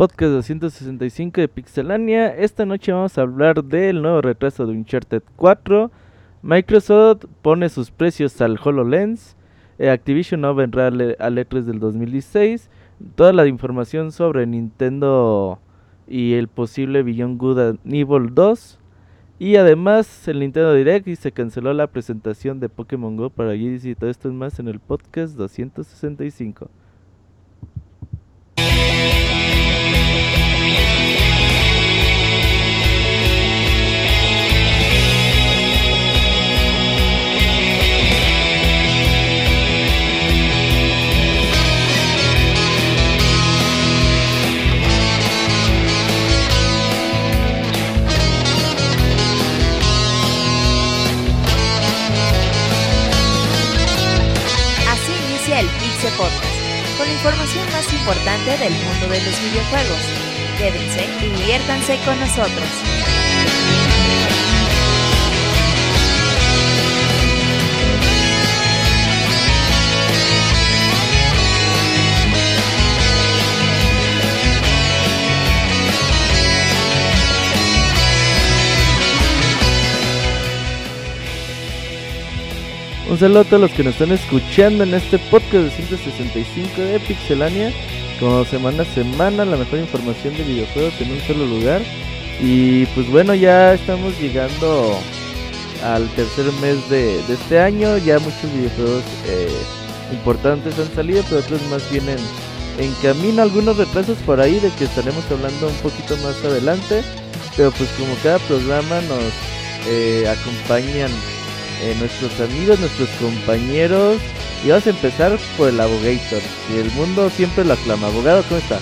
Podcast 265 de Pixelania. Esta noche vamos a hablar del nuevo retraso de Uncharted 4. Microsoft pone sus precios al HoloLens. Eh, Activision no vendrá al E3 del 2016. Toda la información sobre Nintendo y el posible Beyond Good and Evil 2. Y además el Nintendo Direct y se canceló la presentación de Pokémon Go para GDC y todo esto es más en el podcast 265. Del mundo de los videojuegos. Quédense y diviértanse con nosotros. Un saludo a todos los que nos están escuchando en este podcast de 165 de Pixelania. Como semana a semana, la mejor información de videojuegos en un solo lugar. Y pues bueno, ya estamos llegando al tercer mes de, este año. Ya muchos videojuegos eh, importantes han salido, pero otros más vienen en camino. Algunos retrasos por ahí de que estaremos hablando un poquito más adelante. Pero pues como cada programa nos eh, acompañan eh, nuestros amigos, nuestros compañeros. Y vamos a empezar por el Abogator. Y el mundo siempre lo aclama. Abogado, ¿cómo está?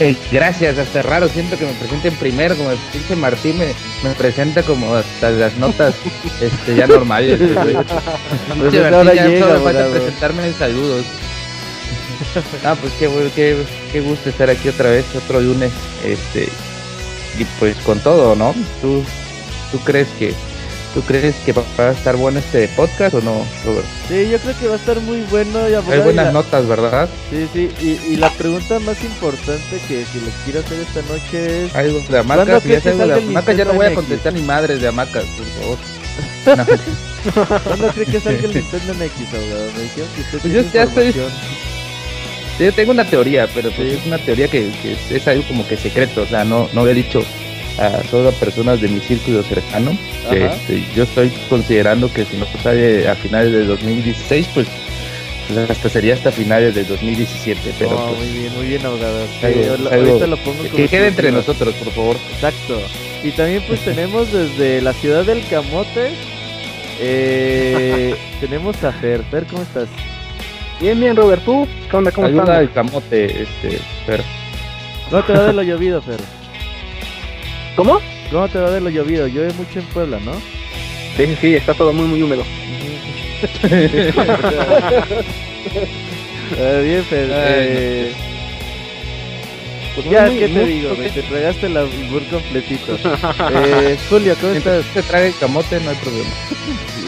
Eh, gracias, hasta raro, siento que me presenten primero, como el pinche Martín me, me presenta como hasta las notas este, ya normales. Pues que ahora Martín, ya llega, solo falta abogado. presentarme en saludos. Ah, pues qué, bueno, qué, qué gusto estar aquí otra vez, otro lunes, este, y pues con todo, ¿no? ¿Tú, tú crees que, tú crees que va a estar bueno este podcast o no, Robert? Sí, yo creo que va a estar muy bueno. Y Hay buenas la- notas, ¿verdad? Sí, sí. Y, y la pregunta más importante que, que les quiero hacer esta noche es... Algo de ¿Cuándo hamacas, sé algo de hamacas, ya no voy a contestar ni madres de hamacas, por favor. No. ¿Cuándo cree que salga el Nintendo NX, abogado? Me dijeron que usted Pues yo ya estoy-. Yo tengo una teoría, pero pues Sí. es una teoría que, que es, es algo como que secreto, o sea, no, no lo he dicho a solo a personas de mi círculo cercano. este, yo estoy considerando que si no sale a finales de 2016, pues, pues hasta sería hasta finales de 2017, pero Oh, pues, muy bien, muy bien, abogado. Sí, algo- lo- algo ahorita lo pongo como que quede entre nosotros, por favor. Exacto. Y también pues tenemos desde la ciudad del Camote, eh, tenemos a Fer. Fer, ¿cómo estás? Bien, bien, Robert, ¿tú? ¿Qué onda? ¿Cómo Ayuda estás? al camote, este, pero ¿Cómo te va de lo llovido, Fer? ¿Cómo? ¿Cómo te va de lo llovido? Llueve mucho en Puebla, ¿no? Sí, sí, está todo muy, muy húmedo. Eh, bien, Fer. Ay, eh, Pues ya, muy, ¿qué te muy- digo? Te tragaste el albur completito. Eh, Julio, ¿cómo estás? se trague el camote no hay problema.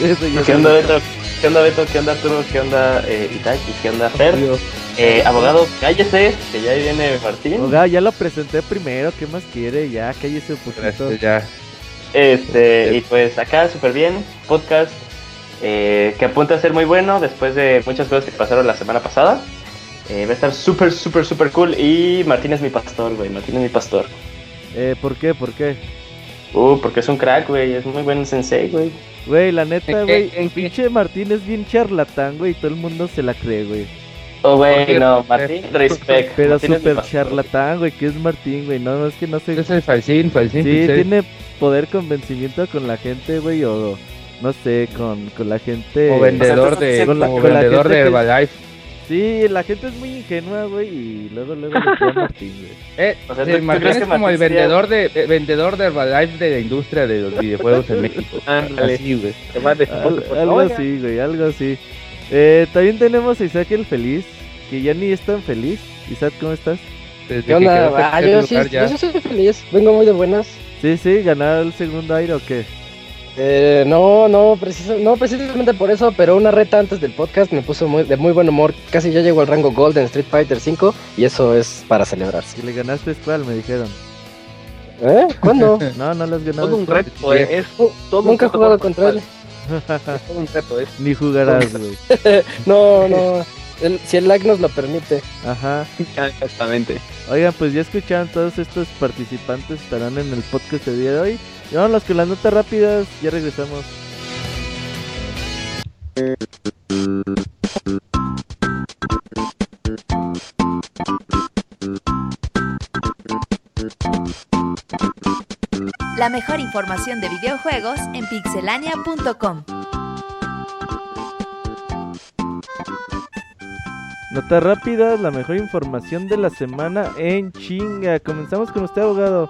Eso ya ¿Qué onda. Beto? ¿Qué onda, Beto? ¿Qué onda, Arturo? ¿Qué onda, eh, Itachi? ¿Qué onda, Fer? Eh, abogado, cállese, que ya viene Martín. Abogado, ya lo presenté primero. ¿Qué más quiere? Ya, cállese un poquito. este, ya, Este, y pues acá súper bien, podcast eh, que apunta a ser muy bueno después de muchas cosas que pasaron la semana pasada. Eh, va a estar súper, súper, súper cool. Y Martín es mi pastor, güey. Martín es mi pastor. Eh, ¿Por qué? ¿Por qué? Uh, porque es un crack, güey. Es muy buen sensei, güey. Güey, la neta, ¿En güey, qué- qué? pinche Martín es bien charlatán, güey, y todo el mundo se la cree, güey. Oh, güey, ¿Por qué? no, Martín, respect. Pero Martín es mi súper charlatán, güey, que es Martín, güey, no, no, es que no sé. es el falsín, falsín, Sí, pixel. tiene poder convencimiento con la gente, güey, o no sé, con, con la gente. O vendedor O sea, de, con la- como con la vendedor gente de que- Herbalife. Sí, la gente es muy ingenua, güey, y luego, luego le Martín, güey. Eh, O sea, sí, ¿tú- tú Martín es como el Martín vendedor de, de- vendedor de Herbalife de la industria de los videojuegos en México. Ándale. Así, güey. Al- algo así, güey, algo así. Eh, también tenemos a Isaac el Feliz, que ya ni es tan feliz. Isaac, ¿cómo estás? Desde ¿Qué que Ah, yo sí, yo sí soy feliz, vengo muy de buenas. Sí, sí, ganar el segundo aire o qué. Eh, no, no, preciso, no precisamente por eso, pero una reta antes del podcast me puso muy, de muy buen humor. Casi ya llegó al rango Gold en Street Fighter V y eso es para celebrarse. Si le ganaste cuál, me dijeron. ¿Eh? ¿Cuándo? No, no le has ganado. Todo un reto, eh, es todo un Nunca he jugado contra él. Es todo un reto, es. Ni jugarás, güey. No, no. el- si el lag nos lo permite. Ajá. Ah, Exactamente. Oigan, pues ya escucharon todos estos participantes estarán en el podcast el día de hoy. Vámonos con las notas rápidas, ya regresamos. La mejor información de videojuegos en pixelania.com. Notas rápidas, la mejor información de la semana en chinga. Comenzamos con usted, abogado.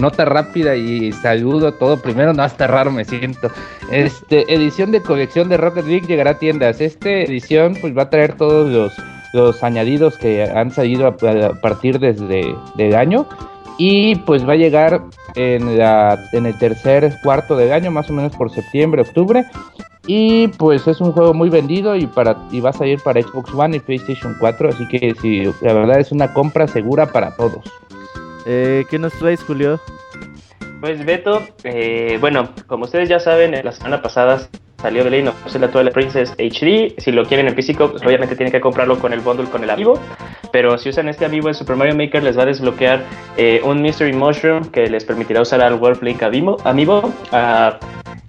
Nota rápida y saludo todo. Primero, no hasta raro me siento. Este, edición de colección de Rocket League llegará a tiendas. Esta edición pues va a traer todos los, los añadidos que han salido a, partir desde del año. Y pues va a llegar en, la, el tercer cuarto del año, más o menos por septiembre, octubre. Y pues es un juego muy vendido y para y va a salir para Xbox One y PlayStation 4. Así que sí, la verdad es una compra segura para todos. Eh, ¿Qué nos traes, Julio? Pues Beto, eh, bueno, como ustedes ya saben, la semana pasada salió de ley no sé, la Twilight Princess HD. Si lo quieren en físico, pues obviamente tienen que comprarlo con el bundle con el amiibo. Pero si usan este amiibo en Super Mario Maker, les va a desbloquear eh, un Mystery Mushroom que les permitirá usar al World Link Amiibo. amiibo. Ah,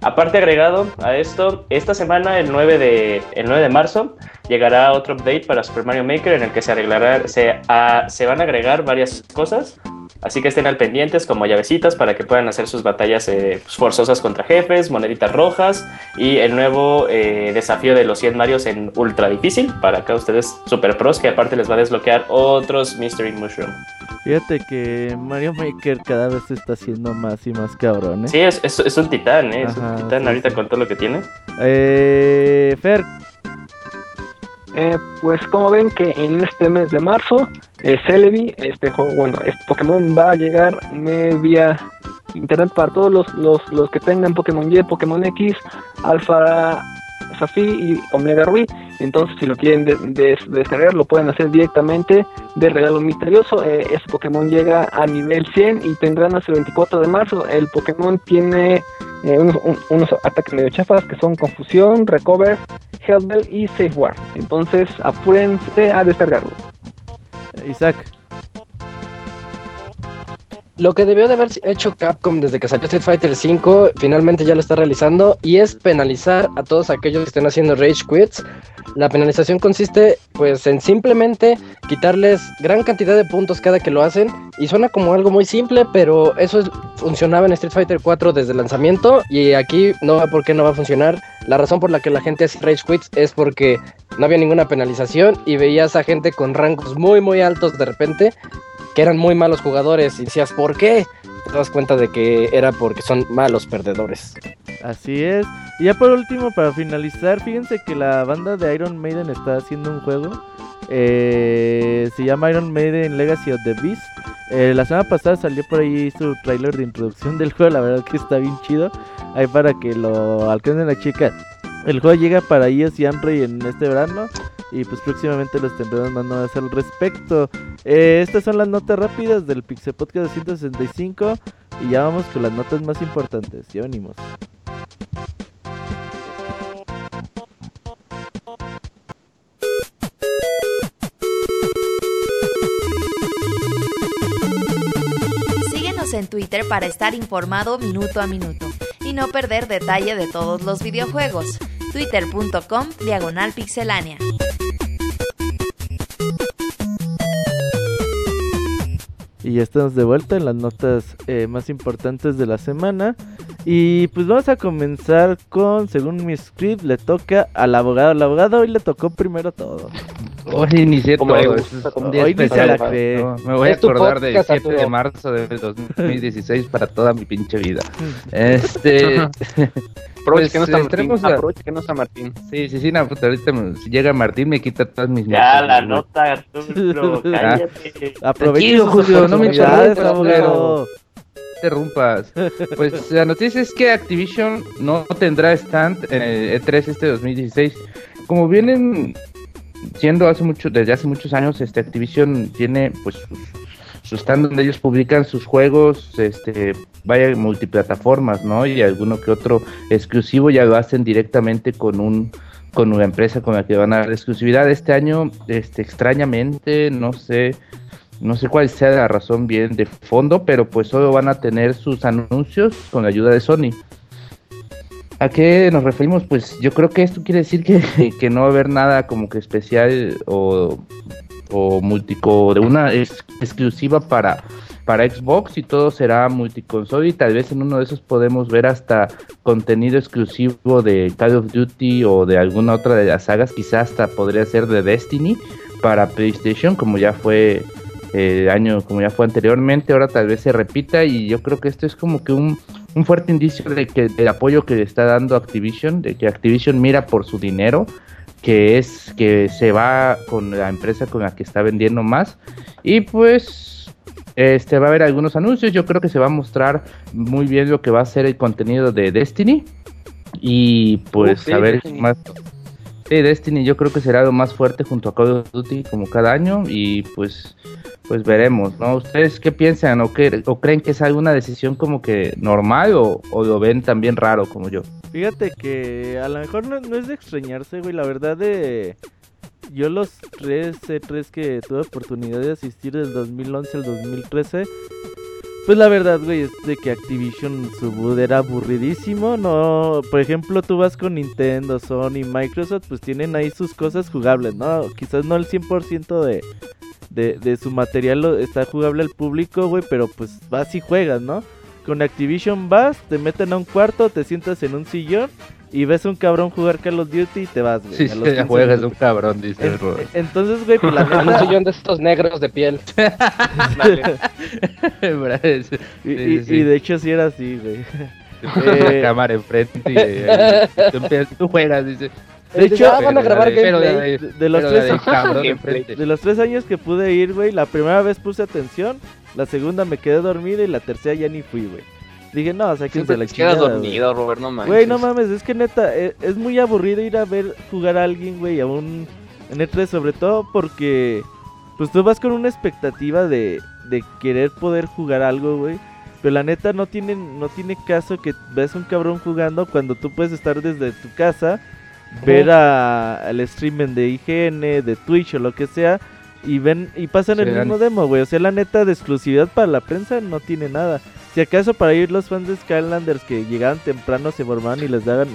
aparte agregado a esto, esta semana, el 9 de, el 9 de marzo, llegará otro update para Super Mario Maker en el que se arreglará, se, ah, se van a agregar varias cosas. Así que estén al pendientes como llavecitas para que puedan hacer sus batallas eh, pues, forzosas contra jefes, moneditas rojas y el nuevo eh, desafío de los 100 Marios en ultra difícil para acá ustedes super pros que aparte les va a desbloquear otros Mystery Mushroom. Fíjate que Mario Maker cada vez se está haciendo más y más cabrón, ¿eh? Sí, es, es, es un titán, ¿eh? es un titán sí, ahorita sí. con todo lo que tiene. Eh, Fer, Eh, pues como ven que en este mes de marzo, eh, Celebi, este juego, bueno, este Pokémon va a llegar eh, vía internet para todos los, los, los que tengan Pokémon Y, Pokémon X, Alpha Safi y Omega Ruby. Entonces, si lo quieren de- de- descargar, lo pueden hacer directamente de regalo misterioso. Eh, este Pokémon llega a nivel 100 y tendrán hasta el 24 de marzo. El Pokémon tiene eh, unos, un- unos ataques medio chafas que son Confusión, Recover, Hellbell y Safeguard. Entonces, apúrense a descargarlo. Isaac. Lo que debió de haber hecho Capcom desde que salió Street Fighter V, finalmente ya lo está realizando, y es penalizar a todos aquellos que estén haciendo Rage Quits. La penalización consiste, pues, en simplemente quitarles gran cantidad de puntos cada que lo hacen, y suena como algo muy simple, pero eso es- funcionaba en Street Fighter 4 desde el lanzamiento, y aquí no va por qué no va a funcionar. La razón por la que la gente hace Rage Quits es porque no había ninguna penalización, y veías a gente con rangos muy, muy altos de repente, que eran muy malos jugadores y decías, ¿por qué? Te das cuenta de que era porque son malos perdedores. Así es. Y ya por último, para finalizar, fíjense que la banda de Iron Maiden está haciendo un juego. eh, se llama Iron Maiden Legacy of the Beast. Eh, la semana pasada salió por ahí su tráiler de introducción del juego. La verdad que está bien chido. Ahí para que lo alcancen a checar. El juego llega para iOS y Android en este verano. Y pues próximamente los tendremos más novedades al respecto. Eh, estas son las notas rápidas del Pixel Podcast 265. Y ya vamos con las notas más importantes. Ya venimos. Síguenos en Twitter para estar informado minuto a minuto y no perder detalle de todos los videojuegos. Twitter.com Diagonal Pixelánea. Y ya estamos de vuelta en las notas eh, más importantes de la semana. Y pues vamos a comenzar con, según mi script, le toca al abogado. Al abogado hoy le tocó primero todo. Hoy inicié todo. me es gusta, un día hoy ni se especial. la cree. No, me voy a acordar del podcast, 7 de marzo del 2016 para toda mi pinche vida. Este, Aproveche Pues, que no está Martín. a- Aproveche que no está Martín. sí, sí, sí, no, puta, ahorita me- si llega Martín me quita todas mis Ya, notas, la nota, Arturo, cállate. Aproveche Tranquilo, sus Julio, no me interrumpas, interrumpas. Pues la noticia es que Activision no tendrá stand en el E3 este 2016. Como vienen siendo hace mucho, desde hace muchos años, este Activision tiene pues sus, su stand donde ellos publican sus juegos, este, vaya multiplataformas, ¿no? Y alguno que otro exclusivo ya lo hacen directamente con un con una empresa con la que van a dar exclusividad. Este año, este, extrañamente, no sé, no sé cuál sea la razón bien de fondo, pero pues solo van a tener sus anuncios con la ayuda de Sony. ¿A qué nos referimos? Pues yo creo que esto quiere decir que, que no va a haber nada como que especial o, o multico de una ex- exclusiva para, para Xbox y todo será multiconsole y tal vez en uno de esos podemos ver hasta contenido exclusivo de Call of Duty o de alguna otra de las sagas, quizás hasta podría ser de Destiny para PlayStation como ya fue eh, año como ya fue anteriormente, ahora tal vez se repita y yo creo que esto es como que un, un fuerte indicio de que del apoyo que le está dando Activision, de que Activision mira por su dinero, que es que se va con la empresa con la que está vendiendo más y pues este va a haber algunos anuncios, yo creo que se va a mostrar muy bien lo que va a ser el contenido de Destiny y pues a ver Destiny. más Sí, Destiny yo creo que será lo más fuerte junto a Call of Duty como cada año y pues pues veremos, ¿no? ¿Ustedes qué piensan o, qué, o creen que es alguna decisión como que normal o, o lo ven también raro como yo? Fíjate que a lo mejor no, es de extrañarse, güey. La verdad de... Yo los tres C3 que tuve oportunidad de asistir del 2011 al 2013... Pues la verdad, güey, es de que Activision su boot era aburridísimo. No, por ejemplo, tú vas con Nintendo, Sony, Microsoft, pues tienen ahí sus cosas jugables, ¿no? Quizás no el 100% de, de, de su material lo- está jugable al público, güey, pero pues vas y juegas, ¿no? Con Activision vas, te meten a un cuarto, te sientas en un sillón y ves a un cabrón jugar Call of Duty y te vas, güey. Sí, a sí, los 15 juegas de un cabrón, dice el En- Robert. entonces, güey, pues la En un neta... sillón de estos negros de piel. Y, y- sí. y de hecho sí era así, güey. Te pones Eh. la cámara enfrente y, eh, tú, empiezas- tú juegas, dice. De hecho, ah, van a grabar la gameplay. de- De- de los la tres-. De los años que pude ir, güey, la primera vez puse atención, la segunda me quedé dormido y la tercera ya ni fui, güey. Dije, no, sáquense Siempre la te quedas chingada, güey. dormido, Robert, no manches. Güey, no mames, es que neta, e- es, muy aburrido ir a ver jugar a alguien, güey, a un en E3, sobre todo porque pues tú vas con una expectativa de, de querer poder jugar algo, güey. Pero la neta no tiene, no tiene caso que ves un cabrón jugando cuando tú puedes estar desde tu casa, ver a, al streamer de IGN, de Twitch o lo que sea, y ven y pasan el mismo demo, güey. O sea, la neta de exclusividad para la prensa no tiene nada. Si acaso para ir los fans de Skylanders que llegaban temprano se formaban y les daban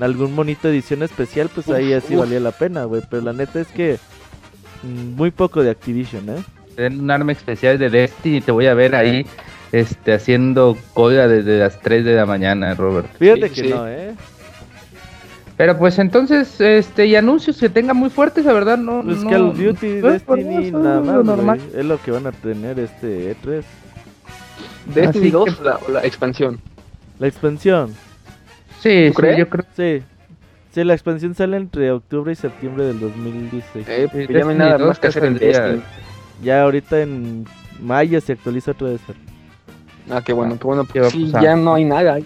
algún monito edición especial, pues ahí así uf. valía la pena, güey. Pero la neta es que mm, muy poco de Activision, ¿eh? Den un arma especial de Destiny y te voy a ver ahí este haciendo cola desde las 3 de la mañana, Robert. Fíjate Sí, que sí. no, ¿eh? Pero pues entonces, este, y anuncios que tengan muy fuertes, la verdad, no. Pues no, Call of Duty, pues, pues, Destiny, no, nada no, más, lo normal. Es lo que van a tener este E3. Destiny Así 2 la, la expansión. La expansión, Sí, ¿Tú sí, crees? yo creo sí. Sí, la expansión sale entre octubre y septiembre del 2016. Eh, pues ya no hay nada 2 más que hacer en Destiny. Ya ahorita en mayo se actualiza otra vez. Ah, qué bueno, qué bueno. ¿Qué va a Sí, ya no hay nada.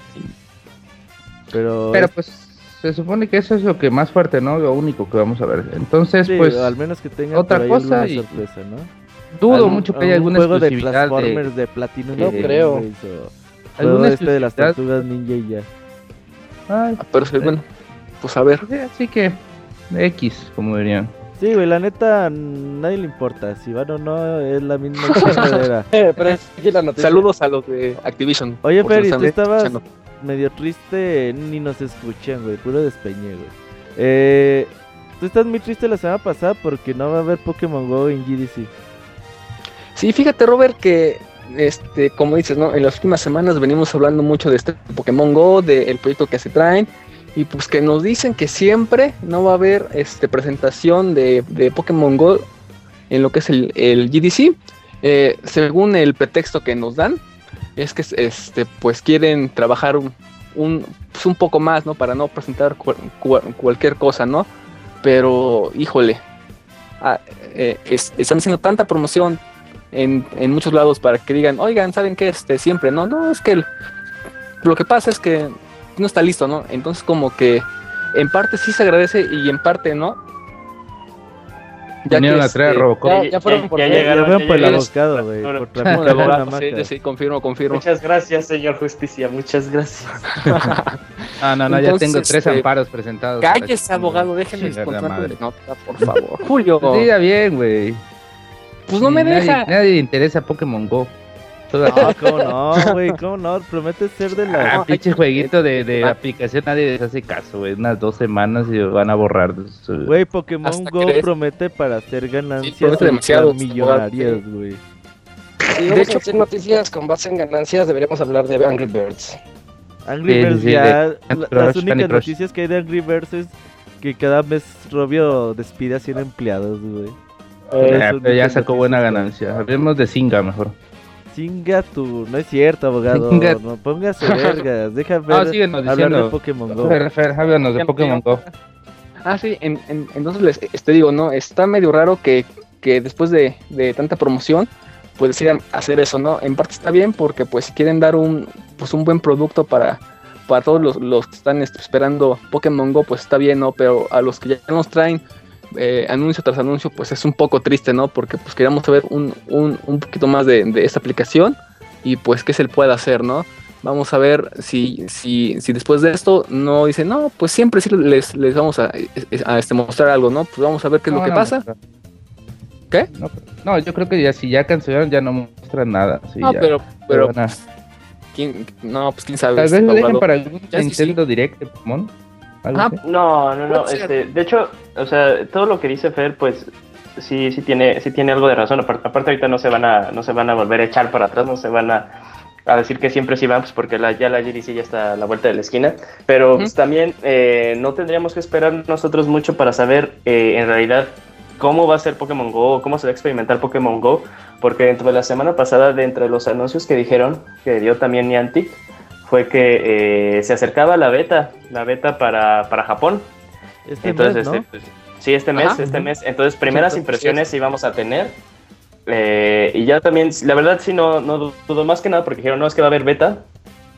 Pero, Pero pues se supone que eso es lo que más fuerte, ¿no? Lo único que vamos a ver. Entonces, sí, pues al menos que tengan otra por ahí cosa alguna y- sorpresa, ¿no? dudo Algún- mucho que haya algún alguna juego de exclusividad de, Transformers de, Platinum No creo. alguna este de las tortugas ninja y ya. Ay, Ah, Pero sí, bueno, pues a ver. sí, así que X, como dirían. Sí, güey, la neta, nadie le importa. Si van o no, es la misma chingadera. Eh, Pero es aquí la noticia. Saludos a los de Activision. Oye, Ferry, tú estabas escuchando. medio triste, ni nos escuchan, güey, puro despeñe, güey. Eh, tú estás muy triste la semana pasada porque no va a haber Pokémon Go en GDC. Sí, fíjate, Robert, que este, como dices, ¿no? En las últimas semanas venimos hablando mucho de este Pokémon Go, del proyecto que se traen. Y pues que nos dicen que siempre no va a haber este presentación de, de Pokémon Go en lo que es el, el GDC. Eh, según el pretexto que nos dan, es que este, pues quieren trabajar un, un, pues, un poco más, ¿no? Para no presentar cual- cual- cualquier cosa, ¿no? Pero, híjole, ah, eh, es- están haciendo tanta promoción, en, en muchos lados para que digan, oigan, ¿saben qué? Este, siempre, no, no, es que lo que pasa es que no está listo, ¿no? Entonces como que en parte sí se agradece y en parte no. Ya Vinieron que, a traer a este, Robocop. Ya, ya fueron por ya llegaron, Ya veo por el ya abocado, güey. Por abogado, maca. sí, sí, confirmo, confirmo. Muchas gracias, señor Justicia, muchas gracias. Ah, no, no, ya tengo tres este, amparos presentados. Cállese, abogado, déjenme mi nota, por favor. Julio, Pues diga bien, güey. pues no me Nadie- deja. Nadie le interesa Pokémon Go. No, cómo no, güey, cómo no. Promete ser de Ah, la. pinche jueguito de, de Ah. aplicación, nadie les hace caso, güey. Unas dos semanas y van a borrar. su- Güey, Pokémon Hasta Go crees. promete para hacer ganancias promete demasiado, millonarias, güey. Si vamos a decir noticias con base en ganancias, deberíamos hablar de Angry Birds. Angry Sí, Birds sí, ya. de la- Candy las Crush, únicas Candy Crush. noticias que hay de Angry Birds es que cada mes Robio despide a 100 empleados, güey. Eh, Ah, pero ya sacó buena ganancia. Hablemos de Singa mejor. Chinga tu. No es cierto, abogado. Chinga- No póngase vergas. Deja ver. Ah, hablar de. Pokémon Go. Fer, Fer, háblanos de Pokémon Go. Ah, sí, en- en- entonces les este, digo, ¿no? Está medio raro que, que después de, de tanta promoción, pues decidan hacer eso, ¿no? En parte está bien porque pues si quieren dar un, pues, un buen producto para, para todos los, los que están este, esperando Pokémon Go, pues está bien, ¿no? Pero a los que ya nos traen eh, anuncio tras anuncio, pues es un poco triste, ¿no? Porque pues queríamos saber un, un, un poquito más de, de esta aplicación y pues qué se le puede hacer, ¿no? Vamos a ver si, si, si después de esto no dicen, no, pues siempre sí les, les vamos a, a, este, mostrar algo, ¿no? Pues vamos a ver qué es No, lo que no, pasa. no. ¿Qué? No, yo creo que ya si ya cancelaron ya no muestran nada. sí, no, ya. pero, pero, a- ¿quién? no, pues quién sabe. Tal vez lo dejen para algún Ya sí, Nintendo Direct de Pokémon. Algo Ah, así. No, no, no. Este, de hecho, o sea, todo lo que dice Fer, pues sí, sí tiene, sí tiene algo de razón. Aparte, aparte ahorita no se van a, no se van a volver a echar para atrás, no se van a, a decir que siempre sí van, pues porque la, ya la GDC ya está a la vuelta de la esquina. Pero pues, también eh, no tendríamos que esperar nosotros mucho para saber eh, en realidad cómo va a ser Pokémon Go, o cómo se va a experimentar Pokémon Go, porque dentro de la semana pasada, de entre los anuncios que dijeron, que dio también Niantic, fue que eh, se acercaba la beta, la beta para, para Japón. Este Entonces, mes, ¿no? este, pues, sí, este mes, Ajá. este mes. Entonces, primeras impresiones íbamos a tener. Eh, y ya también, la verdad, sí, no, no dudo más que nada porque dijeron, no, es que va a haber beta.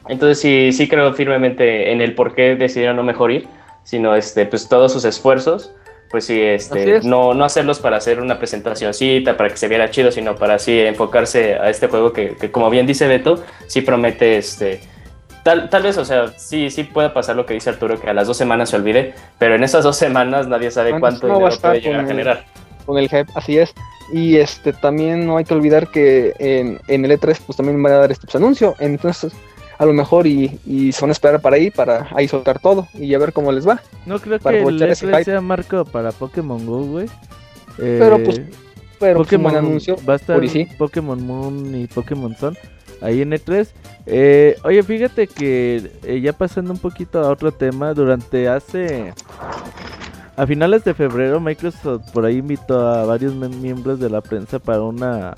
Entonces, sí, sí creo firmemente en el por qué decidieron no mejor ir, sino este, pues todos sus esfuerzos. Pues sí, este, es. no, no hacerlos para hacer una presentacioncita, para que se viera chido, sino para así enfocarse a este juego que, que como bien dice Beto, sí promete este, Tal, tal vez, o sea, sí, sí puede pasar lo que dice Arturo, que a las dos semanas se olvide, pero en esas dos semanas nadie sabe Bueno, cuánto no va a dinero estar puede llegar a el- generar. con el hype, así es. Y este también no hay que olvidar que en, en el E3 pues también van a dar este pues, anuncio. Entonces, a lo mejor y, y se van a esperar para ahí, para ahí soltar todo y a ver cómo les va. No creo para que el aprovechar ese E3 hype. sea marco para Pokémon Go, güey. Eh, Pero, pues, Pero pues, un Pokémon buen anuncio. va a estar por y sí. Pokémon Moon y Pokémon Sun ahí en E3. Eh, oye, fíjate que eh, ya pasando un poquito a otro tema, durante hace a finales de febrero Microsoft por ahí invitó a varios miembros de la prensa para una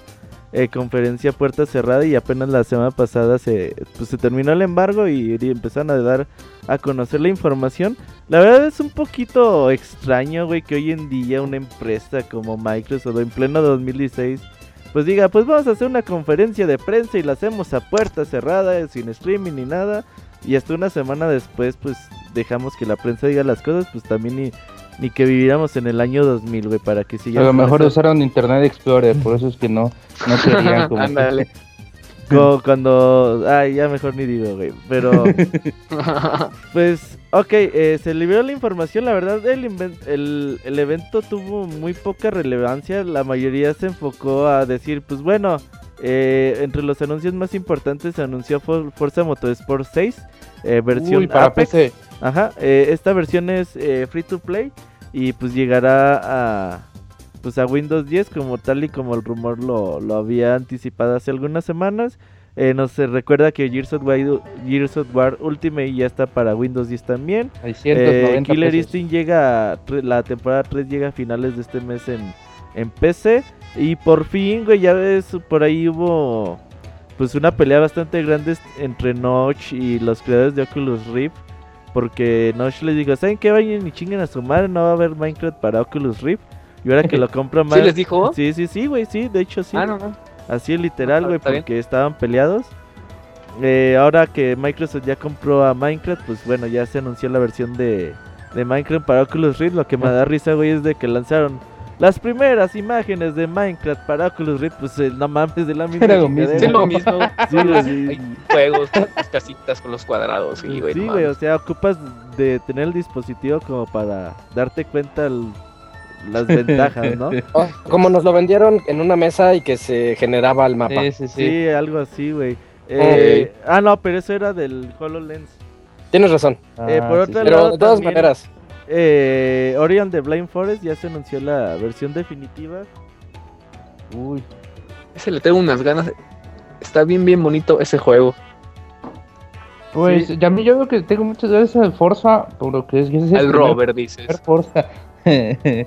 eh, conferencia puerta cerrada y apenas la semana pasada se pues, se terminó el embargo y, y empezaron a dar a conocer la información. La verdad es un poquito extraño, güey, que hoy en día una empresa como Microsoft en pleno 2016 pues diga, pues vamos a hacer una conferencia de prensa y la hacemos a puerta cerrada, sin streaming ni nada. Y hasta una semana después, pues dejamos que la prensa diga las cosas, pues también ni, ni que viviéramos en el año 2000, güey, para que A sigan lo mejor usaron Internet Explorer, por eso es que no, no querían como... Ándale. Co- cuando... Ay, ya mejor ni digo, güey. Pero, pues, ok, eh, se liberó la información. La verdad, el, el, el evento tuvo muy poca relevancia. La mayoría se enfocó a decir, pues bueno, eh, entre los anuncios más importantes se anunció For- Forza Motorsport 6, eh, versión Uy, para Apex. PC. Ajá, eh, esta versión es eh, free to play y pues llegará a pues a Windows 10 como tal y como el rumor lo, lo había anticipado hace algunas semanas. Eh, nos se recuerda que Gears of, War, Gears of War Ultimate ya está para Windows 10 también. 690 Eh, Killer. Instinct llega, a la temporada 3 llega a finales de este mes en, en PC. Y por fin, güey, ya ves, por ahí hubo pues una pelea bastante grande entre Notch y los creadores de Oculus Rift. Porque Notch les dijo, ¿saben qué? Vayan y chinguen a su madre, no va a haber Minecraft para Oculus Rift. Y ahora que lo compra más... ¿Sí les dijo? Sí, sí, sí, güey, sí, de hecho sí. Ah, no, no. Así literal, Ajá, güey, bien. porque estaban peleados. Eh, ahora que Microsoft ya compró a Minecraft, pues bueno, ya se anunció la versión de, de Minecraft para Oculus Rift. Lo que me da risa, güey, es de que lanzaron las primeras imágenes de Minecraft para Oculus Rift. Pues eh, no mames, de la misma Era lo mismo. Es lo mismo. Sí, güey, sí. Hay juegos, las casitas con los cuadrados. Sí, güey. Sí, no güey, o sea, ocupas de tener el dispositivo como para darte cuenta el- las ventajas, ¿no? Oh, como nos lo vendieron en una mesa y que se generaba el mapa. Sí, sí, sí. Sí, algo así, güey. Eh, Ah, no, pero eso era del HoloLens. Tienes razón. Eh, por Ah, otro sí, Pero lado, de todas también- maneras, Eh, Ori and the Blind Forest ya se anunció la versión definitiva. Uy, Ese le tengo unas ganas. Está bien, bien bonito ese juego. pues ya a mí yo creo que tengo muchas ganas al Forza, por lo que es, ese es el Al primer- Robert, dices. Forza.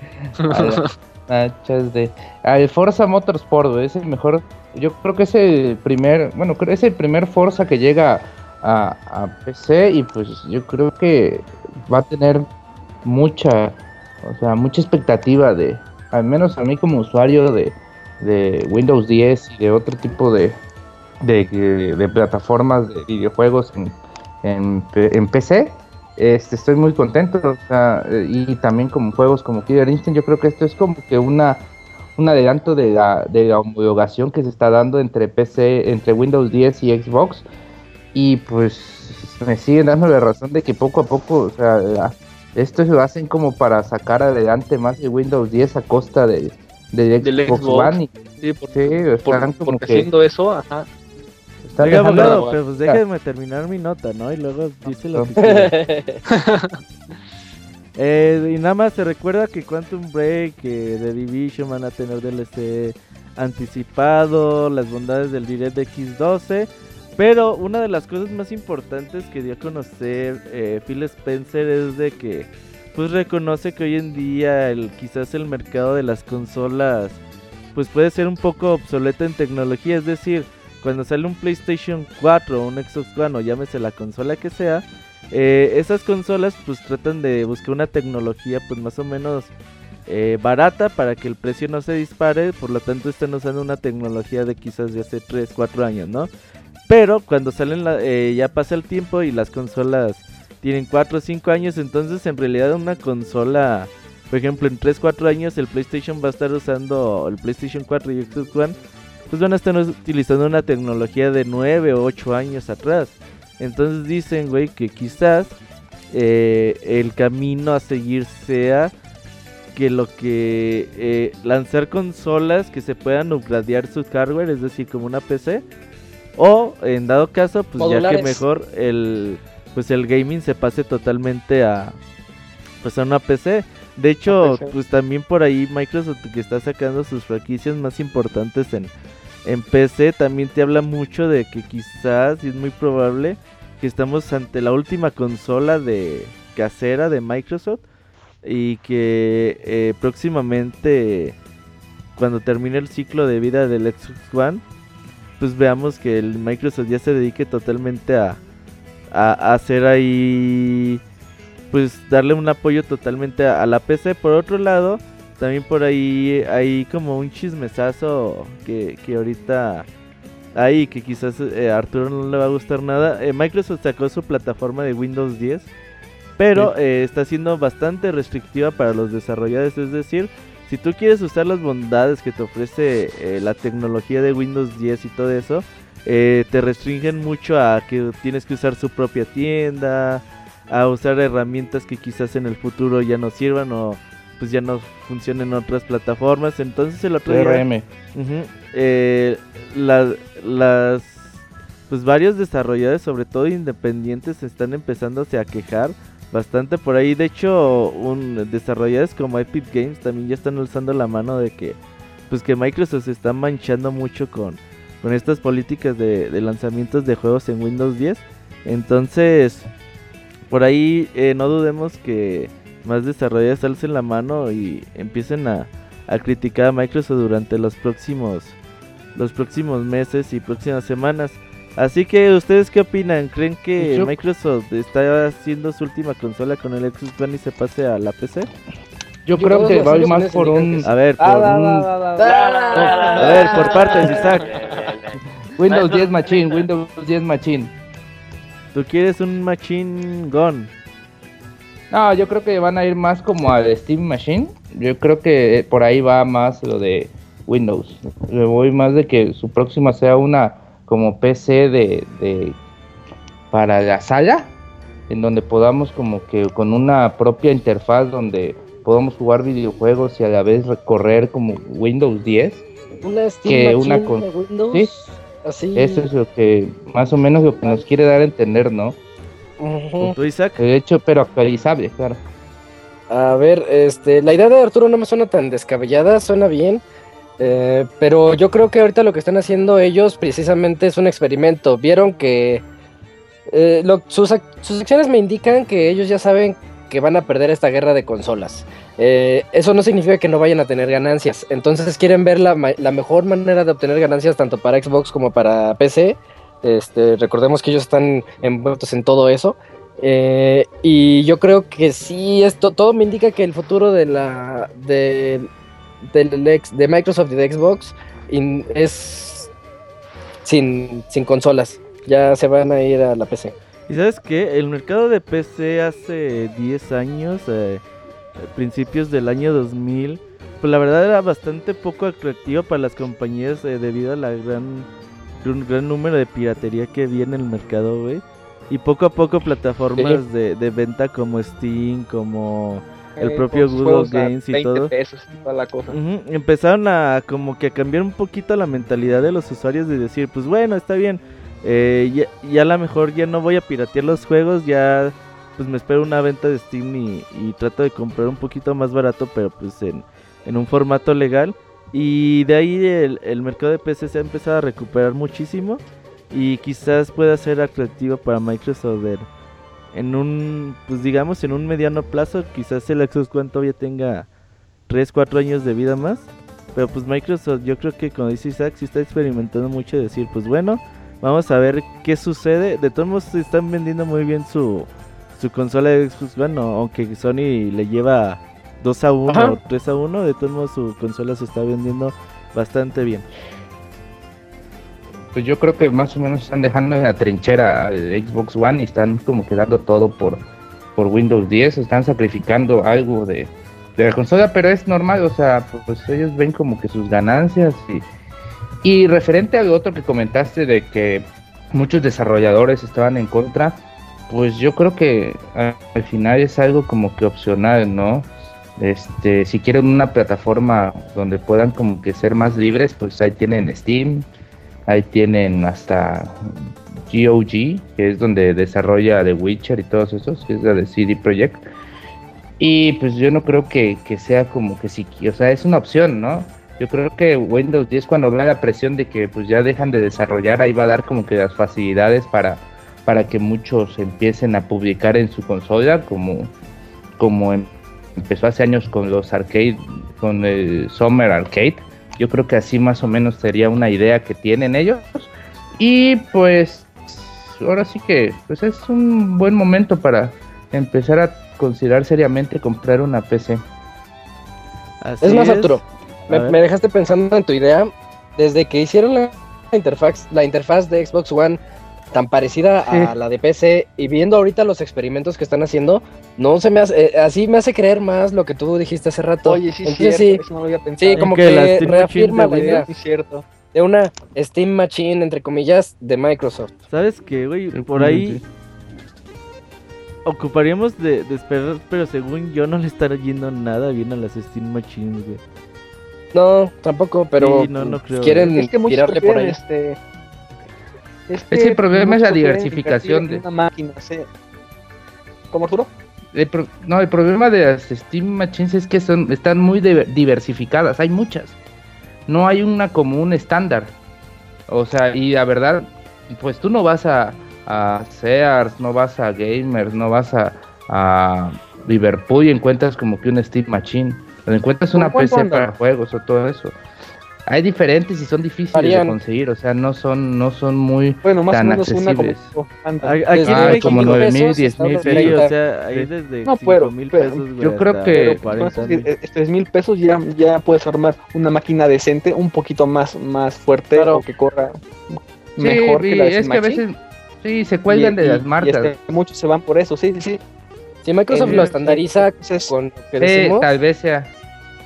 nachas de. El Forza Motorsport, es el mejor. Yo creo que es el primer. Bueno, creo que es el primer Forza que llega a, PC y pues yo creo que va a tener mucha. O sea, mucha expectativa de. Al menos a mí como usuario de, Windows 10 y de otro tipo de, plataformas de videojuegos en PC. Este, estoy muy contento, o sea, eh, y también como juegos como Killer Instinct, yo creo que esto es como que una un adelanto de la, de la homologación que se está dando entre PC, entre Windows 10 y Xbox, y pues me siguen dando la razón de que poco a poco, o sea, la- esto lo hacen como para sacar adelante más de Windows 10 a costa de, Del Xbox, Xbox. One, y Sí, por- sí, por- están como porque que haciendo eso, ajá. Están Oiga, abogado, pero pues déjeme terminar mi nota, ¿no? Y luego dice lo que. Eh, y nada más se recuerda que Quantum Break, que The Division van a tener DLC anticipado, las bondades del DirectX 12. Pero una de las cosas más importantes que dio a conocer eh, Phil Spencer es de que pues reconoce que hoy en día el, quizás el mercado de las consolas pues puede ser un poco obsoleto en tecnología, es decir, cuando sale un PlayStation 4 o un Xbox One o llámese la consola que sea, eh, esas consolas pues tratan de buscar una tecnología pues más o menos eh, barata para que el precio no se dispare, por lo tanto están usando una tecnología de quizás de hace 3, 4 años, ¿no? Pero cuando salen la- eh, ya pasa el tiempo y las consolas tienen 4 o 5 años, entonces en realidad una consola, por ejemplo en 3, 4 años el PlayStation va a estar usando el PlayStation 4 y Xbox One, pues van a estar utilizando una tecnología de 9 o 8 años atrás. Entonces dicen, güey, que quizás eh, el camino a seguir sea que lo que eh, lanzar consolas que se puedan upgradear su hardware, es decir, como una PC, o en dado caso, pues ya que Modulares. mejor el pues el gaming se pase totalmente a pues a una PC. De hecho, PC. pues también por ahí Microsoft que está sacando sus franquicias más importantes en en PC también te habla mucho de que quizás y es muy probable que estamos ante la última consola de casera de Microsoft y que eh, próximamente cuando termine el ciclo de vida del Xbox One pues veamos que el Microsoft ya se dedique totalmente a, a, hacer ahí pues darle un apoyo totalmente a la PC por otro lado también por ahí hay como un chismesazo que, que ahorita hay que quizás eh, a Arturo no le va a gustar nada. Eh, Microsoft sacó su plataforma de Windows 10, pero eh, está siendo bastante restrictiva para los desarrolladores. Es decir, si tú quieres usar las bondades que te ofrece la tecnología de Windows 10 y todo eso, te restringen mucho a que tienes que usar su propia tienda, a usar herramientas que quizás en el futuro ya no sirvan o pues ya no funcionen en otras plataformas. Entonces el otro día... DRM. Eh, la- las pues varios desarrolladores, sobre todo independientes, están empezándose a quejar bastante por ahí. De hecho, un desarrolladores como Epic Games también ya están alzando la mano de que pues que Microsoft se está manchando mucho con, con estas políticas de, de lanzamientos de juegos en Windows 10. Entonces, por ahí eh, no dudemos que más desarrolladores alcen la mano y empiecen a, a criticar a Microsoft durante los próximos los próximos meses y próximas semanas. Así que ustedes qué opinan? ¿Creen que Yo- Microsoft está haciendo su última consola con el Xbox One y se pase a la PC? Yo Yo creo que va más por un... A ver, por. A ver, por partes, Isaac. Windows Maestro- 10 Machine, Windows 10 Machine. Tú quieres un machine gun. No, yo creo que van a ir más como al Steam Machine. Yo creo que por ahí va más lo de Windows. Le voy más de que su próxima sea una como PC de, de para la sala, en donde podamos como que con una propia interfaz donde podamos jugar videojuegos y a la vez recorrer como Windows 10. Una Steam Que Machine una con- de Windows. Sí. Así. Eso es lo que más o menos lo que nos quiere dar a entender, ¿no? ¿Tú, Isaac? De hecho, pero actualizable, claro. A ver, este, la idea de Arturo no me suena tan descabellada, suena bien. eh, pero yo creo que ahorita lo que están haciendo ellos precisamente es un experimento. Vieron que eh, lo- sus, ac- sus acciones me indican que ellos ya saben que van a perder esta guerra de consolas. Eh, eso no significa que no vayan a tener ganancias. Entonces quieren ver la, ma- la mejor manera de obtener ganancias tanto para Xbox como para PC. Este, recordemos que ellos están envueltos en todo eso. Eh, y yo creo que sí, esto todo me indica que el futuro de la de, ex- de Microsoft y de Xbox es sin, sin consolas. Ya se van a ir a la PC. ¿Y sabes qué? El mercado de PC hace 10 años, eh, principios del año 2000, pues la verdad era bastante poco atractivo para las compañías eh, debido a la gran, un gran número de piratería que había en el mercado, güey. Y poco a poco plataformas de, de venta como Steam, como el Eh, propio con Google Games y 20 todo. pesos y toda la cosa. Empezaron a como que a cambiar un poquito la mentalidad de los usuarios de decir, pues bueno, está bien, eh, ya, ya a lo mejor ya no voy a piratear los juegos, ya pues me espero una venta de Steam y, y trato de comprar un poquito más barato, pero pues en, en un formato legal. Y de ahí el, el mercado de PC se ha empezado a recuperar muchísimo y quizás pueda ser atractivo para Microsoft ver en un, pues digamos en un mediano plazo, quizás el Xbox One todavía tenga 3, 4 años de vida más. Pero pues Microsoft yo creo que como dice Isaac sí está experimentando mucho de decir pues bueno, vamos a ver qué sucede. De todos modos están vendiendo muy bien su, su consola de Xbox One, aunque Sony le lleva 2 a 1 Ajá. o 3 a 1, de todos modos su consola se está vendiendo bastante bien. Pues yo creo que más o menos están dejando en la trinchera Xbox One y están como quedando todo por, por Windows 10, están sacrificando algo de, de la consola, pero es normal, o sea, pues ellos ven como que sus ganancias y, y referente al otro que comentaste de que muchos desarrolladores estaban en contra, pues yo creo que al final es algo como que opcional, ¿no? Este, si quieren una plataforma donde puedan como que ser más libres, pues ahí tienen Steam, Ahí tienen hasta GOG, que es donde desarrolla The Witcher y todos esos, que es la de CD Projekt. Y pues yo no creo que, que sea como que sí, o sea, es una opción, ¿no? Yo creo que Windows 10 cuando vea la presión de que pues ya dejan de desarrollar, ahí va a dar como que las facilidades para, para que muchos empiecen a publicar en su consola, como, como em- empezó hace años con los arcade, con el Summer Arcade. Yo creo que así más o menos sería una idea que tienen ellos. Y pues ahora sí que pues es un buen momento para empezar a considerar seriamente comprar una PC. Así Es más, Arturo, A me, me dejaste pensando en tu idea. Desde que hicieron la interfaz, la interfaz de Xbox One tan parecida a Sí. la de PC y viendo ahorita los experimentos que están haciendo, no se me hace, eh, así me hace creer más lo que tú dijiste hace rato. Oye, sí, Entonces, cierto, eso no lo había pensado. sí, como que la que reafirma la idea Sí, cierto. de una Steam Machine, entre comillas, de Microsoft. ¿Sabes qué, güey? Sí, Por sí, ahí sí. ocuparíamos de, de esperar, pero según yo no le estará yendo nada bien a las Steam Machines, güey. No, tampoco, pero Sí, no, no creo. quieren Es que muchos tirarle por ahí. este... Es que el problema es la diversificación de- una máquina, sí. ¿Cómo Arturo? El pro- no, el problema de las Steam Machines es que son, están muy diver- diversificadas, hay muchas. No hay una común estándar. O sea, y la verdad, pues tú no vas a, a Sears, no vas a Gamers, no vas a, a Liverpool y encuentras como que una Steam Machine. Encuentras ¿Por una PC para juegos o todo eso. Hay diferentes y son difíciles Varían. de conseguir, o sea, no son, no son muy Bueno, más o tan menos una como... accesibles. anda. A- Aquí Ah, México, como 9 mil, pesos 10 hasta mil, Sí, sí. o sea, ahí desde No, 5 pero- mil pero pesos, yo creo que- Con 40 esos mil. 3 mil pesos ya, ya puedes armar una máquina decente, un poquito más, más fuerte Claro. o que corra Sí, mejor que la de es que a veces sí se cuelgan Y- de y- las marcas. este, muchos se van por eso, sí, sí, sí. Si Microsoft Eh, lo estandariza con lo que Sí, decimos, tal vez sea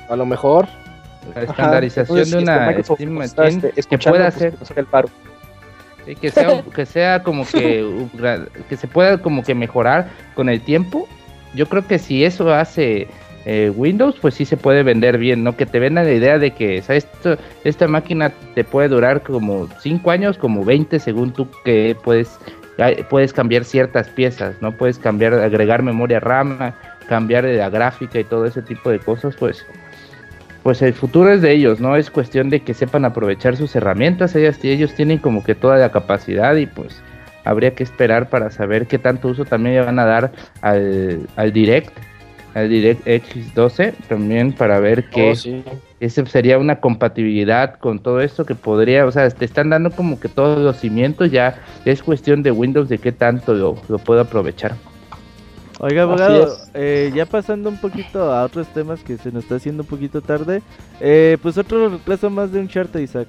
a lo mejor. La estandarización de una Steam Machine este, que pueda pues, hacer el paro. Sí, que sea que sea como que que se pueda como que mejorar con el tiempo yo creo que si eso hace eh, Windows pues sí se puede vender bien no que te vendan la idea de que. Esto- esta máquina te puede durar como 5 años como 20 según tú que puedes ay, puedes cambiar ciertas piezas no puedes cambiar agregar memoria RAM cambiar de la gráfica y todo ese tipo de cosas pues pues el futuro es de ellos, ¿no? Es cuestión de que sepan aprovechar sus herramientas, ellas, ellos tienen como que toda la capacidad y pues habría que esperar para saber qué tanto uso también le van a dar al, al Direct, al Direct X12, también para ver que Oh, sí. ese sería una compatibilidad con todo esto que podría, o sea, te están dando como que todos los cimientos, ya es cuestión de Windows de qué tanto lo, lo puedo aprovechar. Oiga, abogado, eh, ya pasando un poquito a otros temas que se nos está haciendo un poquito tarde, eh, pues otro retraso más de un Uncharted, Isaac.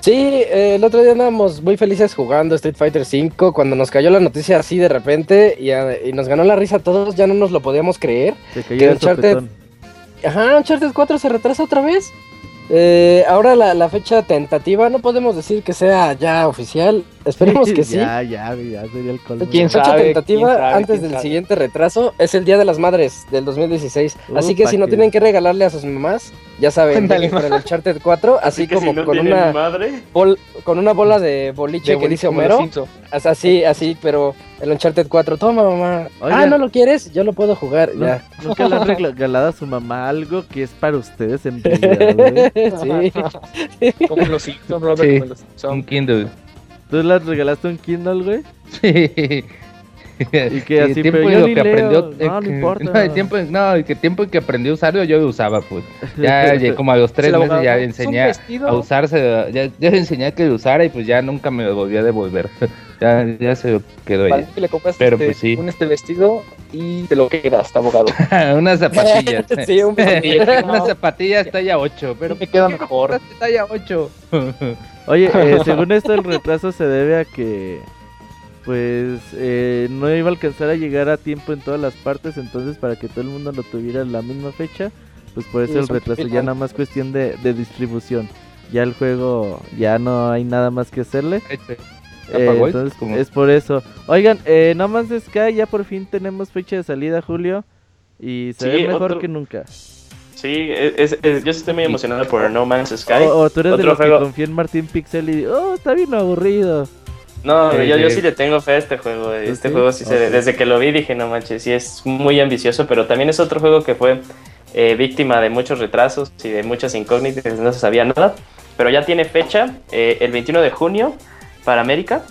Sí, eh, el otro día andábamos muy felices jugando Street Fighter V cuando nos cayó la noticia así de repente y, a- y nos ganó la risa a todos, ya no nos lo podíamos creer. Se Que cayó el Uncharted-. Ajá, Uncharted 4 se retrasa otra vez. Eh, ahora la, la fecha tentativa, no podemos decir que sea ya oficial, esperemos que sí. Ya, ya, ya sería el colmo. ¿Quién Fecha sabe? tentativa quién sabe? antes quién del sabe. siguiente retraso es el Día de las Madres del 2016. así que si no que- tienen que regalarle a sus mamás, ya saben, para el Uncharted 4, así, que como si no con una madre. bol- con una bola de boliche De que dice Homero. Así, así, pero el Uncharted 4, toma mamá. Oigan. Ah, ¿no lo quieres? Yo lo puedo jugar, ¿No- ya. Nunca le han regalado a su mamá algo que es para ustedes en realidad, güey? sí. Como los Simpson, Robert, Sí. como los Un Simpson. Kindle. ¿Tú le regalaste un Kindle, güey? Sí. Y que así, tiempo pero yo que leo. aprendió, No, no que- importa. No, el tiempo, no, el que tiempo en que aprendí a usarlo yo lo usaba, pues. Ya, ya como a los tres meses abogado, ya ¿es un enseñé a usarse, ya, ya le enseñé a que lo usara y pues ya nunca me lo volví a devolver. ya, ya se lo quedó ahí. que le compras Pero, este, pues, sí. un este vestido y te lo quedas, abogado. Unas zapatillas. Sí, un vestido. Unas zapatillas talla 8, pero me queda mejor. talla 8. Oye, eh, según esto el retraso se debe a que pues eh, no iba a alcanzar a llegar a tiempo en todas las partes, entonces para que todo el mundo lo tuviera en la misma fecha, pues por eso el retraso ya nada más cuestión de, de distribución. Ya el juego ya no hay nada más que hacerle. Eh, apagó, entonces como- es por eso. Oigan, eh, más de Sky ya por fin tenemos fecha de salida Julio y se Sí, ve mejor otro- que nunca. Sí, es- es- yo estoy muy emocionado por No Man's Sky. O, o tú eres de los que confía en Martín Pixel y oh, está bien aburrido. No, Sí, yo, yo sí. le tengo fe a este juego. ¿Tú Este sí? juego sí se, desde que lo vi dije, no manches, sí es muy ambicioso, pero también es otro juego que fue eh, víctima de muchos retrasos y de muchas incógnitas, no se sabía nada, pero ya tiene fecha, eh, el 21 de junio para América.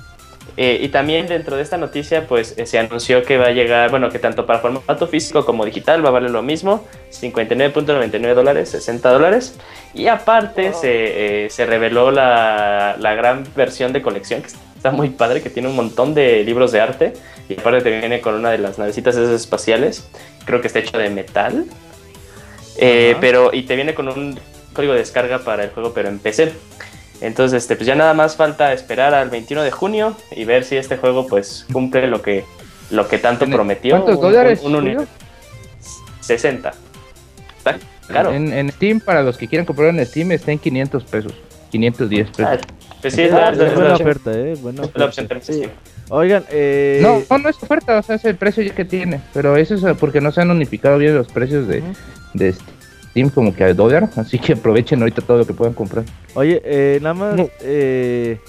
Eh, y también dentro de esta noticia, pues eh, se anunció que va a llegar, bueno, que tanto para formato físico como digital va a valer lo mismo, 59.99 dólares, 60 dólares. Y aparte se, eh, se reveló la, la gran versión de colección, que está muy padre, que tiene un montón de libros de arte. Y aparte te viene con una de las navecitas espaciales, creo que está hecho de metal. Eh, pero, y te viene con un código de descarga para el juego, pero en PC. Entonces, este, pues ya nada más falta esperar al 21 de junio y ver si este juego pues cumple lo que, lo que tanto ¿Tiene- prometió. ¿Cuántos Un- dólares, un- un uni- Julio? 60. Está caro. En, en Steam, para los que quieran comprar en Steam, está en 500 pesos. 510 pesos. Ah, pues sí, es la, es la- Es buena la- oferta, eh. Buena la oferta. opción también, sí. Oigan, eh. No, no, no es oferta, o sea, es el precio ya que tiene. Pero eso es porque no se han unificado bien los precios de, Ujú. de Steam como que al dólar. Así que aprovechen ahorita todo lo que puedan comprar. Oye, eh, nada más eh,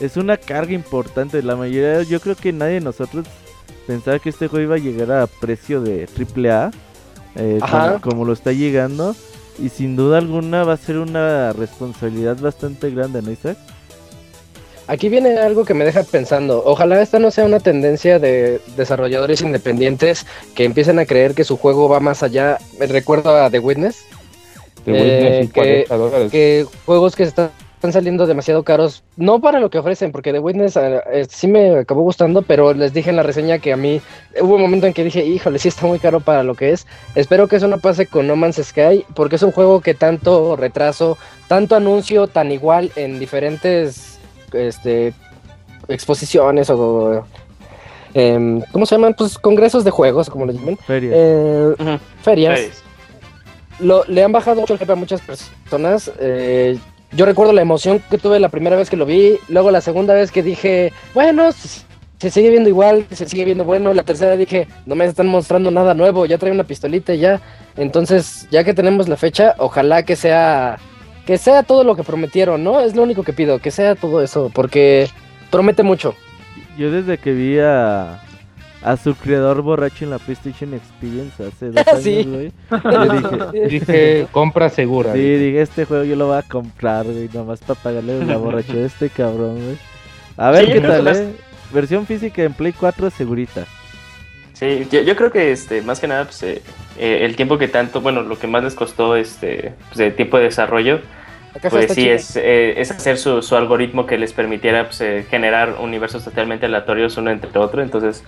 es una carga importante. La mayoría, yo creo que nadie de nosotros pensaba que este juego iba a llegar a precio de AAA, eh, como lo está llegando. Y sin duda alguna va a ser una responsabilidad bastante grande, ¿no, Isaac? Aquí viene algo que me deja pensando. Ojalá esta no sea una tendencia de desarrolladores independientes que empiecen a creer que su juego va más allá. Me recuerdo a The Witness, Eh, que- 40 dólares. que juegos que están están saliendo demasiado caros, no para lo que ofrecen, porque The Witness eh, eh, sí me acabó gustando, pero les dije en la reseña que a mí hubo un momento en que dije, híjole, sí está muy caro para lo que es. Espero que eso no pase con No Man's Sky, porque es un juego que tanto retraso, tanto anuncio tan igual en diferentes este, exposiciones o... em, ¿Cómo se llaman? Pues congresos de juegos, como le llaman. Feria. Eh, ferias lo, le han bajado mucho el hype a muchas personas. eh, yo recuerdo la emoción que tuve la primera vez que lo vi, luego la segunda vez que dije, bueno, se, sigue viendo igual, se sigue viendo bueno, la tercera dije, no me están mostrando nada nuevo, ya trae una pistolita y ya. Entonces, ya que tenemos la fecha, ojalá que sea que sea todo lo que prometieron, ¿no? Es lo único que pido, que sea todo eso, porque promete mucho. Yo desde que vi a, a su creador borracho en la PlayStation Experience hace dos años, Sí. güey, yo dije, Dije, compra segura. sí, dije, este juego yo lo voy a comprar, güey, nomás para pagarle la borrachera a este cabrón, güey. A ver Sí, qué tal, más- eh. Versión física en Play 4 segurita. Sí, yo, yo creo que este, más que nada, pues, eh, eh, el tiempo que tanto, bueno, lo que más les costó este, pues, de tiempo de desarrollo, pues sí, es, eh, es hacer su, su algoritmo que les permitiera pues, eh, generar universos totalmente aleatorios uno entre otro. Entonces,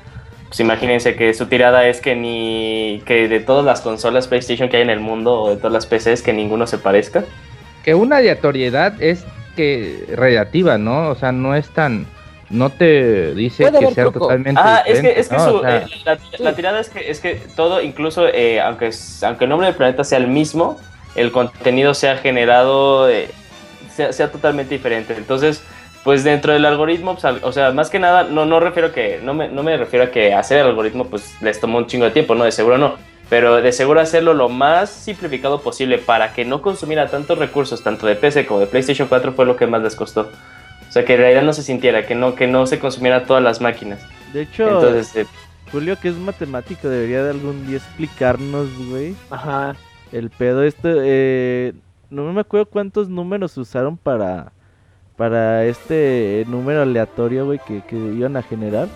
pues imagínense que su tirada es que ni que de todas las consolas PlayStation que hay en el mundo o de todas las PCs que ninguno se parezca. Que una aleatoriedad es que relativa, ¿no? O sea, no es tan. No te dice que sea truco. totalmente. Ah, es que, diferente, es que ¿no? su- O sea, eh, la, la tirada es que, es que todo, incluso eh, aunque, aunque el nombre del planeta sea el mismo, el contenido sea generado, eh, sea, sea totalmente diferente. Entonces, pues dentro del algoritmo, pues, al- o sea, más que nada, no, no refiero que, no me, no me refiero a que hacer el algoritmo pues les tomó un chingo de tiempo, no, de seguro no. Pero de seguro hacerlo lo más simplificado posible para que no consumiera tantos recursos, tanto de PC como de PlayStation 4, fue lo que más les costó. O sea, que en realidad no se sintiera, que no, que no se consumiera todas las máquinas. De hecho, Entonces, eh, Julio, que es matemático, debería de algún día explicarnos, güey, Ajá. el pedo este. Eh, no me acuerdo cuántos números usaron para para este número aleatorio, güey, que, que iban a generar.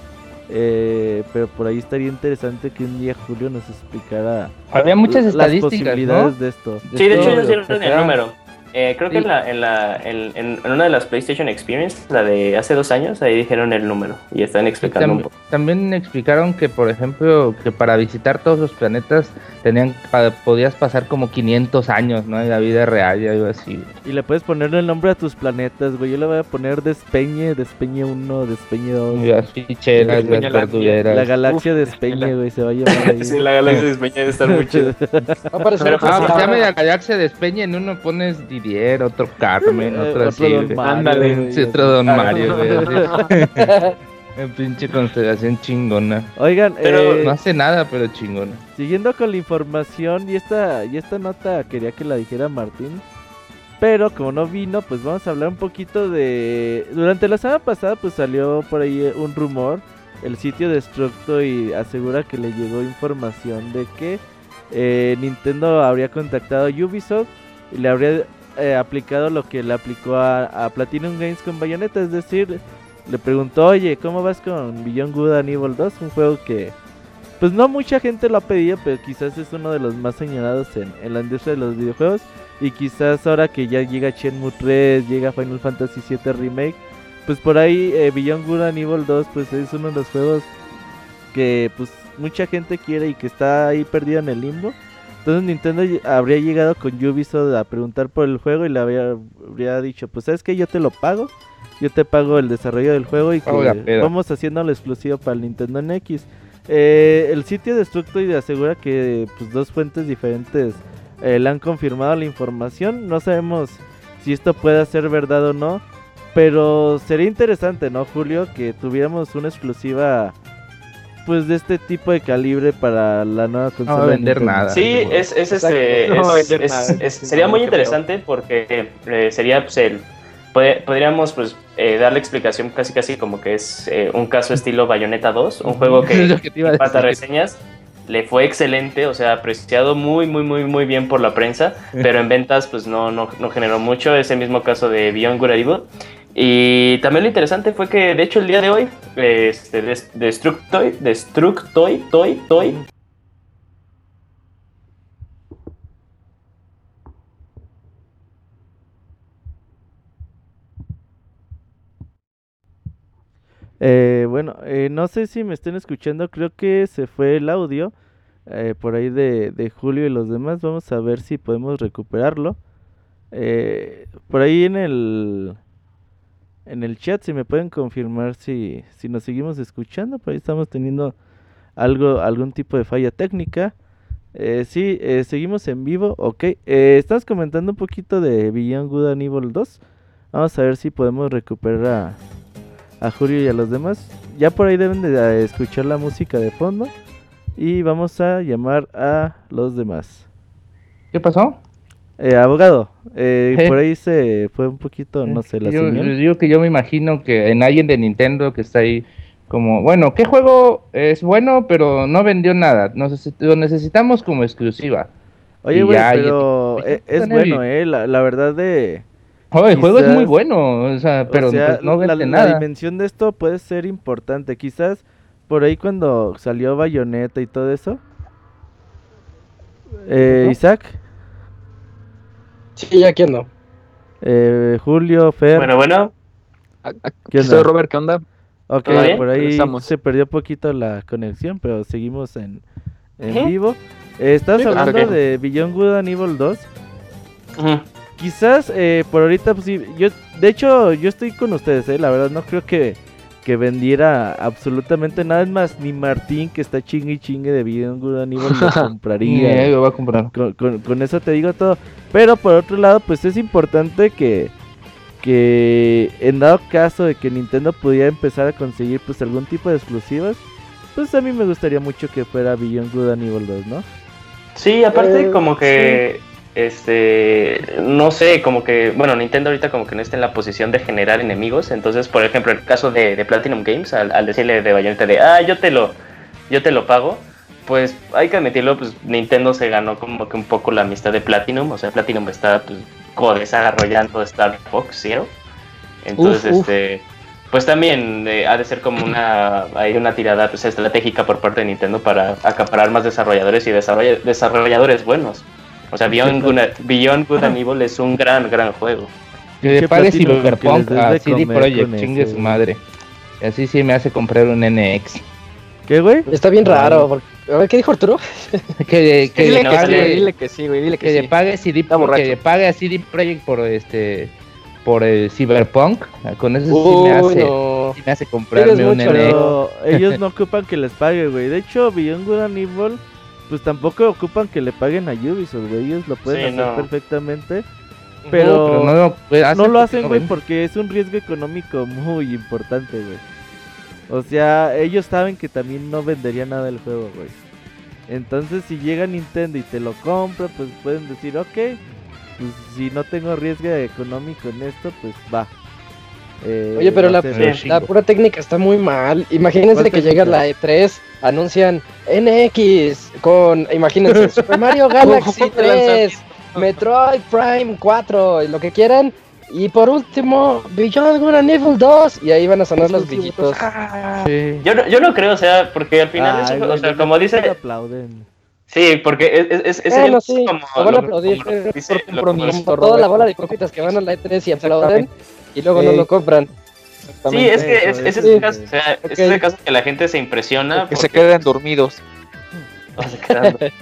Eh, pero por ahí estaría interesante que un día Julio nos explicara había muchas las estadísticas, posibilidades ¿no? de esto. Sí, de hecho dieron que el número. Eh, creo que Sí. en, la, en, la, en, en- en una de las PlayStation Experience, la de hace dos años, ahí dijeron el número y están explicando un tam- poco. también explicaron que, por ejemplo, que para visitar todos los planetas tenían pa- podías pasar como 500 años, ¿no? En la vida real y algo así. Y le puedes poner el nombre a tus planetas, güey. Yo le voy a poner Despeñe, Despeñe 1, Despeñe 2. Y las ficheras, las Despeña la- verduleras. La galaxia Uf, Despeñe, la- güey, se va a llamar ahí. Sí, la galaxia de España debe estar muy chida. Va a aparecer Ah, pues ya media galaxia despeña, en uno pones Didier, otro Carmen, Eh, otro así. Don güey. Mario, Ándale. Sí, otro Don Mario, güey. pinche constelación chingona. Oigan, Pero- eh, No hace nada, pero chingona. siguiendo con la información y esta, y esta nota quería que la dijera Martín. Pero como no vino, pues vamos a hablar un poquito de... Durante la semana pasada pues salió por ahí un rumor. El sitio Destructoid asegura que le llegó información de que eh, Nintendo habría contactado a Ubisoft y le habría eh, aplicado lo que le aplicó a, Platinum Games con Bayonetta. Es decir, le preguntó, oye, ¿cómo vas con Beyond Good and Evil 2? Un juego que pues no mucha gente lo ha pedido, pero quizás es uno de los más señalados en, la industria de los videojuegos. Y quizás ahora que ya llega Shenmue 3, llega Final Fantasy VII Remake, pues por ahí eh, Beyond Good and Evil 2 pues es uno de los juegos que pues mucha gente quiere y que está ahí perdido en el limbo. Entonces Nintendo habría llegado con Ubisoft a preguntar por el juego y le habría, habría dicho, pues sabes que yo te lo pago, yo te pago el desarrollo del juego y que vamos haciéndolo exclusivo para el Nintendo NX. Eh, el sitio Destructoid asegura que pues, dos fuentes diferentes eh, le han confirmado la información. No sabemos si esto puede ser verdad o no. Pero sería interesante, ¿no, Julio? Que tuviéramos una exclusiva pues de este tipo de calibre para la nueva consola. va a de vender Nintendo. nada. Sí, es, es este. Exacto. No va a es- vender es- nada. es- sería No, muy interesante porque eh, sería pues el. pod- Podríamos pues eh, darle explicación casi casi como que es eh, un caso estilo Bayonetta 2, un juego que que te iba a en cuanto a decir. reseñas le fue excelente, o sea, apreciado muy muy muy muy bien por la prensa, pero en ventas pues no, no, no generó mucho, ese mismo caso de Beyond Good Evil. Y también lo interesante fue que, de hecho, el día de hoy, este, Destructoid, Destructoid, Toy, Toy, Eh, bueno, eh, no sé si me estén escuchando, creo que se fue el audio eh, por ahí de, de, Julio y los demás. Vamos a ver si podemos recuperarlo. Eh, por ahí en el en el chat si me pueden confirmar si, si nos seguimos escuchando, por ahí estamos teniendo algo algún tipo de falla técnica. Eh, sí, eh, seguimos en vivo, ok. Eh, estás comentando un poquito de Beyond Good and Evil 2. Vamos a ver si podemos recuperar a, a Julio y a los demás. Ya por ahí deben de escuchar la música de fondo. Y vamos a llamar a los demás. ¿Qué pasó? Eh, abogado, eh, por ahí se fue un poquito, no sé, la yo, señal. yo digo que yo me imagino que en alguien de Nintendo que está ahí como, bueno, ¿qué juego es bueno pero no vendió nada? Nos lo necesitamos como exclusiva. Oye, güey, pero y- eh, es bueno, eh, la, la verdad de... Oh, el juego es muy bueno, o sea, pero o sea, pues, no la, vende la nada. dimensión de esto puede ser importante. Quizás por ahí cuando salió Bayonetta y todo eso. Eh. Isaac, Sí, ya aquí ando. eh, Julio, Fer. Bueno, bueno. ¿Qué Aquí estoy, onda? Robert, ¿qué onda? Ok, por ahí Regresamos. se perdió poquito la conexión, pero seguimos en, en Ujú. vivo. Eh, claro hablando de Beyond Good and Evil 2. Ujú. Quizás eh, por ahorita, pues sí, yo, de hecho, yo estoy con ustedes, eh, la verdad no creo que, que vendiera absolutamente nada, es más, ni Martín, que está chingue y chingue de Beyond Good and Evil, lo compraría. Lo voy a comprar. con, con- con eso te digo todo. Pero por otro lado, pues es importante que, que en dado caso de que Nintendo pudiera empezar a conseguir pues algún tipo de exclusivas, pues a mí me gustaría mucho que fuera Beyond Good and Evil 2, ¿no? Sí, aparte Eh, como que este no sé, como que bueno, Nintendo ahorita como que no está en la posición de generar enemigos, entonces por ejemplo, el caso de, de Platinum Games al, al decirle de Bayonetta de, "Ah, yo te lo yo te lo pago." Pues hay que admitirlo, pues Nintendo se ganó como que un poco la amistad de Platinum, o sea, Platinum está pues como desarrollando Star Fox Zero. Entonces, Uf, uf. este pues también eh, ha de ser como una hay una tirada pues, estratégica por parte de Nintendo para acaparar más desarrolladores y desarrolla- desarrolladores buenos. O sea, Beyond Good, Beyond Good and Evil es un gran, gran juego. Que le pague Cyberpunk a CD Projekt, chingue su madre. Y así sí me hace comprar un NX. ¿Qué, güey? Está bien raro. porque- A ver, ¿qué dijo Arturo? Que, que Dile le que sí, pague, dile que sí, güey, dile que, que le sí. pague CD, que le pague a CD Projekt por este por el Cyberpunk. Con eso sí me hace, no. sí me hace comprarme un NX. Ellos no ocupan que les pague, güey. De hecho, Beyond Good and Evil, pues tampoco ocupan que le paguen a Ubisoft, güey. Ellos lo pueden Sí, hacer no. perfectamente. Pero, Pero no, lo- no lo porque hacen, no güey, porque es un riesgo económico muy importante, güey. O sea, ellos saben que también no vendería nada el juego, güey. Entonces, si llega Nintendo y te lo compra, pues pueden decir, ok, pues si no tengo riesgo económico en esto, pues va. Eh, Oye, pero la, pura técnica está muy mal. Imagínense ¿Cuál que llega la E3, anuncian NX con, imagínense, Super Mario Galaxy 3, Metroid Prime 4, y lo que quieran. Y por último, Beyond Good and Evil 2. Y ahí van a sonar los brillitos. Sí. Yo no, yo no creo, o sea, porque al final, Ay, eso- güey, o sea, como dice, aplauden. sí, porque es, es, es, es Bueno, sí, como, lo van a aplaudir, como dice- por compromiso. Como toda la bola de hipócritas que van a la E3 y aplauden y luego no Ey. lo compran. Sí, es que es, Eso, es sí. caso, o sea, Ok. es ese caso que la gente se impresiona. Que se porque- queden dormidos. o se quedan-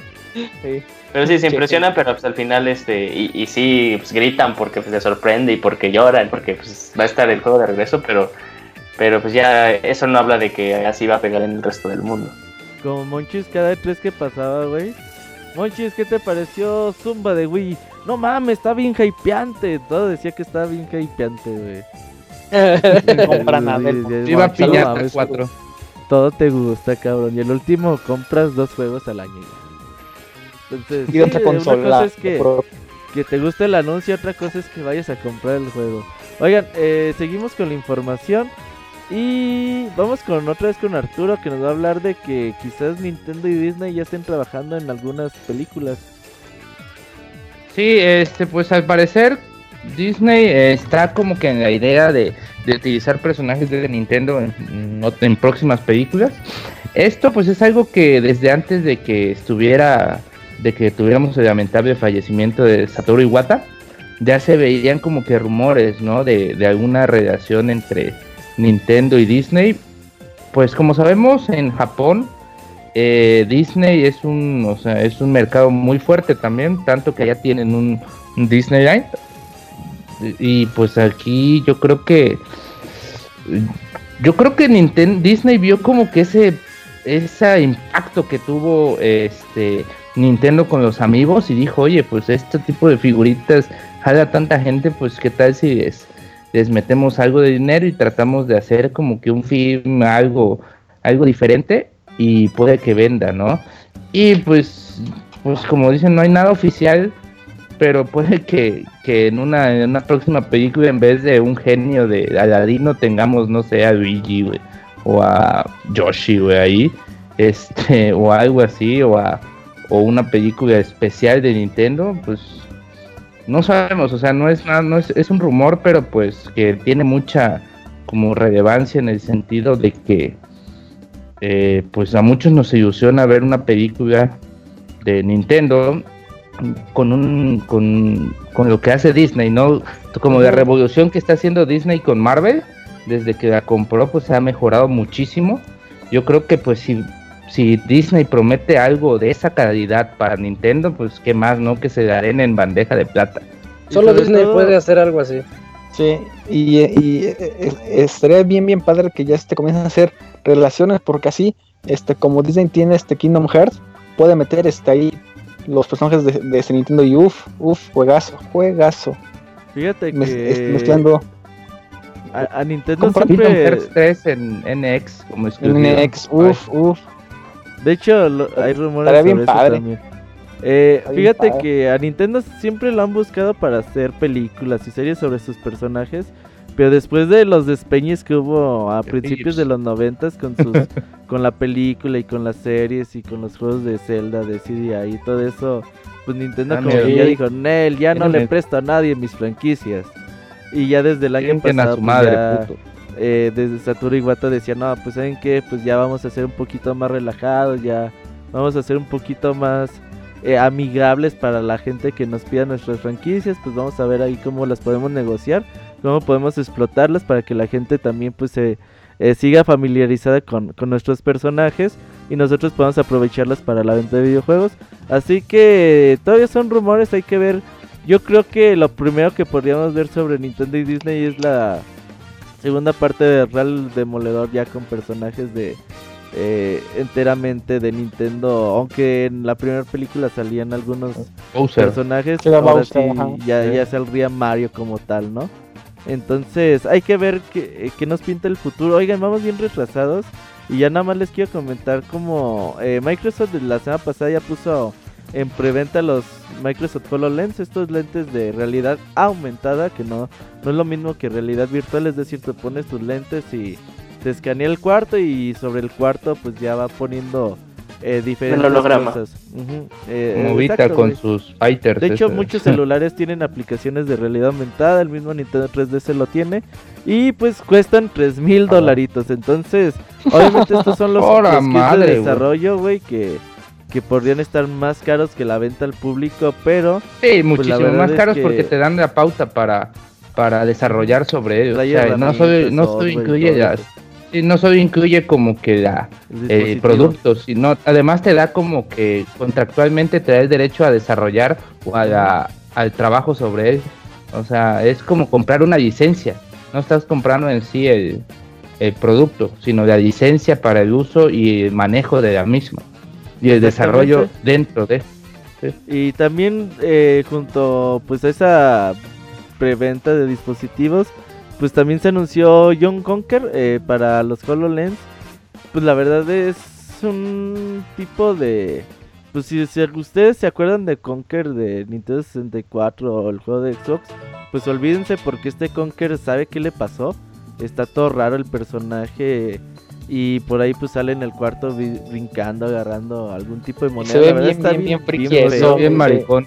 Sí. Pero sí, se Sí, impresiona, pero pues al final, este, y, y sí, pues gritan porque pues, les sorprende y porque lloran, porque pues va a estar el juego de regreso, pero, pero pues ya eso no habla de que así va a pegar en el resto del mundo. Como Monchis cada tres que pasaba, güey. Monchis, ¿qué te pareció Zumba de Wii? No mames, está bien hypeante. Todo decía que estaba bien hypeante, güey. No compra nada. Iba no piñata mames, 4. Todo te gusta, cabrón. Y el último compras dos juegos al año. Entonces, Y otra una cosa es que, que te guste el anuncio, otra cosa es que vayas a comprar el juego. Oigan, eh, seguimos con la información. Y vamos con otra vez con Arturo que nos va a hablar de que quizás Nintendo y Disney ya estén trabajando en algunas películas. Sí, este, pues al parecer Disney eh, está como que en la idea de, de utilizar personajes de Nintendo en, próximas películas. Esto pues es algo que desde antes de que estuviera, de que tuviéramos el lamentable fallecimiento de Satoru Iwata, ya se veían como que rumores, ¿no? De, de alguna relación entre Nintendo y Disney. pues como sabemos en Japón eh, Disney es un, o sea, es un mercado muy fuerte también, tanto que ya tienen un, un Disneyland. Y, pues aquí yo creo que yo creo que Nintendo Disney vio como que ese ese impacto que tuvo este Nintendo con los amigos y dijo, "Oye, pues este tipo de figuritas jala tanta gente, pues qué tal si les, les metemos algo de dinero y tratamos de hacer como que un film algo algo diferente y puede que venda, ¿no? Y pues, pues como dicen, no hay nada oficial, pero puede que, que en, una, en una próxima película, en vez de un genio de Aladino, tengamos, no sé, a Luigi, güey, o a Yoshi, güey, ahí, este, o algo así, o a o una película especial de Nintendo, pues no sabemos, o sea, no es nada, no es, es un rumor, pero pues que tiene mucha como relevancia en el sentido de que eh, pues a muchos nos ilusiona ver una película de Nintendo con un con, con lo que hace Disney, ¿no? Como la revolución que está haciendo Disney con Marvel, desde que la compró, pues ha mejorado muchísimo. Yo creo que pues si, si Disney promete algo de esa calidad para Nintendo, pues qué más, ¿no? Que se den en bandeja de plata. Solo Disney todo- puede hacer algo así. Sí, y, y, eh, estaría bien, bien padre que ya este comiencen a hacer relaciones, porque así, este, como Disney tiene este Kingdom Hearts, puede meter este ahí los personajes de, de ese Nintendo y uff, uff, juegazo, juegazo. Fíjate Mez- que este, mezclando a, a Nintendo Compra- Kingdom siempre... Hearts 3 en NX como. NX, uff, uff. De hecho, lo- hay rumores Estaría bien sobre eso padre. también. Eh, bien fíjate padre. que a Nintendo siempre lo han buscado para hacer películas y series sobre sus personajes, pero después de los despeñes que hubo a principios de los noventas con sus con la película y con las series y con los juegos de Zelda, de CDI y todo eso, pues Nintendo Ah, como que ya dijo, Nel, ya no le presto a nadie mis franquicias. Y ya desde el año Sienten a pasado su pues, madre, ya- puto. Eh, desde Satoru Iwata decía, no, pues saben qué, pues ya vamos a ser un poquito más relajados, ya vamos a ser un poquito más eh, amigables para la gente que nos pida nuestras franquicias, pues vamos a ver ahí cómo las podemos negociar, cómo podemos explotarlas para que la gente también pues se eh, siga familiarizada con, con nuestros personajes y nosotros podamos aprovecharlas para la venta de videojuegos. Así que todavía son rumores, hay que ver. Yo creo que lo primero que podríamos ver sobre Nintendo y Disney es la segunda parte de Real Demoledor ya con personajes de eh, enteramente de Nintendo, aunque en la primera película salían algunos Bowser. personajes, ahora Bowser, sí ya, Sí. ya saldría Mario como tal, ¿no? Entonces hay que ver qué, qué nos pinta el futuro. Oigan, vamos bien retrasados y ya nada más les quiero comentar como eh, Microsoft de la semana pasada ya puso en preventa los Microsoft HoloLens, estos lentes de realidad aumentada, que no, no es lo mismo que realidad virtual, es decir, te pones tus lentes y te escanea el cuarto y sobre el cuarto pues ya va poniendo eh, diferentes holograma. cosas. Eh, Como Vita exacto, con güey. sus fighters. De hecho, muchos celulares tienen aplicaciones de realidad aumentada, el mismo Nintendo 3DS lo tiene, y pues cuestan 3 mil dolaritos. Entonces, obviamente estos son los, los kits madre, de desarrollo, güey, que, que podrían estar más caros que la venta al público, pero Sí, muchísimo verdad más caros que- porque te dan la pauta para, para desarrollar sobre ellos. O trae sea, no herramientas, no solo software y incluye sí, no solo incluye como que la, El el dispositivo. producto, sino además te da como que contractualmente te da el derecho a desarrollar o a la- al trabajo sobre él. O sea, es como comprar una licencia. No estás comprando en sí el, el producto, sino la licencia para el uso y el manejo de la misma. Y el desarrollo dentro de. Y también eh, junto pues a esa preventa de dispositivos, pues también se anunció John Conker eh, para los HoloLens. Pues la verdad es un tipo de... Pues si, si ustedes se acuerdan de Conker de Nintendo 64 o el juego de Xbox, pues olvídense porque este Conker sabe qué le pasó. Está todo raro el personaje y por ahí pues sale en el cuarto brincando, agarrando algún tipo de moneda. se ve La verdad bien, está bien, bien feo. maricón.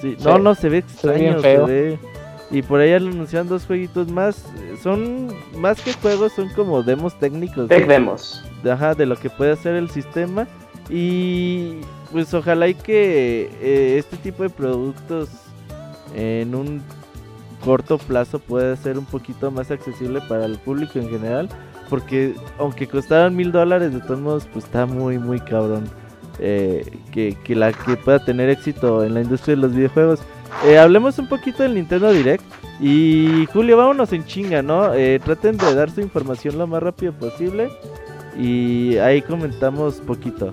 Sí, no, no, se ve Se ve bien extraño, se feo. ve. Y por ahí anuncian dos jueguitos más. Son más que juegos, son como demos técnicos Tech de, demos. de- ajá, de lo que puede hacer el sistema. Y pues ojalá y que eh, este tipo de productos en un corto plazo pueda ser un poquito más accesible para el público en general. Porque aunque costaran mil dólares, de todos modos, pues está muy, muy cabrón. eh, que, que la que pueda tener éxito en la industria de los videojuegos. Eh, hablemos un poquito del Nintendo Direct. Y Julio, vámonos en chinga, ¿no? Eh, traten de dar su información lo más rápido posible. Y ahí comentamos poquito.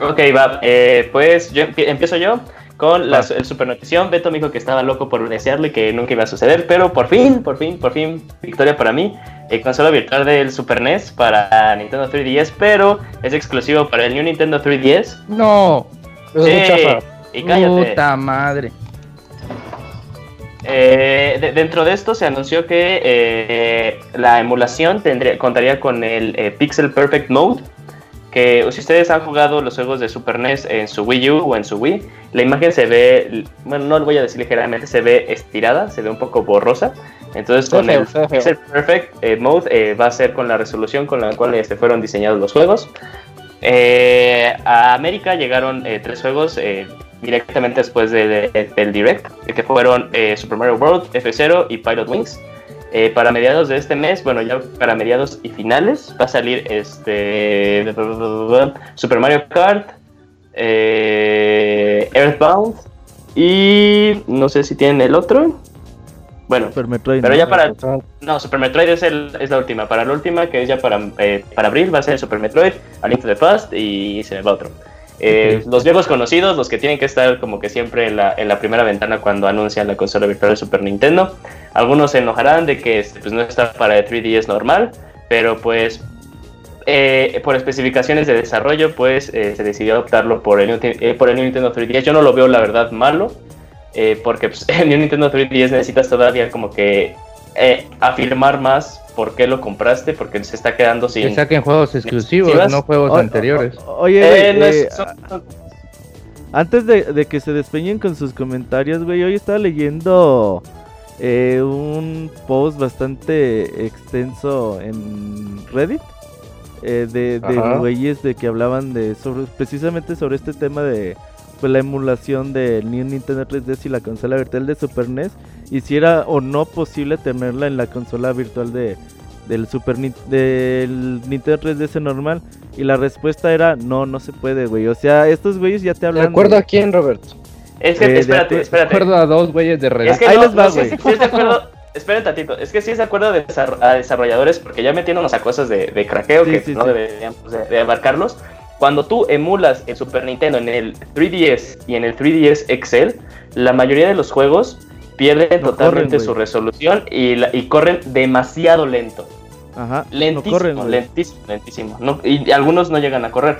Ok, va. pues yo empie- empiezo yo con la, el super notición. Beto me dijo que estaba loco por desearle que nunca iba a suceder, pero por fin, por fin, por fin, victoria para mí. Eh, consola virtual del Super NES para Nintendo 3DS, pero es exclusivo para el New Nintendo 3DS. No, Es muy Sí, chafa. y cállate. puta madre. Eh, de- dentro de esto se anunció que eh, la emulación tendría, contaría con el eh, Pixel Perfect Mode. Que si ustedes han jugado los juegos de Super NES en su Wii U o en su Wii, la imagen se ve, bueno, no lo voy a decir ligeramente, se ve estirada, se ve un poco borrosa. Entonces, con el. Pixel Perfect eh, Mode eh, va a ser con la resolución con la cual este, fueron diseñados los juegos. Eh, a América llegaron tres juegos directamente después de- de- del Direct, que fueron Super Mario World, F0 y Pilot Wings. Eh, para mediados de este mes, bueno, ya para mediados y finales, va a salir este Super Mario Kart, eh, Earthbound y no sé si tienen el otro. Bueno, Super Metroid. pero ¿no? ya para no, Super Metroid es, el, es la última. Para la última, que es ya para, eh, para abril, va a ser Super Metroid, A Link to the Past y se me va otro. Eh. Los viejos conocidos, los que tienen que estar como que siempre en la, en la primera ventana cuando anuncian la consola virtual de Super Nintendo. Algunos se enojarán de que este, pues, no está para el 3DS normal, pero pues eh, por especificaciones de desarrollo, pues eh, se decidió optarlo por el, por el Nintendo 3DS. Yo no lo veo la verdad malo, porque pues, en el Nintendo 3DS necesitas todavía como que eh, afirmar más por qué lo compraste, porque se está quedando sin... Que saquen juegos exclusivos, no juegos O- anteriores. o- Oye, Eh, no eh, es- son- antes de, de que se despeñen con sus comentarios, güey, hoy estaba leyendo eh, un post bastante extenso en Reddit eh, de, de güeyes de que hablaban de sobre, precisamente sobre este tema de pues, la emulación del New Nintendo 3DS y la consola virtual de Super NES y si era o no posible tenerla en la consola virtual de del Super del Nintendo 3DS normal y la respuesta era no, no se puede, güey. O sea, estos güeyes ya te ¿De hablan acuerdo de- a quién, Robert? Es que, Eh, de espérate, espérate. Recuerdo a dos güeyes de. Es que Ahí no, les va, no sé güey. si- si es de acuerdo. Esperen tantito, es que sí es de acuerdo de a desarrolladores, porque ya metiéndonos a cosas de, de craqueo Sí, que sí, no sí. deberíamos de, de abarcarlos. Cuando tú emulas el Super Nintendo en el 3DS y en el 3DS XL, la mayoría de los juegos pierden No totalmente corren, su resolución y, la- y corren demasiado lento. Ajá, Lentísimo, no corren, güey. lentísimo, lentísimo. No- y algunos no llegan a correr.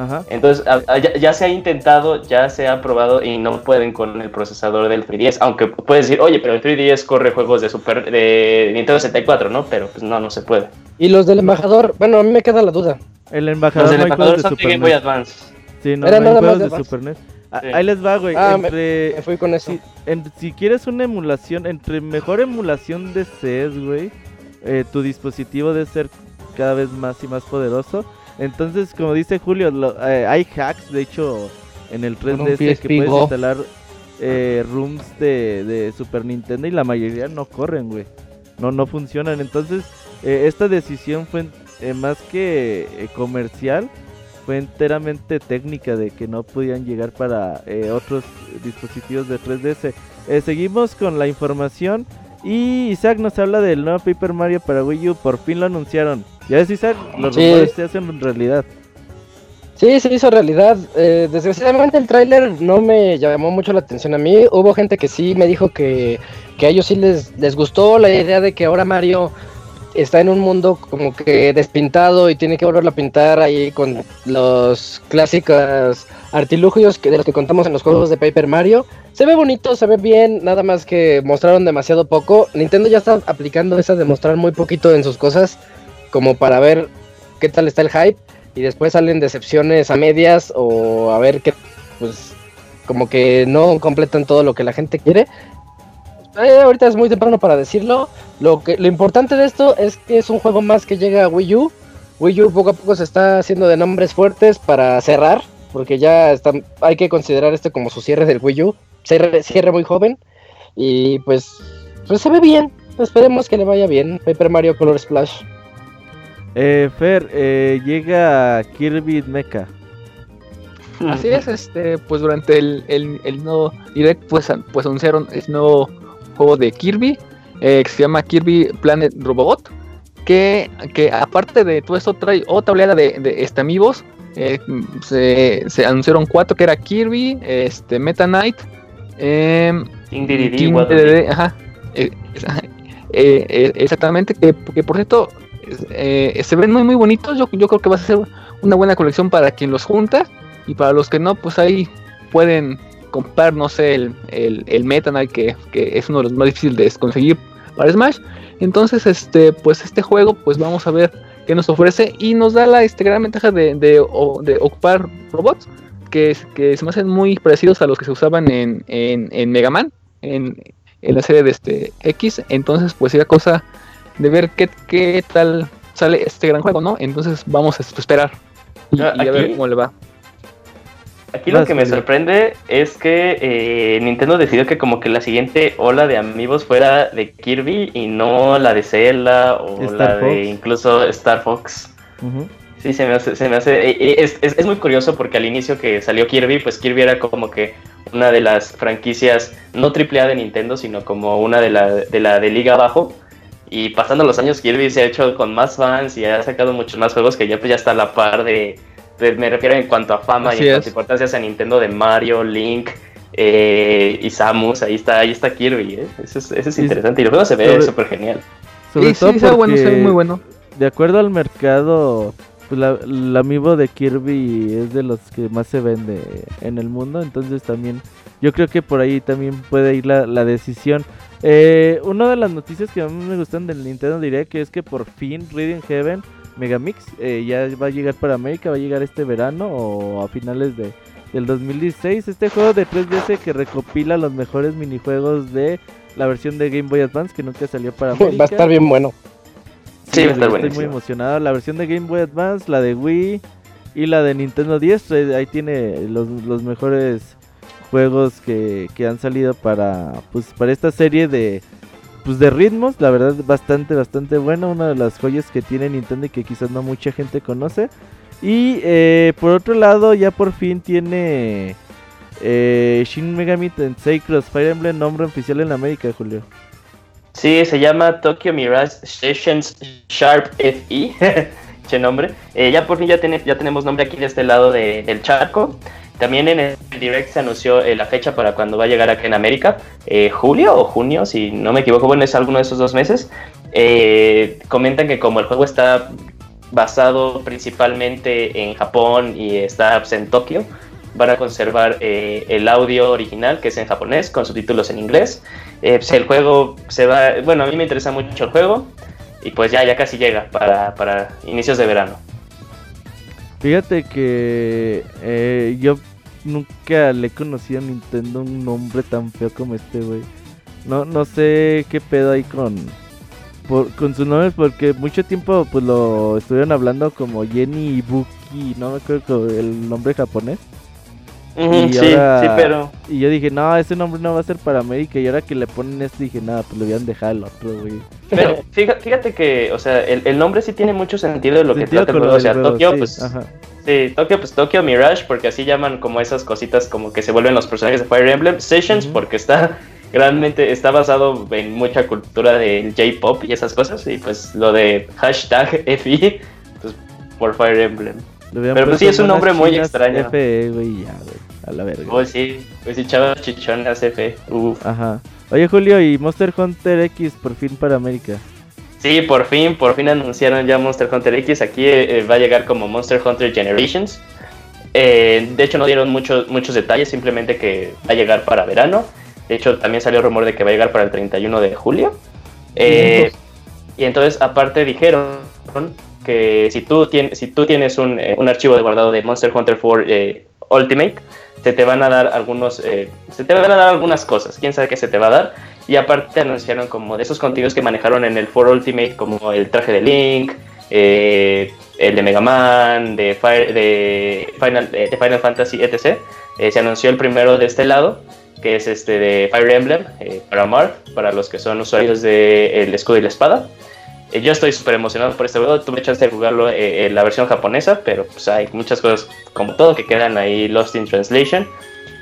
Ajá. Entonces, ya, ya se ha intentado, ya se ha probado y no pueden con el procesador del 3DS. Aunque puedes decir, oye, pero el 3DS corre juegos de Super de Nintendo 64, ¿no? Pero pues no, no se puede. Y los del embajador, bueno, a mí me queda la duda. El Los embajador del no hay embajador son de Super Game Boy NES. Advance. Sí, no, Era no nada más de. Super NES. Sí. Ahí les va, güey. Ah, me- entre, Me fui con eso. si, en- si quieres una emulación, entre mejor emulación de CES, güey, eh, tu dispositivo debe ser cada vez más y más poderoso. Entonces, como dice Julio, lo- eh, hay hacks, de hecho, en el Con un 3DS que puedes Go. instalar eh, rooms de, de Super Nintendo y la mayoría no corren, güey. No, no funcionan. Entonces, eh, esta decisión fue eh, más que eh, comercial, fue enteramente técnica de que no podían llegar para eh, otros dispositivos de 3DS. Eh, seguimos con la información y Isaac nos habla del nuevo Paper Mario para Wii U. Por fin lo anunciaron. Ya Isaac, los Sí. rumores se hacen realidad. Sí, se hizo realidad. Eh, desgraciadamente el tráiler no me llamó mucho la atención a mí. Hubo gente que sí me dijo que, que a ellos sí les, les gustó la idea de que ahora Mario está en un mundo como que despintado y tiene que volverlo a pintar ahí con los clásicos artilugios que, de los que contamos en los juegos de Paper Mario. Se ve bonito, se ve bien, nada más que mostraron demasiado poco. Nintendo ya está aplicando esa de mostrar muy poquito en sus cosas como para ver qué tal está el hype y después salen decepciones a medias o a ver que pues como que no completan todo lo que la gente quiere. Eh, ahorita es muy temprano para decirlo. Lo que lo importante de esto es que es un juego más que llega a Wii U. Wii U poco a poco se está haciendo de nombres fuertes para cerrar, porque ya están, hay que considerar este como su cierre del Wii U. Cierre, cierre muy joven y pues pues se ve bien. Esperemos que le vaya bien. Paper Mario Color Splash. Eh, Fer, eh, llega Kirby Mecha. Así es, este, pues durante el, el, el nuevo direct, pues, pues anunciaron el nuevo juego de Kirby, eh, que se llama Kirby Planet Robot, que, que aparte de todo esto trae otra oleada de, de este, amigos, eh, se, se anunciaron cuatro, que era Kirby, este, Meta Knight, em, di, King ajá, eh, eh, eh, exactamente, que, que por cierto, eh, se ven muy muy bonitos, yo, yo creo que va a ser una buena colección para quien los junta, y para los que no, pues ahí pueden comprar, no sé, el, el, el que, que es uno de los más difíciles de conseguir para Smash. Entonces, este, pues este juego, pues vamos a ver qué nos ofrece y nos da la este, gran ventaja de, de, ocupar robots que, que se me hacen muy parecidos a los que se usaban en, en, en Mega Man, en, en la serie de este X. Entonces, pues sería cosa de ver qué, qué tal sale este gran juego, ¿no? Entonces vamos a esperar y, Ah, y a ver aquí- cómo le va. Aquí lo que me sorprende es que eh, Nintendo decidió que como que la siguiente ola de amigos fuera de Kirby y no la de Zelda o Star la de Fox. incluso Star Fox. Sí, se me hace, se me hace, eh, eh, es, es- es muy curioso porque al inicio que salió Kirby, pues Kirby era como que una de las franquicias, no AAA de Nintendo, sino como una de la de, la de liga abajo. Y pasando los años, Kirby se ha hecho con más fans y ha sacado muchos más juegos que ya, pues, ya está a la par de, de- me refiero en cuanto a fama Así y en cuanto a importancias a Nintendo de Mario, Link eh, y Samus, ahí está, ahí está Kirby, ¿eh? eso, es, eso es Sí, interesante y el juego se ve súper genial. Sobre Y todo sí, ve bueno, se ve porque- muy bueno. de acuerdo al mercado, pues la, el amiibo de Kirby es de los que más se vende en el mundo, entonces también yo creo que por ahí también puede ir la, la decisión. Eh, una de las noticias que a mí me gustan del Nintendo Direct que es que por fin Reading Heaven Megamix eh, ya va a llegar para América, va a llegar este verano o a finales de, del 2016. Este juego de 3DS que recopila los mejores minijuegos de la versión de Game Boy Advance que nunca salió para América. Va a estar bien bueno. Sí, va a estar Estoy muy emocionado. La versión de Game Boy Advance, la de Wii y la de Nintendo 10. eh, Ahí tiene los, los mejores juegos que, que han salido para pues para esta serie de pues de ritmos. La verdad bastante, bastante buena. Una de las joyas que tiene Nintendo y que quizás no mucha gente conoce. Y eh, por otro lado ya por fin tiene eh, Shin Megami Tensei Cross Fire Emblem nombre oficial en América, Julio. Sí, se llama Tokyo Mirage Sessions Sharp FE. che nombre. Eh, ya por fin ya, tiene- ya tenemos nombre aquí de este lado de- del charco. También en el direct se anunció eh, la fecha para cuando va a llegar acá en América. Eh, julio o junio, si no me equivoco, bueno, es alguno de esos dos meses. Eh, comentan que como el juego está basado principalmente en Japón y está pues, en Tokio, van a conservar el audio original que es en japonés con subtítulos en inglés. Pues, el juego se va, bueno, a mí me interesa mucho el juego y pues ya, ya casi llega para, para inicios de verano. Fíjate que yo nunca le he conocido a Nintendo un nombre tan feo como este, güey. No, no sé qué pedo hay con, por- con sus nombres porque mucho tiempo pues lo estuvieron hablando como Jenny Ibuki, no me acuerdo el nombre japonés. Y sí, ahora- sí, pero Y yo dije, no, ese nombre no va a ser para América. Y ahora que le ponen este dije, nada, pues le hubieran dejado el otro, güey. Pero fíjate, fíjate que, o sea, el, el nombre sí tiene mucho sentido de lo que trata el juego. lo O sea, juego, Tokio, sí, pues, ajá. sí, Tokio, pues Tokio Mirage, porque así llaman como esas cositas como que se vuelven los personajes de Fire Emblem. Sessions, porque está realmente, está basado en mucha cultura del J-pop y esas cosas. Y pues lo de hashtag FI, pues por Fire Emblem. Pero, pues, sí, es un nombre muy extraño. FE, güey, ya, güey. A la verga. Pues sí, pues sí, chavas chichonas F. Uf. Ajá. Oye, Julio, y Monster Hunter X por fin para América. Sí, por fin, por fin anunciaron ya Monster Hunter X. Aquí eh, va a llegar como Monster Hunter Generations. Eh, de hecho, no dieron muchos muchos detalles, simplemente que va a llegar para verano. De hecho, también salió rumor de que va a llegar para el 31 de julio. Eh, y entonces, aparte, dijeron que si tú, tienes, si tú tienes un, eh, un archivo de guardado de Monster Hunter 4 eh, Ultimate, se te van a dar algunos, eh, se te van a dar algunas cosas. Quién sabe qué se te va a dar. Y aparte anunciaron como de esos contenidos que manejaron en el 4 Ultimate, como el traje de Link, eh, el de Mega Man, de, Fire- de, Final, eh, de Final Fantasy, etc. Eh, se anunció el primero de este lado, que es este de Fire Emblem, eh, para Mark, para los que son usuarios del escudo y la espada. Eh, yo estoy súper emocionado por este juego. Tuve chance de jugarlo eh, en la versión japonesa, pero pues hay muchas cosas, como todo, que quedan ahí lost in translation.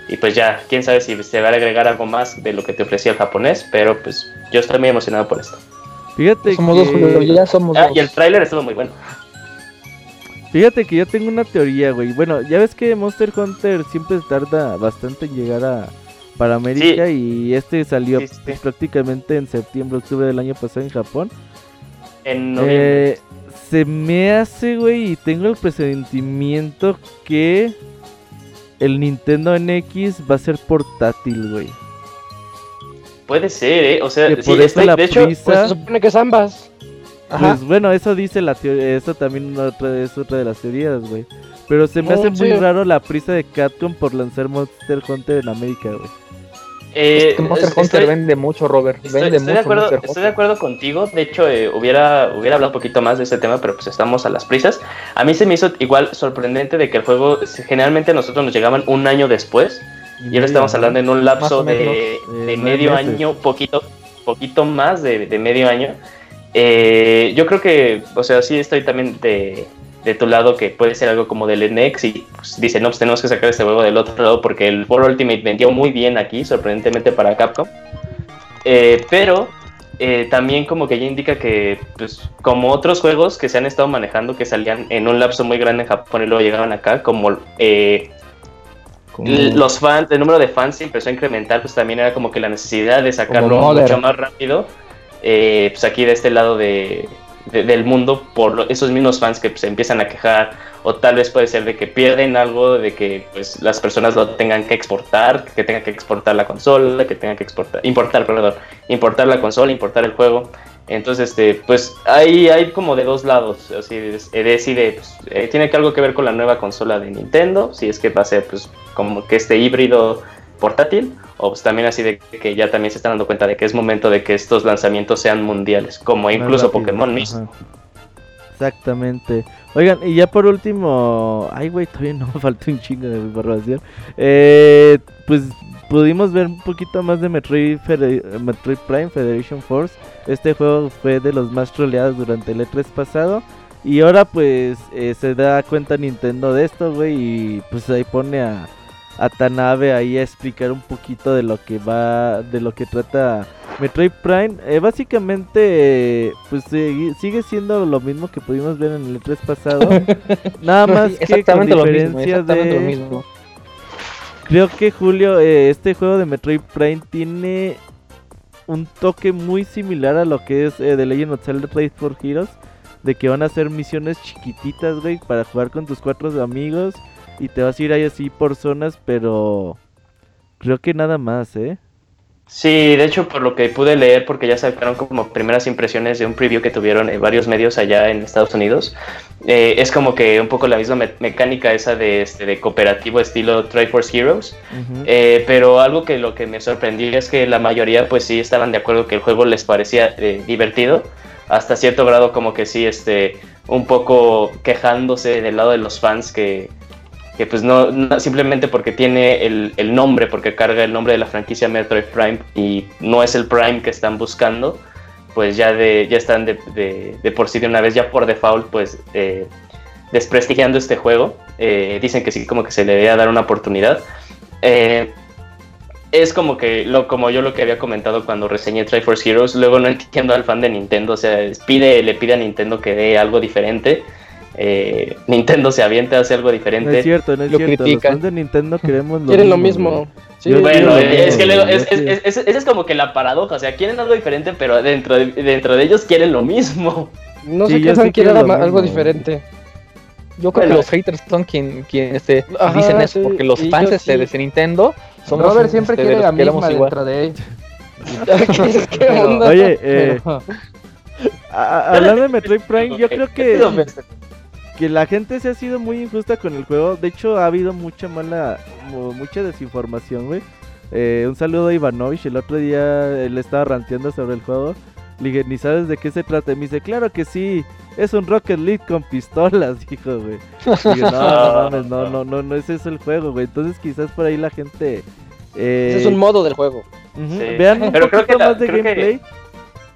Y pues ya, quién sabe si se va a agregar algo más de lo que te ofrecía el japonés, pero pues yo estoy muy emocionado por esto. Fíjate Somos dos, Julio, que... ya somos Ah, dos. y el tráiler estuvo muy bueno. Fíjate que yo tengo una teoría, güey. Bueno, ya ves que Monster Hunter siempre tarda bastante en llegar a para América y este salió Sí, prácticamente en septiembre, octubre del año pasado en Japón. En noviembre. Eh, se me hace, güey, y tengo el presentimiento que el Nintendo NX va a ser portátil, güey. Puede ser, ¿eh? O sea, que sí, por eso estoy- la de hecho, prisa- Pues se supone que es ambas. Ajá. Pues bueno, eso dice la teoría, eso también otra, es otra de las teorías, güey. Pero se me Oh, hace muy raro la prisa de Capcom por lanzar Monster Hunter en América, güey. Eh, Es que Monster Hunter estoy- vende mucho, Robert. Vende estoy de mucho acuerdo, Monster estoy de acuerdo contigo. De hecho, eh, hubiera, hubiera hablado un poquito más de este tema, pero pues estamos a las prisas. A mí se me hizo igual sorprendente de que el juego, generalmente a nosotros nos llegaban un año después. Y ahora estamos hablando en un lapso menos, de, eh, de medio meses. año, poquito, poquito más de, de medio año. Eh, yo creo que, o sea, sí estoy también de, de tu lado que puede ser algo como del NX y pues, dice, no, pues tenemos que sacar este juego del otro lado porque el World Ultimate vendió muy bien aquí, sorprendentemente para Capcom. Eh, pero eh, también como que ya indica que, pues, como otros juegos que se han estado manejando que salían en un lapso muy grande en Japón y luego llegaban acá, como eh, los fans, el número de fans se empezó a incrementar, pues también era como que la necesidad de sacarlo mucho más rápido, eh, pues aquí de este lado de, de- del mundo, por esos mismos fans que pues, se empiezan a quejar, o tal vez puede ser de que pierden algo, de que pues las personas lo tengan que exportar, que tengan que exportar la consola, que tengan que exportar, importar, perdón, importar la consola, importar el juego. Entonces, este, pues hay, hay como de dos lados. Así decide, pues, eh, tiene que algo que ver con la nueva consola de Nintendo, si es que va a ser pues como que este híbrido portátil, o pues también así de que ya también se están dando cuenta de que es momento de que estos lanzamientos sean mundiales, como incluso rápido, Pokémon mismo. ajá. Exactamente. Oigan, y ya por último, ay güey, todavía no me falta un chingo de información. Eh, pues pudimos ver un poquito más de Metroid, Fede- Metroid Prime Federation Force. Este juego fue de los más troleados durante el E3 pasado. Y ahora pues eh, se da cuenta Nintendo de esto, güey, y pues ahí pone a, a Tanabe ahí a explicar un poquito de lo que va, de lo que trata Metroid Prime. Eh, básicamente, eh, pues segui- sigue siendo lo mismo que pudimos ver en el E3 pasado. Nada más que con lo mismo, diferencia exactamente de... lo mismo. Creo que Julio, eh, este juego de Metroid Prime tiene un toque muy similar a lo que es eh, The Legend of Zelda Raid for Heroes. De que van a ser misiones chiquititas, güey, para jugar con tus cuatro amigos. Y te vas a ir ahí así por zonas, pero creo que nada más, ¿eh? Sí, de hecho, por lo que pude leer, porque ya sacaron como primeras impresiones de un preview que tuvieron en varios medios allá en Estados Unidos, eh, es como que un poco la misma me- mecánica esa de, este, de cooperativo estilo Triforce Heroes. Eh, pero algo que lo que me sorprendió es que la mayoría pues sí estaban de acuerdo que el juego les parecía eh, divertido, hasta cierto grado como que sí, este, un poco quejándose del lado de los fans que, que pues no, simplemente porque tiene el, el nombre, porque carga el nombre de la franquicia Metroid Prime y no es el Prime que están buscando, pues ya, de, ya están de, por sí de una vez, ya por default, pues eh, desprestigiando este juego. Eh, dicen que sí, como que se le debe dar una oportunidad. Eh, es como que lo como yo lo que había comentado cuando reseñé Triforce Heroes, luego no entiendo al fan de Nintendo, o sea, pide, le pide a Nintendo que dé algo diferente. Eh, Nintendo se avienta, hace algo No es diferente. cierto, no es Lo cierto. Los critican. fans de Nintendo queremos lo Quieren lo mismo. Sí, Bueno, yo- es que luego, es, es- es- es- esa es como que la paradoja, o sea, quieren algo diferente, pero dentro de, dentro de ellos quieren lo mismo. no Sí, sé yo qué fan sí quiere quiero lo ma- algo mismo. diferente. Yo creo Bueno. que los haters son quien, quien este, Ajá, dicen eso, sí, porque los fans este, sí. de Nintendo somos Robert siempre este, quiere los la que misma igual. dentro de él. ¿Qué Pero- onda? Oye, eh, A- a- hablando de Metroid Prime, yo creo que, pues, que la gente se ha sido muy injusta con el juego. De hecho, ha habido mucha mala, mu- mucha desinformación, güey. Eh, un saludo a Ivanovich. El otro día él estaba ranteando sobre el juego. Le dije, ¿ni sabes de qué se trata? Y me dice, claro que sí. Es un Rocket League con pistolas, dijo, güey. Dije, no, no mames, no, no, no, no es eso el juego, güey. Entonces quizás por ahí la gente... eh, Ese es un modo del juego. Sí. Vean un Pero creo que la- más de creo que- gameplay.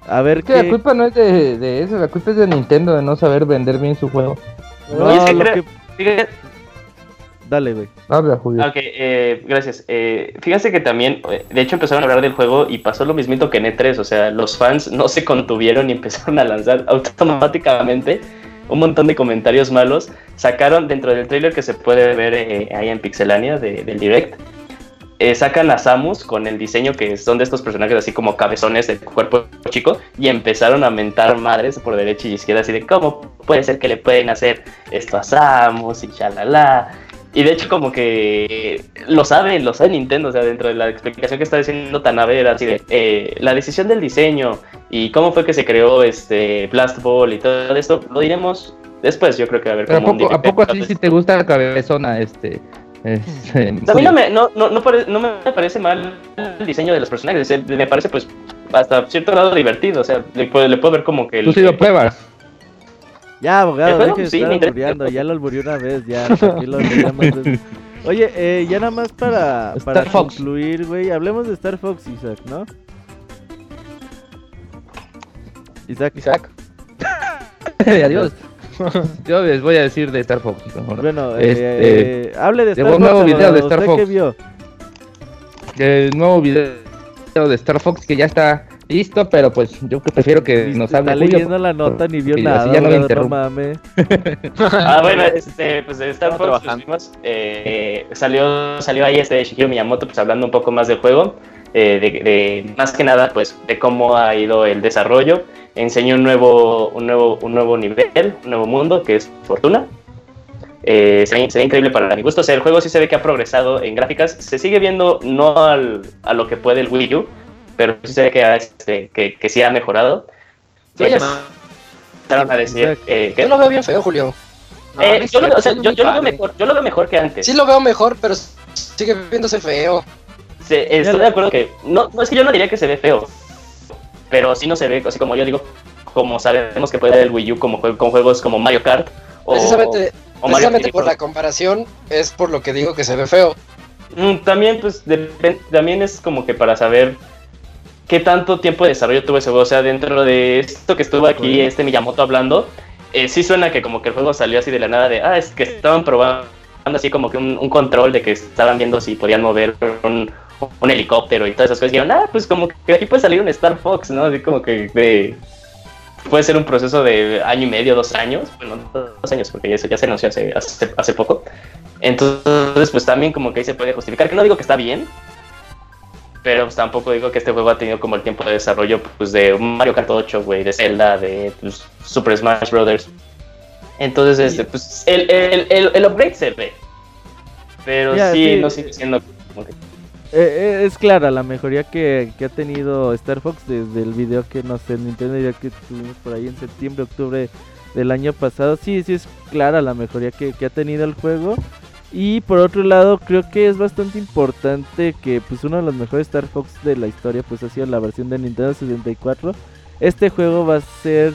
A ver Es que la culpa no es de, de eso, la culpa es de Nintendo de no saber vender bien su juego. No, Y es que lo creo- que- Dale, güey. Habla, Julio. Ok, eh, gracias. Eh, fíjense que también, eh, de hecho, empezaron a hablar del juego y pasó lo mismito que en E3. O sea, los fans no se contuvieron y empezaron a lanzar automáticamente un montón de comentarios malos. Sacaron dentro del trailer que se puede ver eh, ahí en Pixelania de- del Direct. Eh, sacan a Samus con el diseño que son de estos personajes así como cabezones de cuerpo chico y empezaron a mentar madres por derecha y izquierda así de cómo puede ser que le pueden hacer esto a Samus y chalala. Y de hecho como que lo sabe, lo sabe Nintendo, o sea, dentro de la explicación que está diciendo Tanabe era así de eh, la decisión del diseño y cómo fue que se creó este Blast Ball y todo esto, lo diremos después, yo creo que va a haber ¿A como un poco, ¿A poco así si te gusta la cabezona, este? Este, A mí no me, no, no, no, pare- no me parece mal el diseño de los personajes, eh, me parece pues hasta cierto grado divertido, o sea, le puedo, le puedo ver como que... el- Tú sí lo pruebas. Ya, abogado, deje de Sí, estar albureando, ya lo alburió una vez, ya, tranquilo, ya más veces. Oye, eh, ya nada más para, para concluir, güey, hablemos de Star Fox, Isaac, ¿no? Isaac, Isaac. Adiós. Yo les voy a decir de Star Fox. mejor. bueno, Este, eh, hable de Star un Fox, nuevo video de Star ¿usted Fox. qué vio? El nuevo video de Star Fox que ya está listo, pero pues yo prefiero que Ni- nos está hable Julio. leyendo la nota ni vio nada, ya no me no mames. Ah, bueno, este, pues de Star Estamos Fox pues, vimos, eh, salió, salió ahí este Shigeru Miyamoto pues hablando un poco más del juego, eh, de, de- más que nada pues de cómo ha ido el desarrollo, enseñó un nuevo, un nuevo, un nuevo nivel, un nuevo mundo que es Fortuna. Eh, se, ve, se ve increíble para mi gusto, o sea, el juego sí se ve que ha progresado en gráficas, se sigue viendo no al, a lo que puede el Wii U, pero sí se ve que, ha, este, que, que sí ha mejorado. Sí, empezaron a decir eh, que... Yo lo veo bien feo, Julio. Eh, yo, lo, o sea, Sí, yo, yo lo veo mejor, yo lo veo mejor que antes. Sí lo veo mejor, pero sigue viéndose feo. Se- estoy de acuerdo que no, no es que yo no diría que se ve feo, pero sí no se ve así como yo digo, como sabemos que puede el Wii U como jue- con juegos como Mario Kart o, Precisamente, o Mario precisamente por la comparación es por lo que digo que se ve feo. Mm, También pues también es como que para saber qué tanto tiempo de desarrollo tuvo ese juego, o sea, dentro de esto que estuvo aquí este Miyamoto hablando, eh, sí suena que como que el juego salió así de la nada de, ah, es que estaban probando así como que un, un control de que estaban viendo si podían mover un, un helicóptero y todas esas cosas. Y dijeron, ah, pues como que aquí puede salir un Star Fox, ¿no? Así como que de... Puede ser un proceso de año y medio, dos años. Bueno, dos años, porque ya se, ya se anunció hace, hace, hace poco. Entonces, pues también como que ahí se puede justificar. Que no digo que está bien, pero pues, tampoco digo que este juego ha tenido como el tiempo de desarrollo pues de Mario Kart 8, güey, de Zelda, de pues, Super Smash Brothers. Entonces, este, pues el, el, el, el upgrade se ve. Pero sí, sí. no sigue siendo como que... Eh, eh, es clara la mejoría que, que ha tenido Star Fox desde el video que no sé, Nintendo Direct que tuvimos por ahí en septiembre, octubre del año pasado. Sí, sí es clara la mejoría que, que ha tenido el juego. Y por otro lado, creo que es bastante importante que pues uno de los mejores Star Fox de la historia pues ha sido la versión de Nintendo 64. Este juego va a ser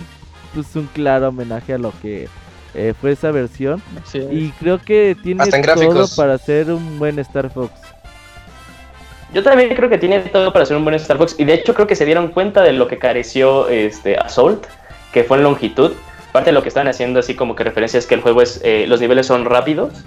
pues un claro homenaje a lo que eh, fue esa versión. Sí. Y creo que tiene todo gráficos. para ser un buen Star Fox. Yo también creo que tiene todo para ser un buen Star Fox. Y de hecho creo que se dieron cuenta de lo que careció este, Assault, que fue en longitud. Parte de lo que están haciendo así como que referencia es que el juego es, eh, los niveles son rápidos.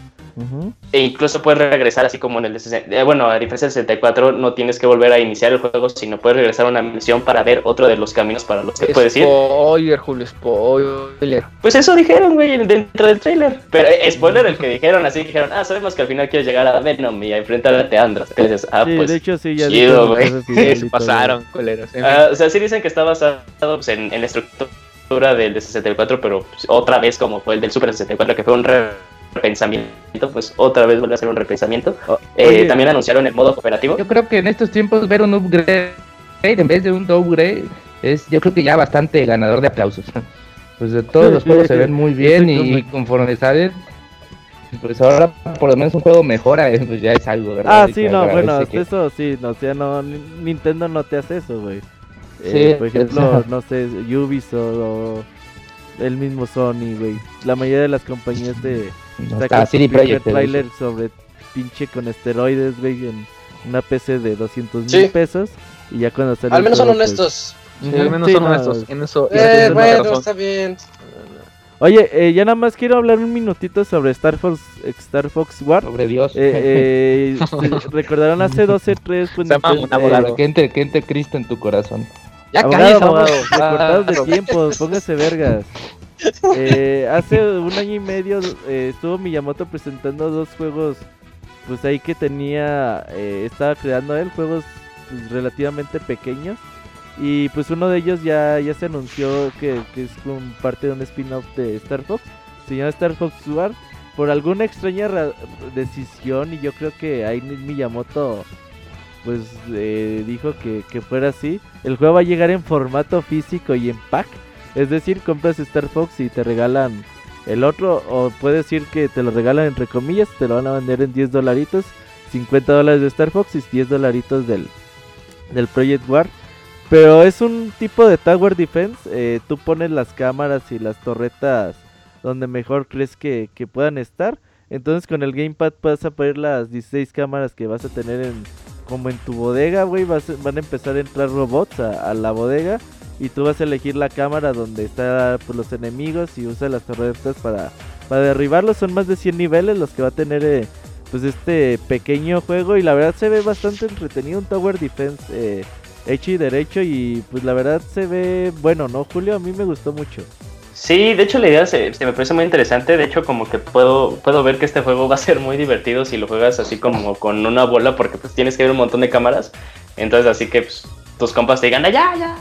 E incluso puedes regresar así como en el... eh, bueno, a diferencia del 64 no tienes que volver a iniciar el juego, sino puedes regresar a una misión para ver otro de los caminos para los que puedes ir. Spoiler, Julio, spoiler. Pues eso dijeron, güey, dentro del trailer. Pero eh, spoiler el que dijeron, así que dijeron, ah, sabemos que al final quieres llegar a Venom y a enfrentarte a Andros. Entonces, ah, Sí, pues... de hecho sí, ya chido, güey. se pasaron, Ah, o sea, sí dicen que está basado pues, en, en la estructura del de 64, pero pues, otra vez como fue el del Super 64, que fue un re- repensamiento, pues otra vez vuelve a ser un repensamiento. O- Eh, también anunciaron el modo cooperativo. Yo creo que en estos tiempos ver un upgrade en vez de un downgrade es yo creo que ya bastante ganador de aplausos. Pues de todos los juegos se ven muy bien y conforme salen pues ahora por lo menos un juego mejora, pues ya es algo, ¿verdad? Ah, sí, no, bueno, que- eso sí, no, o sea, no, Ni- Nintendo no te hace eso, güey. Eh, Sí, por ejemplo, no sé, Ubisoft o el mismo Sony, güey. La mayoría de las compañías no sacan CD Projekt. trailer sobre pinche con esteroides, güey, en una PC de 200 mil Sí. pesos. Y ya cuando sale Al menos son pues, honestos. Sí, al menos Sí, son no, honestos. En eso. Eh, toda bueno, razón. está bien. Oye, eh, ya nada más quiero hablar un minutito sobre Star Fox, Star Fox War. Sobre Dios. Eh, eh, recordaron hace 12, 3, pues Se llama Nintendo- un abogado. que entre, que entre Cristo en tu corazón. Ya Abogado, abogado, recortados de tiempo, póngase vergas. Eh, hace un año y medio eh, estuvo Miyamoto presentando dos juegos, pues ahí que tenía, eh, estaba creando él, juegos pues, relativamente pequeños. Y pues uno de ellos ya, ya se anunció que, que es como parte de un spin-off de Star Fox. Se llama Star Fox War. Por alguna extraña ra- decisión, y yo creo que ahí Miyamoto pues eh, dijo que, que fuera así. El juego va a llegar en formato físico y en pack. Es decir, compras Star Fox y te regalan el otro. O puede decir que te lo regalan entre comillas. Te lo van a vender en 10 dolaritos. 50 dólares de Star Fox y 10 dolaritos del, del Project War. Pero es un tipo de Tower Defense. eh, tú pones las cámaras y las torretas donde mejor crees que, que puedan estar. Entonces con el gamepad vas a poner las 16 cámaras que vas a tener en, como en tu bodega, güey. Van a empezar a entrar robots a, a la bodega. Y tú vas a elegir la cámara donde están pues, los enemigos y usa las torretas para, para derribarlos. Son más de 100 niveles los que va a tener eh, pues este pequeño juego. Y la verdad se ve bastante entretenido. Un Tower Defense eh, hecho y derecho. Y pues la verdad se ve bueno, ¿no, Julio? A mí me gustó mucho. Sí, de hecho la idea se, me parece muy interesante. De hecho, como que puedo, puedo ver que este juego va a ser muy divertido si lo juegas así como con una bola, porque pues tienes que ver un montón de cámaras. Entonces, así que pues, tus compas te digan, "Ah, ya, ya.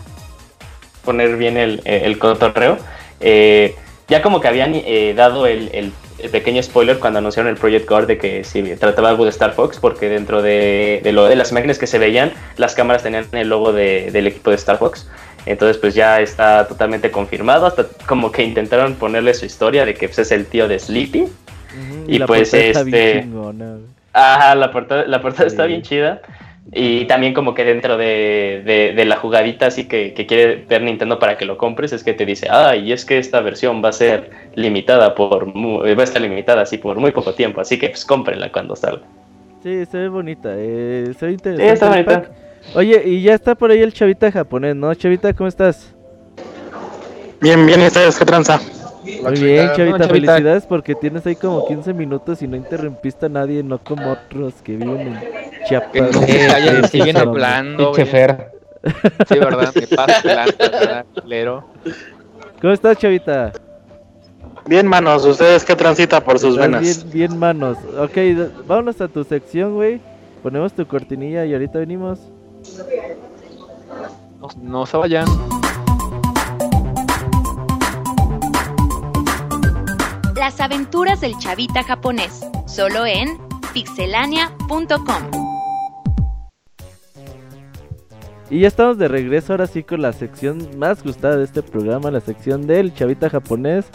Poner bien el, el cotorreo. Eh, ya como que habían eh, dado el, pequeño spoiler cuando anunciaron el Project Guard de que sí, trataba algo de Star Fox, porque dentro de, lo, de las imágenes que se veían, las cámaras tenían el logo de- del equipo de Star Fox. Entonces pues ya está totalmente confirmado, hasta como que intentaron ponerle su historia de que pues, es el tío de Sleepy. Y pues, está este. Ajá, la portada, la portada está Sí. bien chida. Y también como que dentro de, de- de la jugadita así que, que quiere ver Nintendo para que lo compres, es que te dice, ah, y es que esta versión va a ser limitada por, mu- va a estar limitada así por muy poco tiempo, así que pues cómprenla cuando salga. Sí, se ve bonita, eh, se ve Sí, interesante. está el bonita. pack. Oye, y ya está por ahí el chavita japonés, ¿no? Chavita, ¿cómo estás? Bien, bien, ¿y ustedes qué tranza? Muy bien, chavita, No, Chavita. felicidades porque tienes ahí como 15 minutos y no interrumpiste a nadie, no como otros que viven en Chiapas. Eh, siguen sí, hablando. Sí, verdad, me pasa de lanza, ¿verdad? ¿Cómo estás, chavita? Bien, manos, ¿ustedes qué transita por sus venas? Bien, bien manos. Ok, vámonos a tu sección, güey. Ponemos tu cortinilla y ahorita venimos. No, no se vayan. Las aventuras del chavita japonés, solo en pixelania.com. Y ya estamos de regreso ahora sí con la sección más gustada de este programa, la sección del chavita japonés,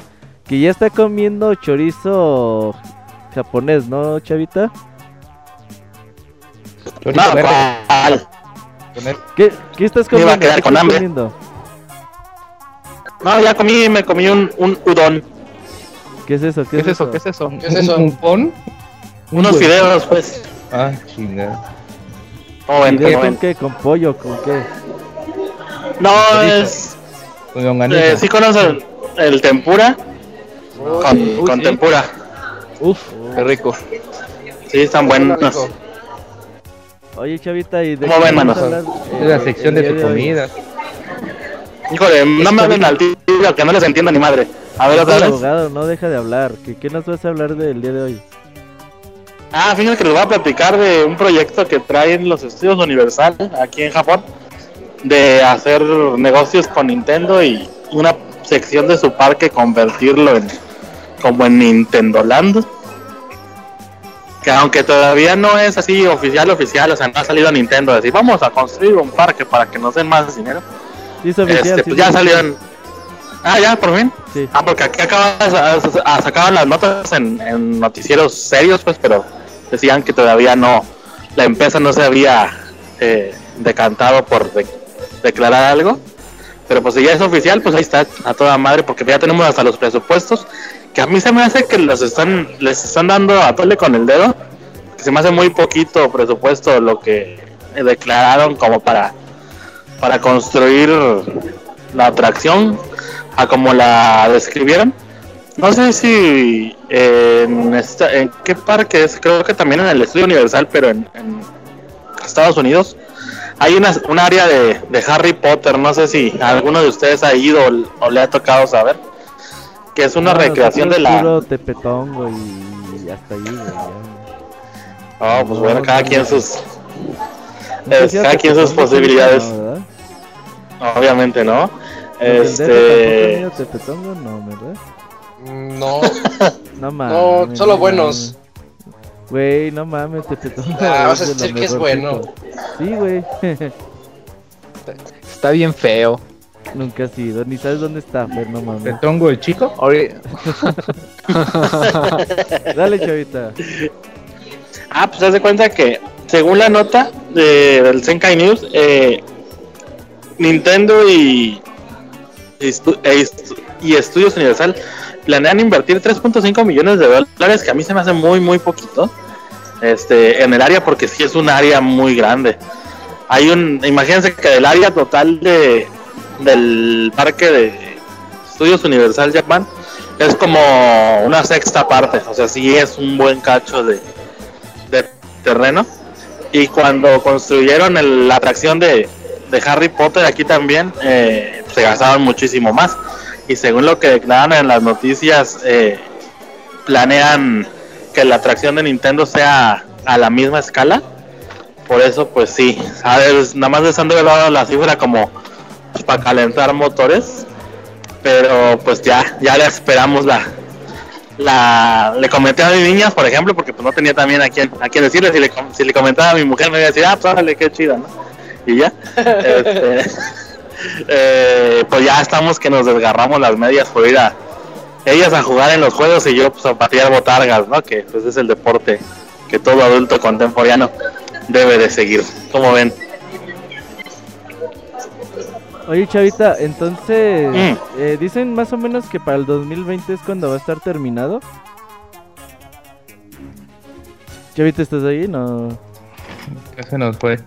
que ya está comiendo chorizo japonés, ¿no, chavita? Chorizo No. ¿Qué, qué estás Me iba a comiendo? quedar ¿Qué con hambre. comiendo? No, ya comí, me comí un, un udon, ¿Qué es eso? ¿Qué, ¿Qué es eso? ¿Qué es eso? ¿Qué es eso? ¿Un pon? unos fideos, pues. Ah, chingada. ¿Cómo ven? ¿Fideos ¿Cómo con ven? qué? ¿Con pollo? ¿Con qué? No, es... Con. Eh, ¿Sí conocen el tempura? Con, Uy, con sí. tempura. Uf, qué rico. Sí, están buenos. Oye, chavita, ¿y de ¿Cómo ven, manos? Es eh, la sección el de tu comida. Híjole, no me hablen al tiro, que no les entiendo ni madre. A ver, otra vez. abogado, no deja de hablar. ¿Qué, qué nos vas a hablar del día de hoy? Ah, fíjense que les voy a platicar de un proyecto que traen los estudios Universal aquí en Japón de hacer negocios con Nintendo y una sección de su parque convertirlo en como en Nintendo Land. Que aunque todavía no es así oficial oficial, o sea, no ha salido a Nintendo a decir vamos a construir un parque para que nos den más dinero. Sí, es oficial. Este, sí, pues es ya salieron. Ah, ya, por fin. Sí. Ah, porque aquí acaban a, sacar las notas en, en noticieros serios, pues, pero decían que todavía no, la empresa no se había eh, decantado por de- declarar algo. Pero pues si ya es oficial, pues ahí está, a toda madre, porque ya tenemos hasta los presupuestos, que a mí se me hace que los están, les están dando a tole con el dedo, que se me hace muy poquito presupuesto lo que declararon como para para construir la atracción a como la describieron. No sé si en, esta, en qué parque es, creo que también en el Estudio Universal, pero en, en Estados Unidos hay una, un área de, de Harry Potter, no sé si alguno de ustedes ha ido o, o le ha tocado saber, que es una No, recreación de la... puro tepetongo y hasta ahí, güey. ya. Oh, pues bueno, cada quien sus... Es, cada quien sus posibilidades. Obviamente, ¿no? ¿Los del DF Este... Tepetongo? No, ¿verdad? No, No mames. no, solo no buenos. Güey, no mames, Tepetongo. Ah, vas a decir que es mejorcito. Sí, güey. Está bien feo. Nunca has ido, ni sabes dónde está, Fer, no mames. Tetongo el chico. Dale, chavita. Ah, pues haz de cuenta que, según la nota de, del Senkai News, eh, Nintendo y, e Estu- y Estudios Universal planean invertir 3.5 millones de dólares, que a mí se me hace muy, muy poquito, este, en el área, porque sí es un área muy grande. Hay un, imagínense que del área total de, del parque de Estudios Universal Japan es como una sexta parte, o sea, sí es un buen cacho de, terreno. Y cuando construyeron el- la atracción de, Harry Potter aquí también, eh, se gastaron muchísimo más. Y según lo que declaran en las noticias, eh, planean que la atracción de Nintendo sea a la misma escala. Por eso, pues sí, nada más les han dado la cifra como para calentar motores. Pero pues ya, ya le esperamos la, la le comenté a mis niñas, por ejemplo, porque pues no tenía también a quien, a quien decirle, si le, si le comentaba a mi mujer me iba a decir, ah, pues órale, qué chida, ¿no? Y ya, este, eh, pues ya estamos que nos desgarramos las medias por ir a ellas a jugar en los juegos y yo pues a patear botargas, ¿no? Que pues es el deporte que todo adulto contemporáneo debe de seguir, como ven. Oye, chavita, entonces, Mm. eh, dicen más o menos que para el 2020 es cuando va a estar terminado. Chavita, ¿estás ahí? No, Ya se nos fue.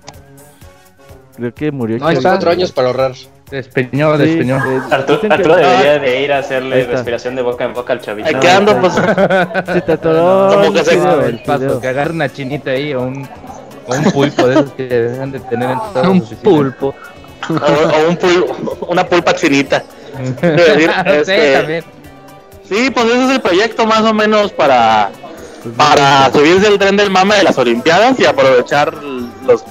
creo que murió. No, está. cuatro años para ahorrar. Despeñó, Sí, despeñó. eh, Arturo, dicen que- Arturo debería de ir a hacerle respiración de boca en boca al chavito. Quedando, está- pues. Se te atoró Como que se- video, el paso, que agarre una chinita ahí o un, o un pulpo de esos que dejan de tener en todas Un pulpo. O, o un pul- una pulpa chinita. Decir, Sí, este, también. Sí, pues ese es el proyecto más o menos para, para subirse el tren del mame de las Olimpiadas y aprovechar los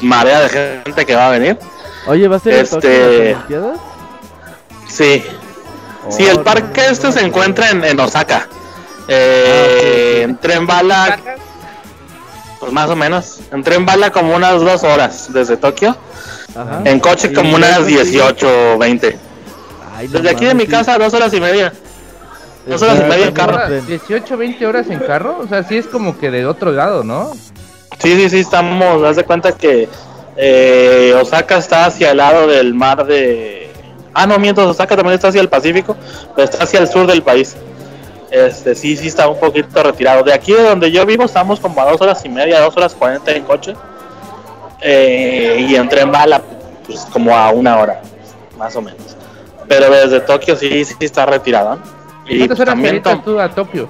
marea de gente que va a venir. Oye, ¿va a ser Este- Tokio las Olimpiadas? Sí, sí, Oh, el parque no, este no, se no. encuentra en, en Osaka. Eh, En tren bala, pues más o menos. En tren bala como unas dos horas desde Tokio. Ajá. En coche como unas luego sí- 18 o 20. Ay, no Desde aquí de mi casa dos horas y media. dos horas y media en carro. el tren. 18, 20 horas en carro, o sea, sí es como que de otro lado, ¿no? Sí, sí, sí, estamos, haz de cuenta que eh, Osaka está hacia el lado del mar de... Ah, no, miento, Osaka también está hacia el Pacífico, pero está hacia el sur del país. Este, sí, sí está un poquito retirado. De aquí de donde yo vivo estamos como a dos horas y media, dos horas cuarenta en coche. Eh, y en tren bala, pues como a una hora, más o menos. Pero desde Tokio sí, sí está retirado. Y ¿Cuántas horas te también tom- tú a Tokio?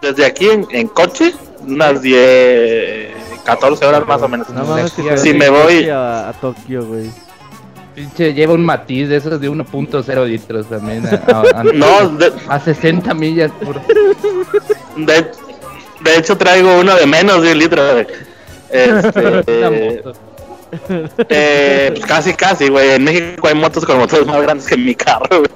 desde aquí en, en coche, unas 10, 14 horas más o menos. No Si me en voy- A, a Tokio, güey. Pinche, lleva un matiz de esos de 1.0 litros también. A, a- a- No, de, a 60 millas por... de, de hecho traigo uno de menos de un litro. güey. Este, eh, pues casi, casi, güey. En México hay motos con motores más grandes que mi carro, güey.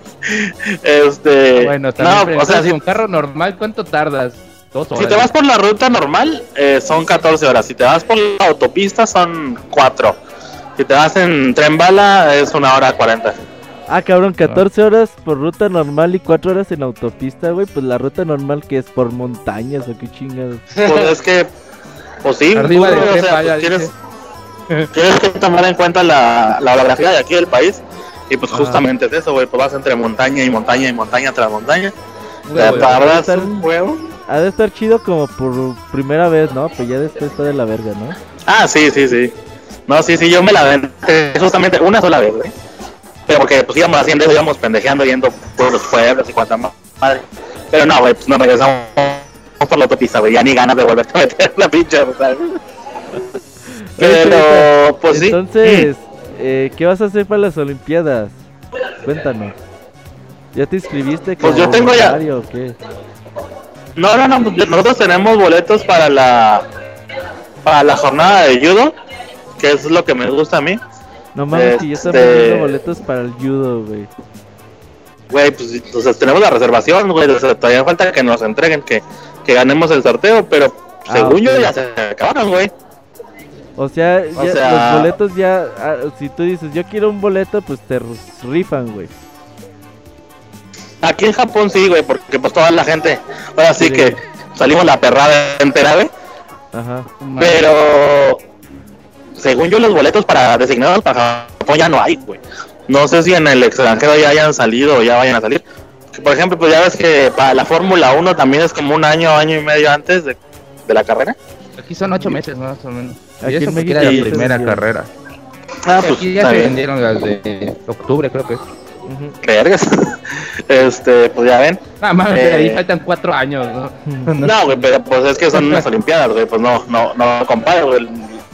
Este, Bueno, también, no, o sea, si, con carro normal, ¿cuánto tardas? Dos horas. si te vas por la ruta normal, eh, son 14 horas. Si te vas por la autopista, son 4. Si te vas en tren bala, es una hora 40. Ah, cabrón, 14 horas por ruta normal y 4 horas en autopista, güey. Pues la ruta normal que es por montañas o qué chingados. Pues es que, pues sí, Arriba güey, de o sea, pues tienes, que tomar en cuenta la, la orografía de aquí del país. Y pues justamente es eso, güey, pues vas entre montaña y montaña y montaña tras montaña. Huevo, Te un huevo. Ha de estar chido como por primera vez, ¿no? Pero ya después está de la verga, ¿no? Ah, sí, sí, sí. No, sí, sí, yo me la aventé justamente una sola vez, güey. Pero porque pues íbamos haciendo eso, íbamos pendejeando, yendo por los pueblos y cuanta ma- madre. Pero no, güey, pues nos regresamos por la autopista, güey. Ya ni ganas de volver a meter la pinche, Pero, pues sí. Entonces, eh, ¿qué vas a hacer para las Olimpiadas? Cuéntanos. ¿Ya te inscribiste? Pues yo tengo ya- voluntario o qué? No, no, no, pues, nosotros tenemos boletos para la para la jornada de judo, que es lo que me gusta a mí. No mames, que ya están Este- vendiendo boletos para el judo, güey. Güey, pues entonces tenemos la reservación, güey, o sea, todavía falta que nos entreguen, que, que ganemos el sorteo, pero Ah, según yo ya se acabaron, güey. O sea, O ya sea- los boletos ya, ah, si tú dices, yo quiero un boleto, pues te rifan, güey. Aquí en Japón sí, güey, porque pues toda la gente, ahora sí Sí. que salimos la perrada entera, güey. Ajá. Pero según yo los boletos para designados para Japón ya no hay, güey. No sé si en el extranjero ya hayan salido o ya vayan a salir. Por ejemplo, pues ya ves que para la Fórmula 1 también es como un año, año y medio antes de, de la carrera. Aquí son ocho meses más o menos. Aquí y eso en México era sí la primera vendieron. carrera. Ah, Sí, pues aquí ya se vendieron las de octubre, creo que. Vergas. Este, pues ya ven. Nada más, Eh. ahí faltan cuatro años, ¿no? No, güey, pero pues es que son unas olimpiadas, güey, pues no, no, no comparo, güey.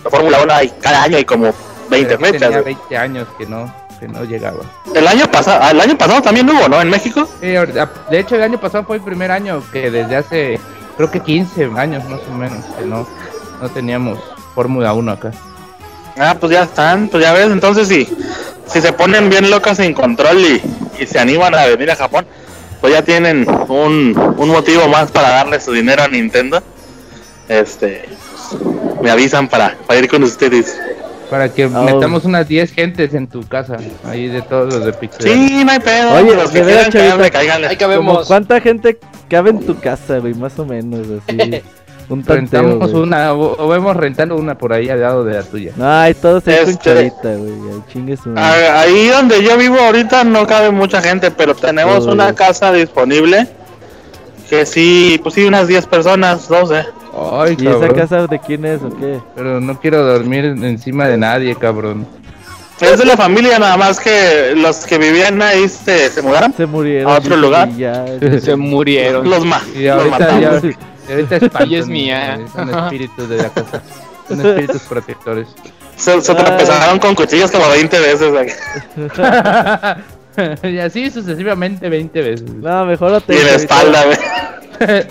La Fórmula 1 hay cada año hay como 20 Pero fechas. Tenía güey. 20 años que no, que no llegaba. El año pasado, ah, el año pasado también hubo, ¿no? En México. Sí, ahorita- de hecho, el año pasado fue el primer año que desde hace, creo que 15 años más o menos, que no, no teníamos Fórmula 1 acá. Ah, pues ya están, pues ya ves, entonces si, si se ponen bien locas sin control y, y se animan a venir a Japón, pues ya tienen un, un motivo más para darle su dinero a Nintendo. Este, pues, me avisan para, para ir con ustedes. Para que Ah, metamos unas 10 gentes en tu casa, ahí de todos los de Pixel. Sí, no hay pedo. Oye, los que cáiganle. Ahí cabemos. cuánta gente cabe en tu casa, güey, más o menos, así. Un tanteo, Rentamos güey. una, o, o vemos rentando una por ahí al lado de la tuya. Ay, todos ahí con Este- chavita, güey. Ahí chingue su madre. Ah, Ahí donde yo vivo ahorita no cabe mucha gente, pero tenemos Uy. una casa disponible que sí, pues sí, unas 10 personas, 12. Ay, ¿Y esa casa de quién es o qué? Pero no quiero dormir encima de nadie, cabrón. Es de la familia, nada más que los que vivían ahí se, se mudaron. Se murieron. ¿A otro lugar? ya, Se murieron. Los, ma Y los ahorita matamos. ya, y ahorita espantan, Y es mía. Son espíritus de la casa. Son espíritus protectores. Se, se tropezaron con cuchillos como 20 veces. y así sucesivamente 20 veces. No, mejor no te Y en la espalda, güey.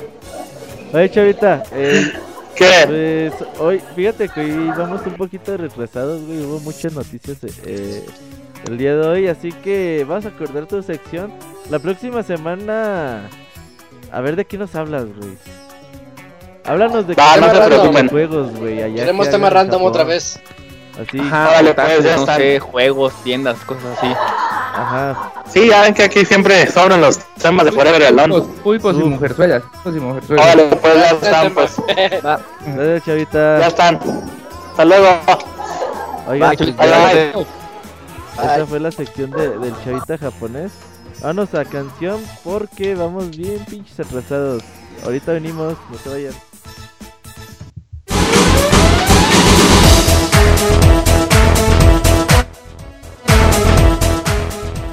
Oye, chavita, eh, ¿Qué? pues hoy, fíjate que hoy vamos un poquito retrasados, güey. Hubo muchas noticias eh, el día de hoy, así que vas a acordar tu sección. La próxima semana, a ver de qué nos hablas, güey. Háblanos de no hablas de juegos, güey. allá Queremos que tema random Japón. otra vez. Así, Ajá, otakus, pues, ya no están. sé, juegos, tiendas, cosas así. ajá. Sí, ya ven que aquí siempre sobran los temas de Forever Alone. Pulpos y Uf. mujerzuelas. Pulpos y mujerzuelas. Pues ya están, pues. Chavita. Ya están. Hasta luego. Oigan, pues. Esa fue la sección de, del chavita japonés. Vámonos a canción porque vamos bien pinches atrasados. Ahorita venimos, no se vayan.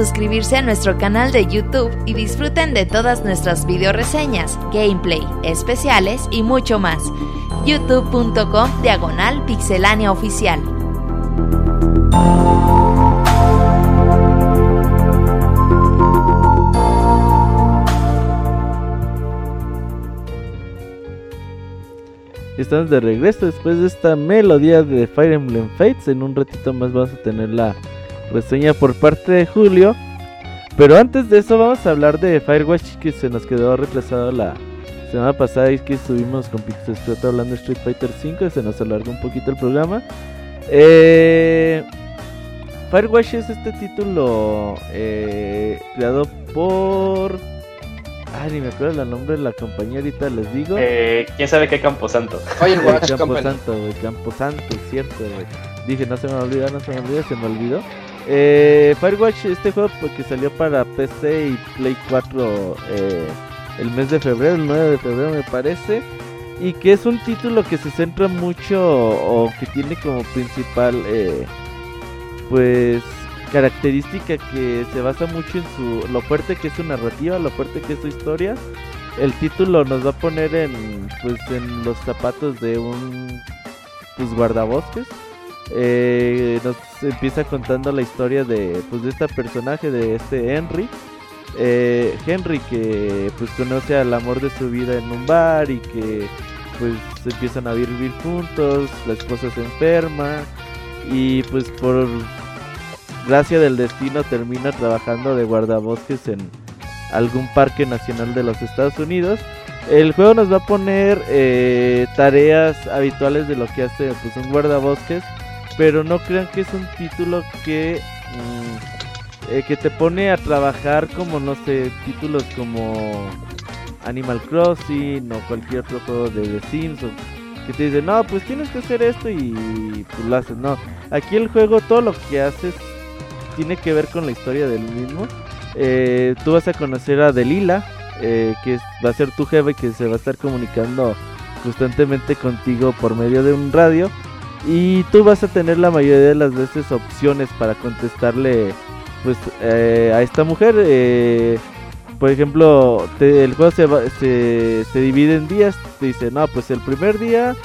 suscribirse a nuestro canal de YouTube y disfruten de todas nuestras video reseñas, gameplay, especiales y mucho más. youtube.com diagonal pixelánea oficial. Estamos de regreso después de esta melodía de Fire Emblem Fates. En un ratito más vamos a tener la reseña por parte de Julio. Pero antes de eso vamos a hablar de Firewatch que se nos quedó retrasado la semana pasada y que estuvimos con Pixel hablando de Street Fighter 5 y se nos alargó un poquito el programa. Eh, Firewatch es este título eh, creado por Ay, ni me acuerdo el nombre de la compañía, ahorita les digo. Eh, ¿Quién sabe qué Camposanto? Firewatch Camposanto, güey, Camposanto, es cierto, güey. Dije, no se me olvida, no se me olvida, se me olvidó. Eh, Firewatch, este juego pues, que salió para PC y Play 4 eh, el mes de febrero, el 9 de febrero me parece. Y que es un título que se centra mucho o que tiene como principal, eh, pues, característica que se basa mucho en su lo fuerte que es su narrativa, lo fuerte que es su historia. El título nos va a poner en pues en los zapatos de un pues guardabosques. Eh, nos empieza contando la historia de pues de este personaje de este Henry. Eh, Henry que pues conoce al amor de su vida en un bar y que pues empiezan a vivir juntos, la esposa se enferma y pues por gracia del destino termina trabajando de guardabosques en algún parque nacional de los Estados Unidos. El juego nos va a poner eh, tareas habituales de lo que hace pues, un guardabosques, pero no crean que es un título que, mm, eh, que te pone a trabajar como, no sé, títulos como Animal Crossing o cualquier otro juego de The Sims o que te dicen, no, pues tienes que hacer esto y pues lo haces. No, aquí el juego todo lo que haces tiene que ver con la historia del mismo. Eh, tú vas a conocer a Delila, eh, que va a ser tu jefe que se va a estar comunicando constantemente contigo por medio de un radio. Y tú vas a tener la mayoría de las veces opciones para contestarle pues eh, a esta mujer. eh, por ejemplo, te- el juego se, va- se, divide en días. Te dice, no, pues el primer día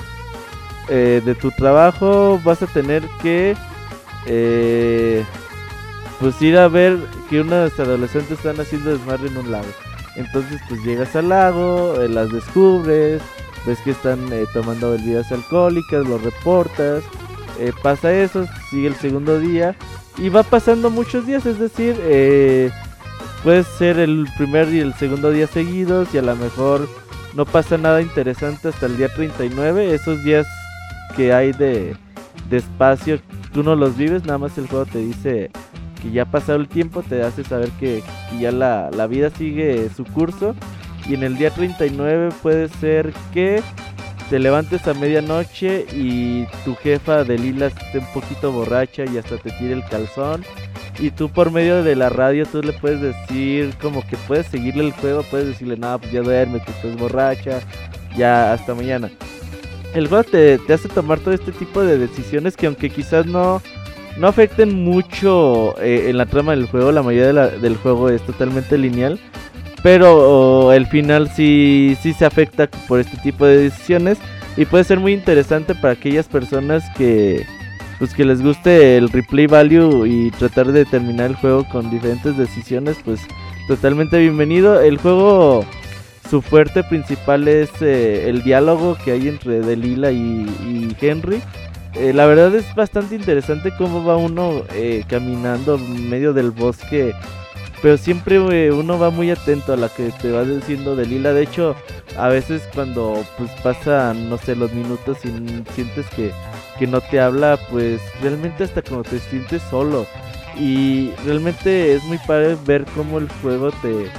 eh, de tu trabajo vas a tener que eh, pues ir a ver que unas adolescentes están haciendo desmadre en un lago. Entonces pues llegas al lago, las descubres, ves que están eh, tomando bebidas alcohólicas, lo reportas, eh, pasa eso, sigue el segundo día y va pasando muchos días, es decir, eh, puede ser el primer y el segundo día seguidos y a lo mejor no pasa nada interesante hasta el día 39, esos días que hay de, de espacio, tú no los vives, nada más el juego te dice que ya ha pasado el tiempo, te hace saber que, que ya la, la vida sigue su curso. Y en el día 39 puede ser que te levantes a medianoche y tu jefa de Lila esté un poquito borracha y hasta te tire el calzón. Y tú por medio de la radio tú le puedes decir como que puedes seguirle el juego, puedes decirle, no, pues ya duerme, que estás borracha, ya hasta mañana. El juego te, hace tomar todo este tipo de decisiones que aunque quizás no, no afecten mucho eh, en la trama del juego, la mayoría del juego es totalmente lineal. Pero oh, el final sí, sí se afecta por este tipo de decisiones. Y puede ser muy interesante para aquellas personas que, pues, que les guste el replay value y tratar de terminar el juego con diferentes decisiones. Pues totalmente bienvenido. El juego, su fuerte principal es eh, el diálogo que hay entre Delila y, Henry. Eh, la verdad es bastante interesante cómo va uno eh, caminando en medio del bosque. Pero siempre eh, uno va muy atento a la que te va diciendo Delila. De hecho, a veces cuando pues pasan, no sé, los minutos y sientes que, que no te habla, pues realmente hasta como te sientes solo. Y realmente es muy padre ver cómo el juego te,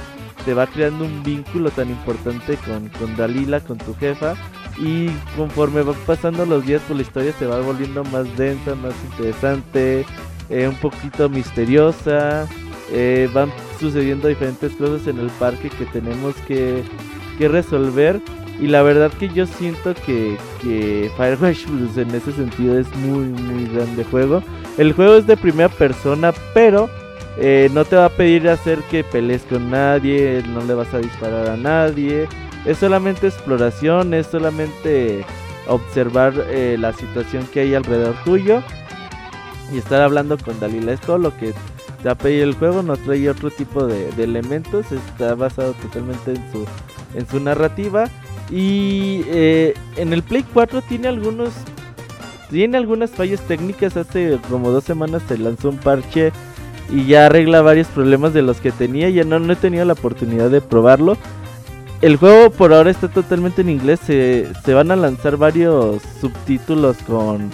te va creando un vínculo tan importante con, con Dalila, con tu jefa. Y conforme van pasando los días, pues la historia se va volviendo más densa, más interesante, eh, un poquito misteriosa. Eh, van sucediendo diferentes cosas en el parque que tenemos que, que resolver. Y la verdad que yo siento que, que Firewatch pues, en ese sentido es muy muy grande juego. El juego es de primera persona, pero Eh, no te va a pedir hacer que pelees con nadie, no le vas a disparar a nadie. Es solamente exploración, es solamente observar eh, la situación que hay alrededor tuyo y estar hablando con Dalila. Es todo lo que te va a pedir el juego, no trae otro tipo de, de elementos, está basado totalmente en su, en su narrativa. Y eh, en el Play 4 tiene algunos tiene algunas fallas técnicas. Hace como dos semanas se lanzó un parche y ya arregla varios problemas de los que tenía. Ya no, no he tenido la oportunidad de probarlo. El juego por ahora está totalmente en inglés. Se, se van a lanzar varios subtítulos con,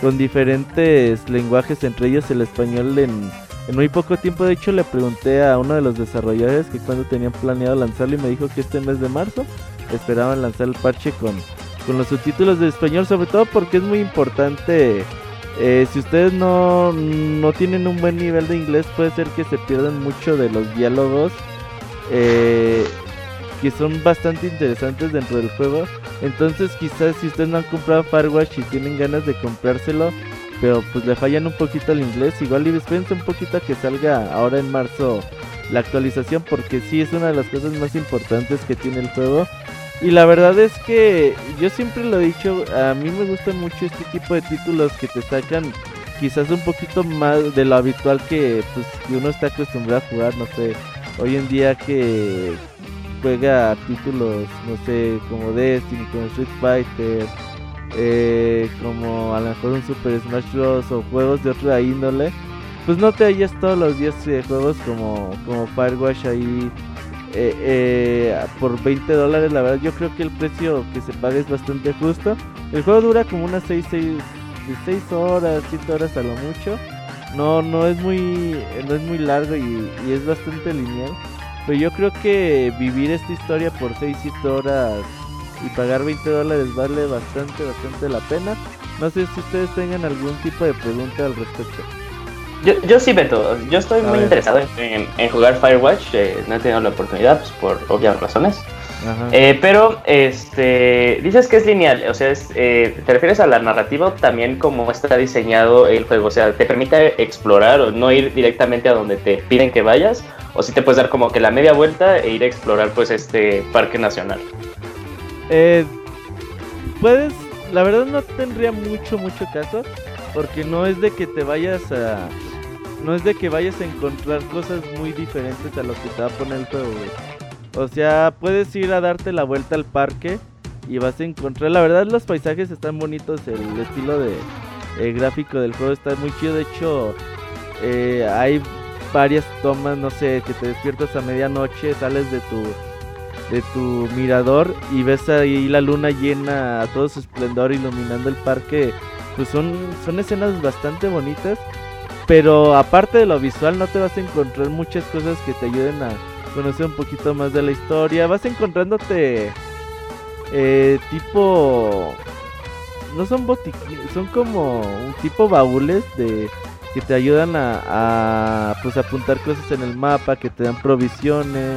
con diferentes lenguajes, entre ellos el español en, en muy poco tiempo. De hecho, le pregunté a uno de los desarrolladores que cuando tenían planeado lanzarlo y me dijo que este mes de marzo esperaban lanzar el parche con, con los subtítulos de español, sobre todo porque es muy importante. Eh, si ustedes no, no tienen un buen nivel de inglés, puede ser que se pierdan mucho de los diálogos eh, que son bastante interesantes dentro del juego. Entonces, quizás si ustedes no han comprado Firewatch y tienen ganas de comprárselo, pero pues le fallan un poquito el inglés, igual y dispensa un poquito que salga ahora en marzo la actualización, porque sí es una de las cosas más importantes que tiene el juego. Y la verdad es que yo siempre lo he dicho, a mí me gusta mucho este tipo de títulos que te sacan quizás un poquito más de lo habitual que pues que uno está acostumbrado a jugar, no sé, hoy en día que juega títulos, no sé, como Destiny, como Street Fighter, eh, como a lo mejor un Super Smash Bros. o juegos de otra índole, pues no te hallas todos los días de juegos como, como Firewatch ahí eh, eh, por 20 dólares. La verdad, yo creo que el precio que se paga es bastante justo. El juego dura como unas 6, 6, 6 horas, 7 horas a lo mucho. No, no es muy, no es muy largo y, y es bastante lineal. Pero yo creo que vivir esta historia por 6, 7 horas y pagar 20 dólares vale bastante, bastante la pena. No sé si ustedes tengan algún tipo de pregunta al respecto. Yo, yo sí, Beto. Yo estoy A muy ver. interesado en, en jugar Firewatch. eh, no he tenido la oportunidad, pues, por obvias razones. Eh, pero, este, dices que es lineal, o sea, es, eh, ¿te refieres a la narrativa también cómo está diseñado el juego? O sea, ¿te permite explorar o no ir directamente a donde te piden que vayas? ¿O si te puedes dar como que la media vuelta e ir a explorar, pues, este parque nacional? Eh, puedes, la verdad no tendría mucho, mucho caso, porque no es de que te vayas a, no es de que vayas a encontrar cosas muy diferentes a lo que te va a poner el juego. O sea, puedes ir a darte la vuelta al parque y vas a encontrar, la verdad los paisajes están bonitos, el estilo de gráfico del juego está muy chido, de hecho eh, hay varias tomas, no sé, que te despiertas a medianoche, sales de tu de tu mirador y ves ahí la luna llena a todo su esplendor iluminando el parque, pues son, son escenas bastante bonitas. Pero aparte de lo visual no te vas a encontrar muchas cosas que te ayuden a conocer un poquito más de la historia. Vas encontrándote eh, tipo... No son botiquines, son como un tipo baúles de que te ayudan a, a pues apuntar cosas en el mapa, que te dan provisiones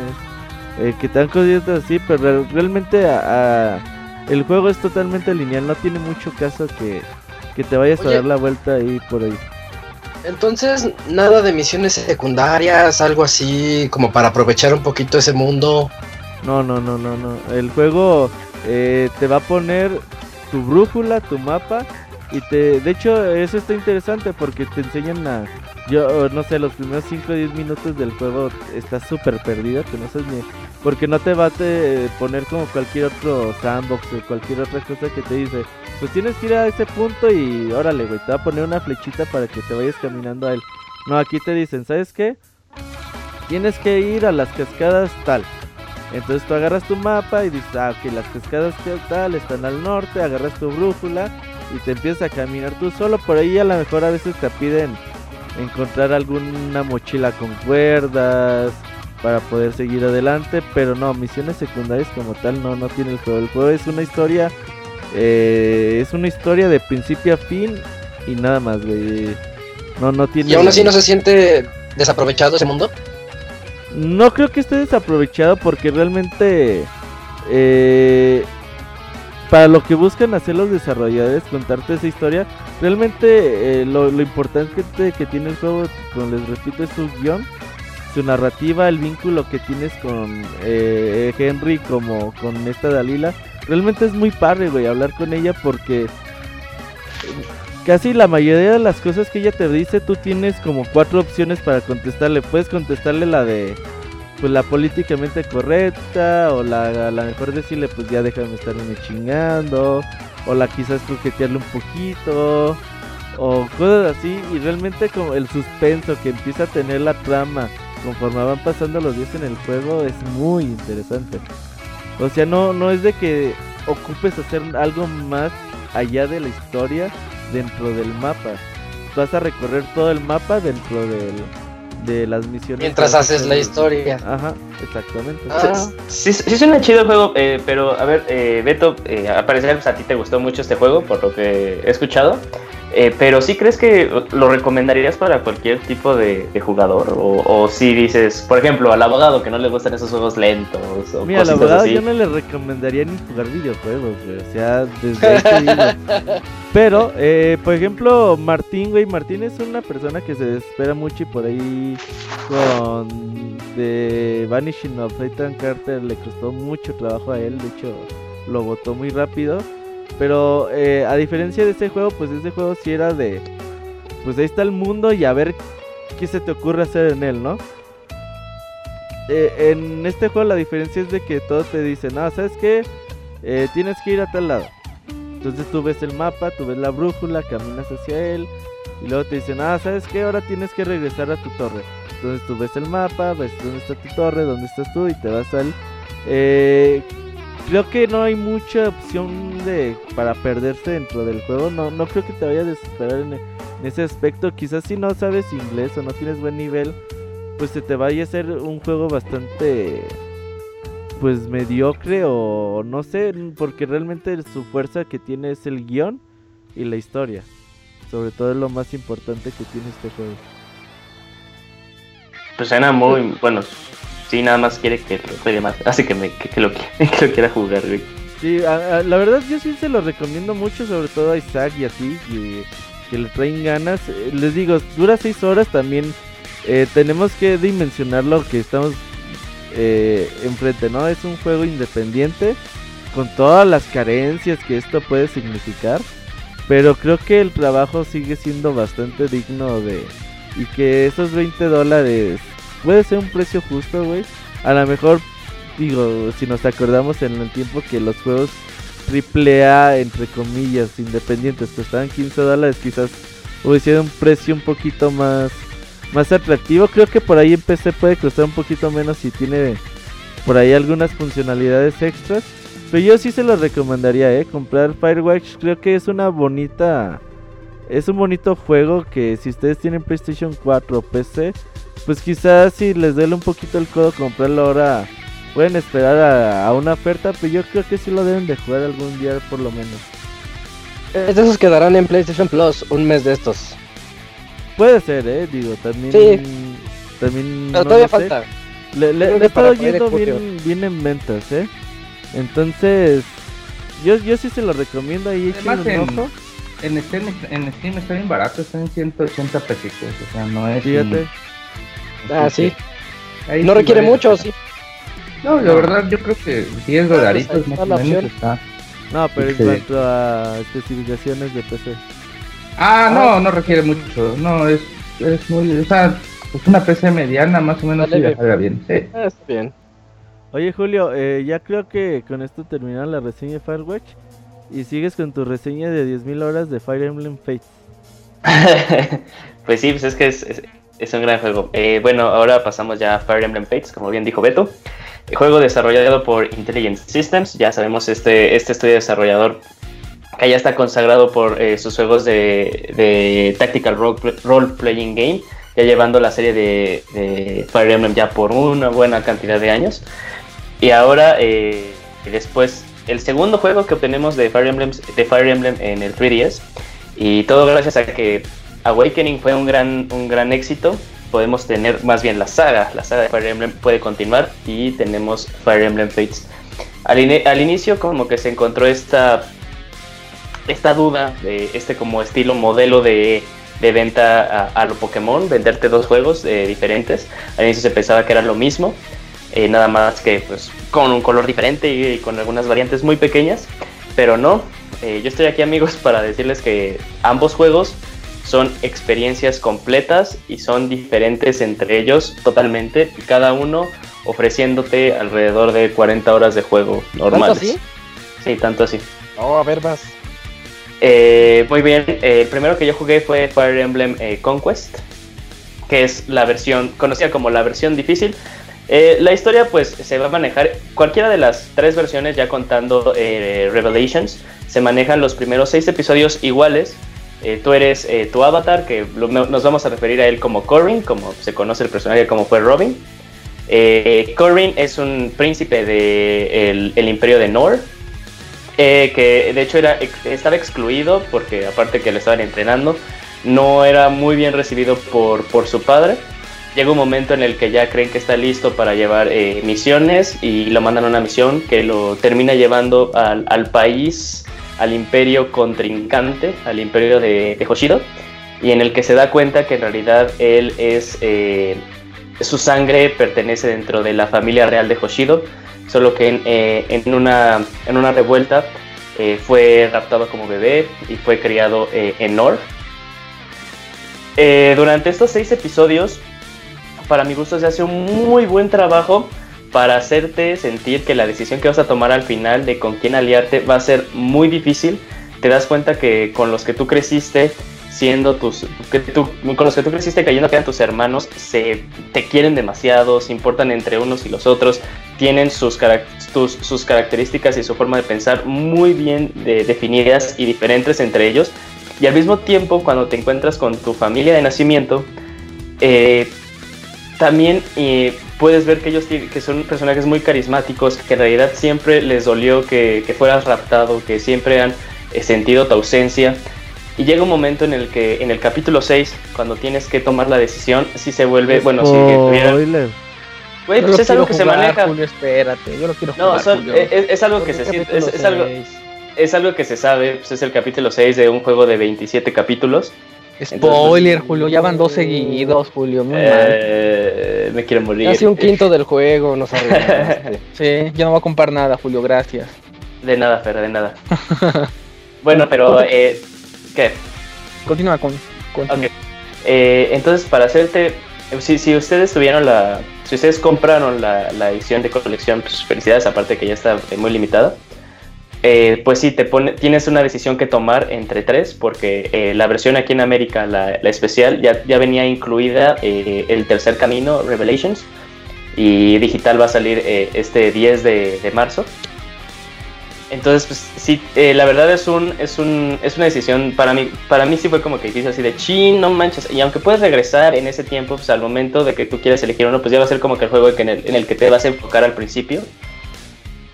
eh, que te dan cositas así, pero re- realmente a- a- el juego es totalmente lineal, no tiene mucho caso que, que te vayas Oye. a dar la vuelta ahí por ahí. Entonces, nada de misiones secundarias, algo así como para aprovechar un poquito ese mundo. No, no, no, no, no. El juego eh, te va a poner tu brújula, tu mapa y te, de hecho eso está interesante porque te enseñan a, yo no sé, los primeros 5 o 10 minutos del juego estás súper perdido, que no sabes ni, porque no te va a poner como cualquier otro sandbox o cualquier otra cosa que te dice, pues tienes que ir a ese punto y órale, güey, te va a poner una flechita para que te vayas caminando a él. No, aquí te dicen, ¿sabes qué? Tienes que ir a las cascadas tal. Entonces tú agarras tu mapa y dices, ah, ok, las cascadas tal están al norte, agarras tu brújula y te empiezas a caminar tú solo. Por ahí a lo mejor a veces te piden encontrar alguna mochila con cuerdas para poder seguir adelante, pero no, misiones secundarias como tal no, no tiene el juego. El juego es una historia, eh, es una historia de principio a fin y nada más, güey. No, no tiene... Y aún así no se siente desaprovechado ese mundo. No creo que esté desaprovechado porque realmente eh, para lo que buscan hacer los desarrolladores, contarte esa historia, realmente eh, lo, lo importante que, que tiene el juego, como les repito, es su guion, su narrativa, el vínculo que tienes con eh, Henry como con esta Dalila. Realmente es muy padre, güey, hablar con ella porque casi la mayoría de las cosas que ella te dice, tú tienes como cuatro opciones para contestarle. Puedes contestarle la de pues la políticamente correcta o la, la mejor decirle pues ya déjame estarme chingando o la quizás coquetearle un poquito o cosas así y realmente como el suspenso que empieza a tener la trama conforme van pasando los días en el juego es muy interesante. O sea, no no es de que ocupes hacer algo más allá de la historia dentro del mapa. Vas a recorrer todo el mapa dentro del de las misiones. Mientras haces la historia. Ajá, exactamente. Ah. Sí, sí suena chido el juego, eh, pero a ver, eh, Beto, eh, a parecer pues, a ti te gustó mucho este juego, por lo que he escuchado. Eh, pero sí crees que lo recomendarías para cualquier tipo de, de jugador? O, o si dices, por ejemplo, al abogado que no le gustan esos juegos lentos o Mira, al abogado así. yo no le recomendaría ni jugar videojuegos, güey. O sea, desde ahí te digo. Pero, eh, por ejemplo, Martín, güey. Martín es una persona que se desespera mucho y por ahí con The Vanishing of Ethan Carter le costó mucho trabajo a él. De hecho, lo votó muy rápido. Pero eh, a diferencia de este juego, pues este juego sí era de... Pues ahí está el mundo y a ver qué se te ocurre hacer en él, ¿no? Eh, en este juego la diferencia es de que todos te dicen, ah, ¿sabes qué? Eh, tienes que ir a tal lado. Entonces tú ves el mapa, tú ves la brújula, caminas hacia él. Y luego te dicen, ah, ¿sabes qué? Ahora tienes que regresar a tu torre. Entonces tú ves el mapa, ves dónde está tu torre, dónde estás tú y te vas al... Eh, creo que no hay mucha opción de para perderse dentro del juego. No, no creo que te vaya a desesperar en, en ese aspecto. Quizás si no sabes inglés o no tienes buen nivel, pues se te vaya a ser un juego bastante pues mediocre o no sé, porque realmente su fuerza que tiene es el guion y la historia. Sobre todo es lo más importante que tiene este juego. Pues suena muy bueno. Sí, nada más quiere que lo más. Así que, me, que, lo, que lo quiera jugar, güey. Sí, la verdad yo sí se lo recomiendo mucho, sobre todo a Isaac y a ti, que, que le traen ganas. Eh, les digo, dura 6 horas también. eh, tenemos que dimensionar lo que estamos eh, enfrente, ¿no? Es un juego independiente, con todas las carencias que esto puede significar. Pero creo que el trabajo sigue siendo bastante digno de... Y que esos 20 dólares puede ser un precio justo, güey. A lo mejor digo, si nos acordamos en el tiempo que los juegos triple A, entre comillas, independientes, costaban 15 dólares, quizás hubiese un precio un poquito más, más atractivo. Creo que por ahí en PC puede costar un poquito menos si tiene por ahí algunas funcionalidades extras. Pero yo sí se lo recomendaría, eh, comprar Firewatch. Creo que es una bonita, es un bonito juego que si ustedes tienen PlayStation 4 o PC, pues quizás si les duele un poquito el codo comprarlo ahora pueden esperar a, a una oferta, pero yo creo que sí lo deben de jugar algún día por lo menos. Es de esos que darán en PlayStation Plus un mes de estos. Puede ser, eh, digo, también... Sí. También... Pero no todavía sé. falta. Le, le- le he estado yendo bien, bien en ventas, eh. Entonces, yo, yo sí se lo recomiendo ahí, Además, en, ojo. en, Steam, en Steam está bien barato, está en 180 pesitos, o sea, no es... Fíjate. Ah, sí. Ahí No sí requiere mucho, sí. No, la verdad yo creo que 10 dolaritos pues ahí más o menos está. No, pero en Excelente. cuanto a especificaciones de PC. Ah, no, no requiere mucho, no, es, es muy, o sea, pues una PC mediana más o menos sí le salga bien, sí. Ah, está bien. Oye Julio, eh, ya creo que con esto termina la reseña de Firewatch y sigues con tu reseña de 10.000 horas de Fire Emblem Fates. pues sí, pues es que es, es- es un gran juego. Eh, bueno, ahora pasamos ya a Fire Emblem Fates, como bien dijo Beto. El juego desarrollado por Intelligent Systems. Ya sabemos, este, este estudio desarrollador que ya está consagrado por eh, sus juegos de, de Tactical Role, role Playing Game, ya llevando la serie de, de Fire Emblem ya por una buena cantidad de años. Y ahora, eh, después, el segundo juego que obtenemos de Fire, Emblem, de Fire Emblem en el 3DS. Y todo gracias a que Awakening fue un gran, un gran éxito. Podemos tener más bien la saga. La saga de Fire Emblem puede continuar y tenemos Fire Emblem Fates. al, ine- al inicio como que se encontró esta, esta duda de este como estilo modelo de, de venta a, a lo Pokémon, venderte dos juegos eh, diferentes. Al inicio se pensaba que era lo mismo, eh, nada más que pues con un color diferente y, y con algunas variantes muy pequeñas, pero no. Eh, yo estoy aquí amigos para decirles que ambos juegos son experiencias completas y son diferentes entre ellos totalmente, y cada uno ofreciéndote alrededor de 40 horas de juego normales. así? Sí, tanto así. No, a ver, vas. Eh, muy bien, eh, el primero que yo jugué fue Fire Emblem eh, Conquest, que es la versión, conocida como la versión difícil. Eh, la historia pues se va a manejar, cualquiera de las tres versiones, ya contando Revelations, se manejan los primeros seis episodios iguales. Eh, tú eres eh, tu avatar, que lo- nos vamos a referir a él como Corrin, como se conoce el personaje como fue Robin. Eh, Corrin es un príncipe del el imperio de Nor, eh, que de hecho era, estaba excluido porque aparte que le estaban entrenando, no era muy bien recibido por, por su padre. Llega un momento en el que ya creen que está listo para llevar eh, misiones y lo mandan a una misión que lo termina llevando al, al país, al imperio contrincante, al imperio de, Hoshido, y en el que se da cuenta que en realidad él es... eh, su sangre pertenece dentro de la familia real de Hoshido, solo que en, eh, una, en una revuelta eh, fue raptado como bebé y fue criado en Nor. Durante estos seis episodios, para mi gusto se hace un muy buen trabajo para hacerte sentir que la decisión que vas a tomar al final de con quién aliarte va a ser muy difícil. Te das cuenta que con los que tú creciste, siendo tus que tú, con los que tú creciste cayendo que eran tus hermanos se te quieren demasiado se importan entre unos y los otros tienen sus, sus características y su forma de pensar muy bien de- definidas y diferentes entre ellos y al mismo tiempo cuando te encuentras con tu familia de nacimiento eh, también eh, puedes ver que ellos que son personajes muy carismáticos, que en realidad siempre les dolió que, que fueras raptado, que siempre han eh, sentido tu ausencia. Y llega un momento en el que en el capítulo 6, cuando tienes que tomar la decisión, si se vuelve, bueno, si. Spoiler. Güey, pues es algo que se maneja. Julio, espérate, yo lo quiero No, jugar. son- Julio. es, es algo que ¿Por se siente, es, algo, es algo que se sabe, pues es el capítulo 6 de un juego de 27 capítulos. Spoiler, Julio, ya van dos seguidos, Julio, muy mal. Eh, me quiero morir. Casi un quinto del juego, nos arruinaste. Sí, yo no voy a comprar nada, Julio, gracias. De nada, Fer, de nada. bueno, pero, eh, ¿qué? Continúa con. con Ok. Eh, entonces, para hacerte, si, si ustedes tuvieron la, si ustedes compraron la, la edición de colección, pues felicidades, aparte que ya está eh, muy limitada. Eh, pues sí, te pone, tienes una decisión que tomar entre tres, porque eh, la versión aquí en América, la, la especial, ya, ya venía incluida eh, el tercer camino, Revelations, y digital va a salir este 10 de, marzo. Entonces, pues sí, la verdad es un, es un, es una decisión para mí, para mí sí fue como que difícil así de chin, no manches. Y aunque puedes regresar en ese tiempo, pues al momento de que tú quieras elegir uno, pues ya va a ser como que el juego en el que te vas a enfocar al principio.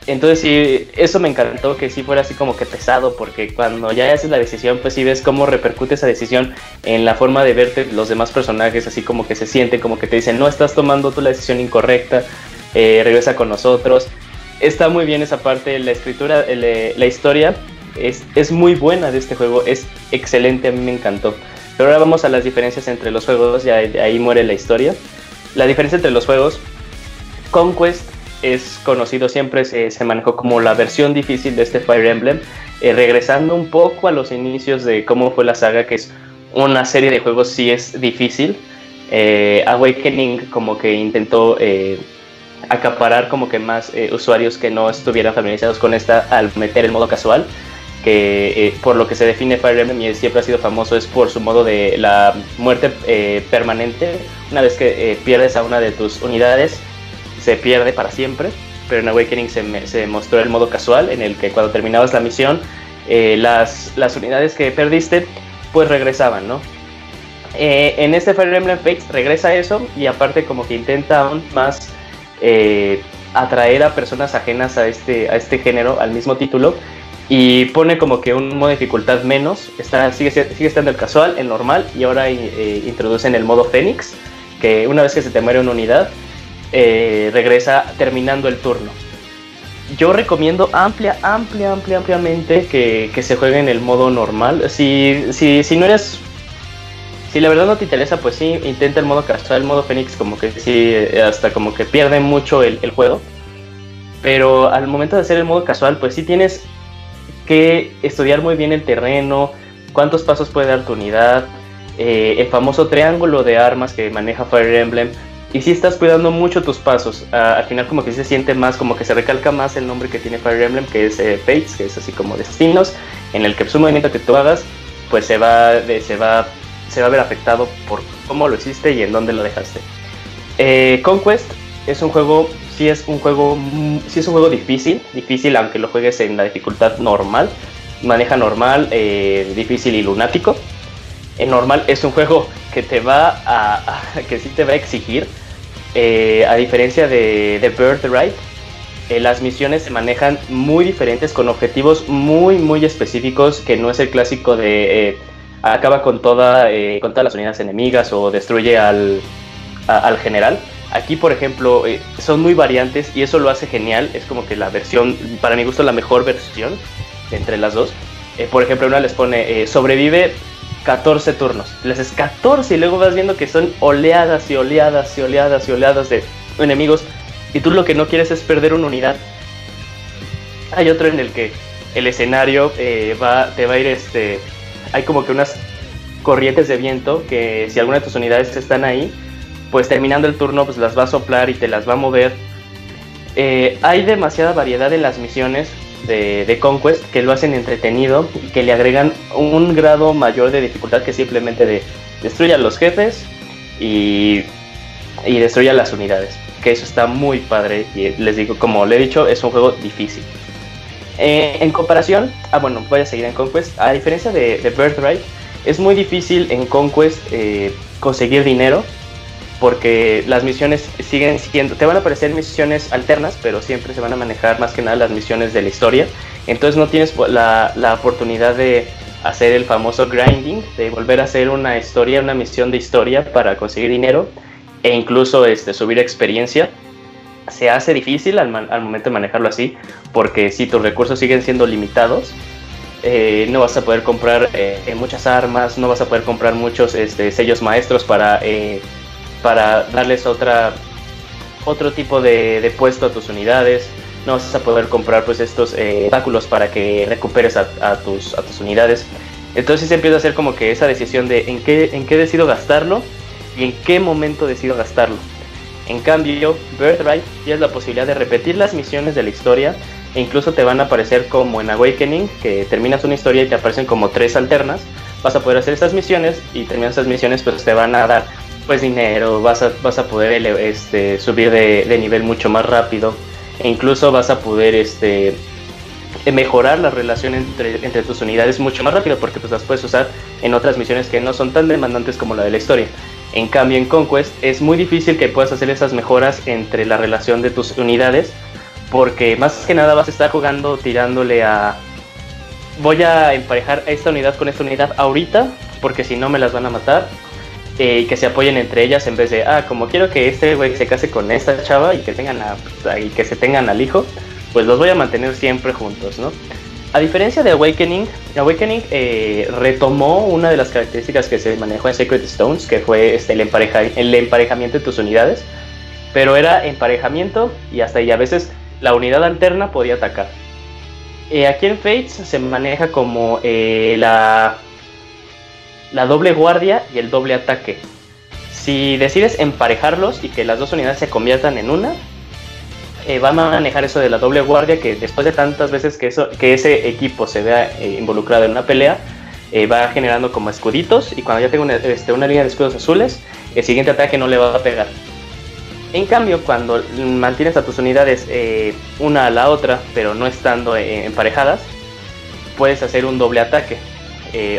Entonces sí, eso me encantó que sí fuera así como que pesado, porque cuando ya haces la decisión, pues sí ves cómo repercute esa decisión en la forma de verte los demás personajes, así como que se sienten, como que te dicen, no estás tomando tú la decisión incorrecta, eh, regresa con nosotros. Está muy bien esa parte, la escritura, el, eh, la historia es, es muy buena de este juego, es excelente, a mí me encantó. Pero ahora vamos a las diferencias entre los juegos, ya ahí muere la historia. La diferencia entre los juegos, Conquest es conocido siempre, se, se manejó como la versión difícil de este Fire Emblem, eh, regresando un poco a los inicios de cómo fue la saga, que es una serie de juegos sí es difícil. Eh, Awakening como que intentó eh, acaparar como que más eh, usuarios que no estuvieran familiarizados con esta al meter el modo casual que por lo que se define Fire Emblem y siempre ha sido famoso es por su modo de la muerte permanente una vez que pierdes a una de tus unidades se pierde para siempre pero en Awakening se, se mostró el modo casual en el que cuando terminabas la misión eh, las, las unidades que perdiste pues regresaban ¿no? Eh, en este Fire Emblem Fates regresa eso y aparte como que intenta aún más eh, atraer a personas ajenas a este, a este género al mismo título y pone como que un modo de dificultad menos, está, sigue, sigue estando el casual, el normal y ahora eh, introducen el modo Fénix, que una vez que se te muere una unidad, eh, regresa terminando el turno. yo recomiendo amplia, amplia, amplia, ampliamente que, que se juegue en el modo normal. Si, si, si no eres si la verdad no te interesa, pues sí, intenta el modo casual, el modo Fénix como que sí, hasta como que pierde mucho el, el, juego. Pero al momento de hacer el modo casual, pues sí tienes que estudiar muy bien el terreno, cuántos pasos puede dar tu unidad, eh, el famoso triángulo de armas que maneja Fire Emblem. Y si estás cuidando mucho tus pasos, uh, al final como que se siente más, como que se recalca más el nombre que tiene Fire Emblem, que es eh, Fates, que es así como destinos, en el que su movimiento que tú hagas, pues se va, se va, se va a ver afectado por cómo lo hiciste y en dónde lo dejaste. Eh, Conquest es un juego, sí es un juego, sí es un juego difícil, difícil aunque lo juegues en la dificultad normal, maneja normal, eh, difícil y lunático. En normal es un juego que te va a, que sí te va a exigir, eh, a diferencia de, Birthright, eh, las misiones se manejan muy diferentes con objetivos muy muy específicos que no es el clásico de eh, acaba con toda eh, con todas las unidades enemigas o destruye al, al general. Aquí por ejemplo eh, son muy variantes y eso lo hace genial es como que la versión para mi gusto la mejor versión entre las dos. Eh, por ejemplo una les pone sobrevive 14 turnos les es 14 y luego vas viendo que son oleadas y oleadas y oleadas y oleadas de enemigos y tú lo que no quieres es perder una unidad. Hay otro en el que el escenario eh, va, te va a ir, este, hay como que unas corrientes de viento que si alguna de tus unidades están ahí, pues terminando el turno pues las va a soplar y te las va a mover. Eh, hay demasiada variedad en las misiones de, Conquest que lo hacen entretenido y que le agregan un grado mayor de dificultad que simplemente de destruir a los jefes y, y destruir a las unidades que eso está muy padre y les digo, como le he dicho, es un juego difícil. Eh, en comparación, ah bueno, voy a seguir en Conquest, a diferencia de, de Birthright, es muy difícil en Conquest eh, conseguir dinero porque las misiones siguen siendo, te van a aparecer misiones alternas, pero siempre se van a manejar más que nada las misiones de la historia, entonces no tienes la, la oportunidad de hacer el famoso grinding, de volver a hacer una historia, una misión de historia para conseguir dinero, e incluso este, subir experiencia, se hace difícil al, al, momento de manejarlo así, porque si tus recursos siguen siendo limitados, eh, no vas a poder comprar eh, muchas armas, no vas a poder comprar muchos este, sellos maestros para, eh, para darles otra, otro tipo de, puesto a tus unidades, no vas a poder comprar pues estos obstáculos para que recuperes a, a, tus, a tus unidades. Entonces se empieza a hacer como que esa decisión de en qué, en qué decido gastarlo y en qué momento decido gastarlo. En cambio, Birthright tienes la posibilidad de repetir las misiones de la historia e incluso te van a aparecer como en Awakening, que terminas una historia y te aparecen como tres alternas. Vas a poder hacer estas misiones y terminas estas misiones pues te van a dar pues dinero, vas a, vas a poder este, subir de, nivel mucho más rápido e incluso vas a poder este, mejorar la relación entre, entre, tus unidades mucho más rápido porque pues las puedes usar en otras misiones que no son tan demandantes como la de la historia. En cambio, en Conquest es muy difícil que puedas hacer esas mejoras entre la relación de tus unidades, porque más que nada vas a estar jugando tirándole a. Voy a emparejar esta unidad con esta unidad ahorita, porque si no me las van a matar. Eh, que se apoyen entre ellas en vez de, ah, como quiero que este güey se case con esta chava y que tengan a, y que se tengan al hijo, pues los voy a mantener siempre juntos, ¿no? A diferencia de Awakening, Awakening eh, retomó una de las características que se manejó en Sacred Stones, que fue este, el, empareja, el emparejamiento de tus unidades, pero era emparejamiento y hasta ahí a veces la unidad alterna podía atacar. Eh, aquí en Fates se maneja como eh, la, la doble guardia y el doble ataque. Si decides emparejarlos y que las dos unidades se conviertan en una, eh, va a manejar eso de la doble guardia, que después de tantas veces que, eso, que ese equipo se vea eh, involucrado en una pelea, eh, va generando como escuditos y cuando ya tengo una, este, una, línea de escudos azules, el siguiente ataque no le va a pegar. En cambio, cuando mantienes a tus unidades eh, una a la otra, pero no estando emparejadas, puedes hacer un doble ataque.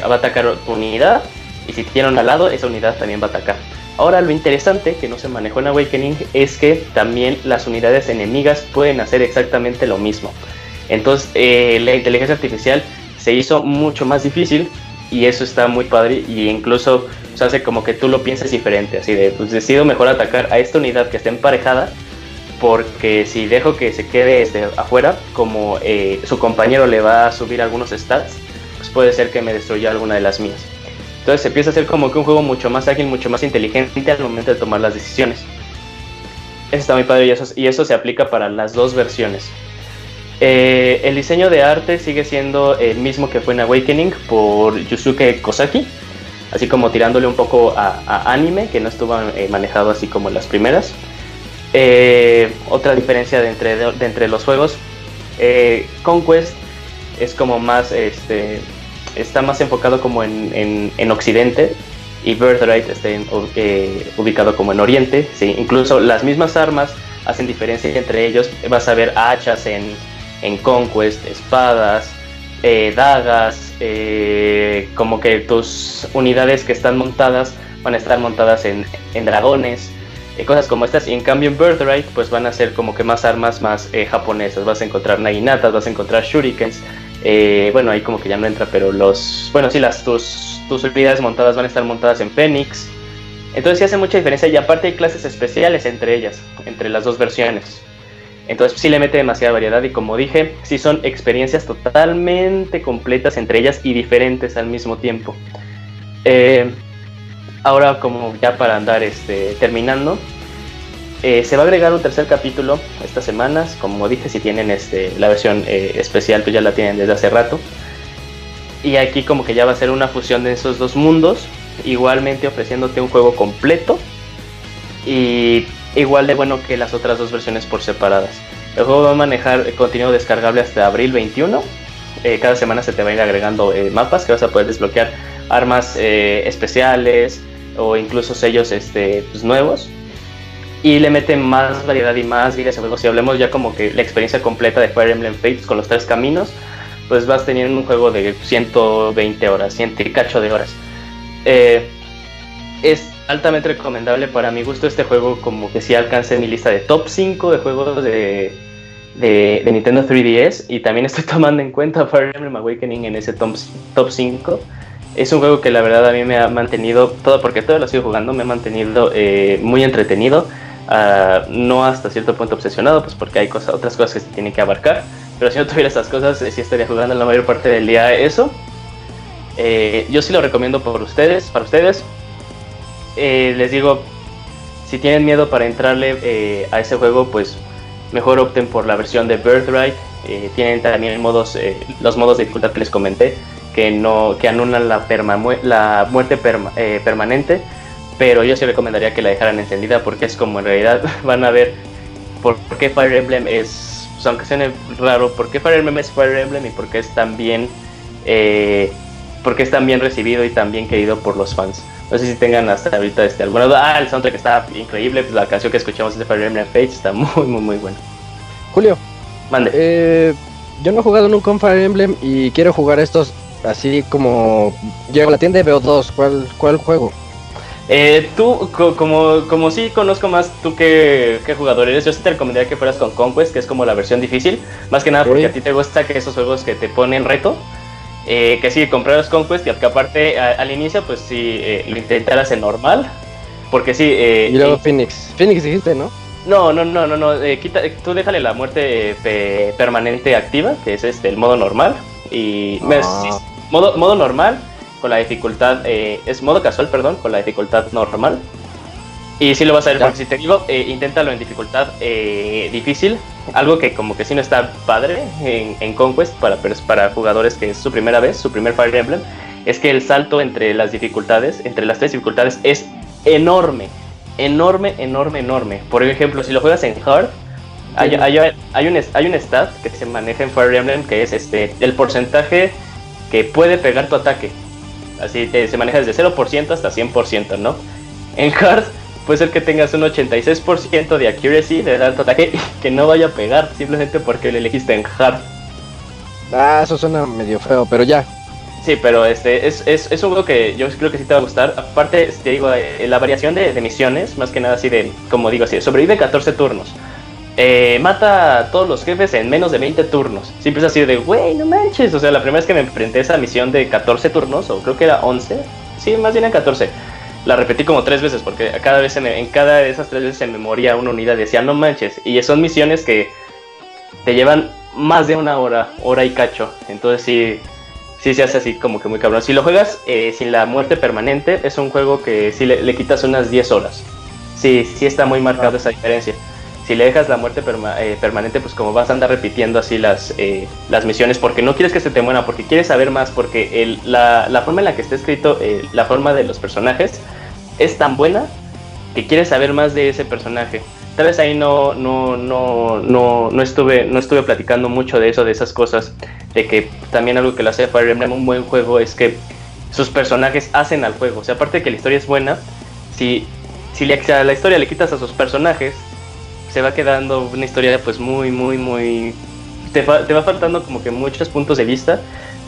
Va a atacar tu unidad y si tiene al lado, esa unidad también va a atacar. Ahora lo interesante que no se manejó en Awakening es que también las unidades enemigas pueden hacer exactamente lo mismo. Entonces eh, la inteligencia artificial se hizo mucho más difícil y eso está muy padre y incluso se hace como que tú lo pienses diferente, así de pues decido mejor atacar a esta unidad que está emparejada porque si dejo que se quede este, afuera, como eh, su compañero le va a subir algunos stats, pues puede ser que me destruya alguna de las mías. Entonces empieza a hacer como que un juego mucho más ágil, mucho más inteligente al momento de tomar las decisiones. Eso está muy padre y eso, y eso se aplica para las dos versiones. Eh, el diseño de arte sigue siendo el mismo que fue en Awakening por Yusuke Kosaki, así como tirándole un poco a, anime, que no estuvo eh, manejado así como en las primeras. Eh, otra diferencia de entre, de, entre los juegos, Conquest es como más, este, está más enfocado como en, en, Occidente y Birthright está ubicado como en Oriente. ¿sí? Incluso las mismas armas hacen diferencia entre ellos. Vas a ver hachas en en Conquest, espadas, eh, dagas, eh, como que tus unidades que están montadas van a estar montadas en, dragones, eh, cosas como estas. Y en cambio en Birthright pues van a ser como que más armas más japonesas. Vas a encontrar naginatas, vas a encontrar shurikens. Bueno, ahí como que ya no entra, pero los... Bueno, sí, las, tus, tus montadas van a estar montadas en Phoenix. Entonces sí hace mucha diferencia y aparte hay clases especiales entre ellas, entre las dos versiones. Entonces sí le mete demasiada variedad y como dije, sí son experiencias totalmente completas entre ellas y diferentes al mismo tiempo. Eh, ahora como ya para andar este, terminando, eh, se va a agregar un tercer capítulo estas semanas. Como dije, si tienen este, la versión eh, especial, pues ya la tienen desde hace rato. Y aquí como que ya va a ser una fusión de esos dos mundos, igualmente ofreciéndote un juego completo y igual de bueno que las otras dos versiones por separadas. El juego va a manejar contenido descargable hasta abril 21. Eh, cada semana se te va a ir agregando mapas que vas a poder desbloquear armas especiales o incluso sellos este, pues, nuevos. Y le meten más variedad y más vida a ese juego. Si hablemos ya como que la experiencia completa de Fire Emblem Fates con los tres caminos, pues vas teniendo un juego de 120 horas, 100 cacho de horas. es altamente recomendable para mi gusto este juego como que sí alcance mi lista de top 5 de juegos de, de, Nintendo 3DS y también estoy tomando en cuenta Fire Emblem Awakening en ese top, top 5. Es un juego que la verdad a mí me ha mantenido, todo porque todo lo sigo jugando, me ha mantenido eh, muy entretenido, uh, no hasta cierto punto obsesionado, pues porque hay cosas, otras cosas que se tienen que abarcar, pero si no tuviera estas cosas, eh, sí estaría jugando la mayor parte del día eso. Eh, yo sí lo recomiendo por ustedes, para ustedes, eh, les digo, si tienen miedo para entrarle eh, a ese juego, pues mejor opten por la versión de Birthright. Eh, tienen también modos, los modos de dificultad que les comenté, que no que anulan la, la muerte permanente. Pero yo sí recomendaría que la dejaran encendida porque es como en realidad van a ver por qué Fire Emblem es, pues, aunque suene raro, por qué Fire Emblem es Fire Emblem y por qué es tan bien, porque es tan bien recibido y tan bien querido por los fans. No sé si tengan hasta ahorita este, alguna duda. Ah, el soundtrack está increíble. Pues la canción que escuchamos de Fire Emblem Fates está muy, muy, muy buena. Julio. Mande. Eh, yo no he jugado nunca un Fire Emblem y quiero jugar estos así como llego a la tienda y veo dos. ¿Cuál, cuál juego? Eh, tú, como, como sí conozco más tú que, que, jugador eres, yo sí te recomendaría que fueras con Conquest, que es como la versión difícil. Más que nada porque a ti te gusta que esos juegos que te ponen reto. Eh, que sí, los Conquest y que aparte al inicio pues sí eh, lo intentaras en normal. Porque sí... Eh, y luego Phoenix. Phoenix dijiste, ¿no? No, no, no, no, no. quita, tú déjale la muerte permanente activa, que es este el modo normal. Y ah. modo, modo normal con la dificultad, es modo casual, perdón, con la dificultad normal. Y sí lo vas a ver, porque si te digo, eh, inténtalo en dificultad eh, difícil, algo que como que sí no está padre en, Conquest para, para jugadores que es su primera vez, su primer Fire Emblem, es que el salto entre las dificultades, entre las tres dificultades, es enorme, enorme, enorme, enorme. Por ejemplo, si lo juegas en Hard, hay, hay, hay, un, hay un stat que se maneja en Fire Emblem que es este el porcentaje que puede pegar tu ataque. Así se maneja desde 0% hasta 100%, ¿no? En Hard puede ser que tengas un 86% de accuracy de tu ataque que no vaya a pegar simplemente porque le elegiste en hard. Ah, eso suena medio feo, pero ya. Sí, pero este es, es, es un juego que yo creo que sí te va a gustar. Aparte, te digo, eh, la variación de, misiones, más que nada así de, como digo así, sobrevive 14 turnos. Eh, mata a todos los jefes en menos de 20 turnos. Siempre es así de, güey, no manches. O sea, la primera vez que me enfrenté a esa misión de 14 turnos, o creo que era 11, sí, más bien a 14 la repetí como tres veces porque cada vez en cada de esas tres veces se me moría una unidad y decía no manches y son misiones que te llevan más de una hora hora y cacho. Entonces sí sí se hace así como que muy cabrón. Si lo juegas eh, sin la muerte permanente es un juego que sí le, quitas unas 10 horas. Sí sí está muy marcado esa diferencia si le dejas la muerte eh, permanente, pues como vas a andar repitiendo así las, eh, las misiones, porque no quieres que se te muera, porque quieres saber más, porque el, la, la, forma en la que está escrito, eh, la forma de los personajes, es tan buena que quieres saber más de ese personaje. Tal vez ahí no, no, no, no, no, estuve, no estuve platicando mucho de eso, de esas cosas, de que también algo que lo hace Fire Emblem un buen juego es que sus personajes hacen al juego. O sea, aparte de que la historia es buena, si, si a la historia le quitas a sus personajes, se va quedando una historia pues muy, muy, muy... Te, te va faltando como que muchos puntos de vista,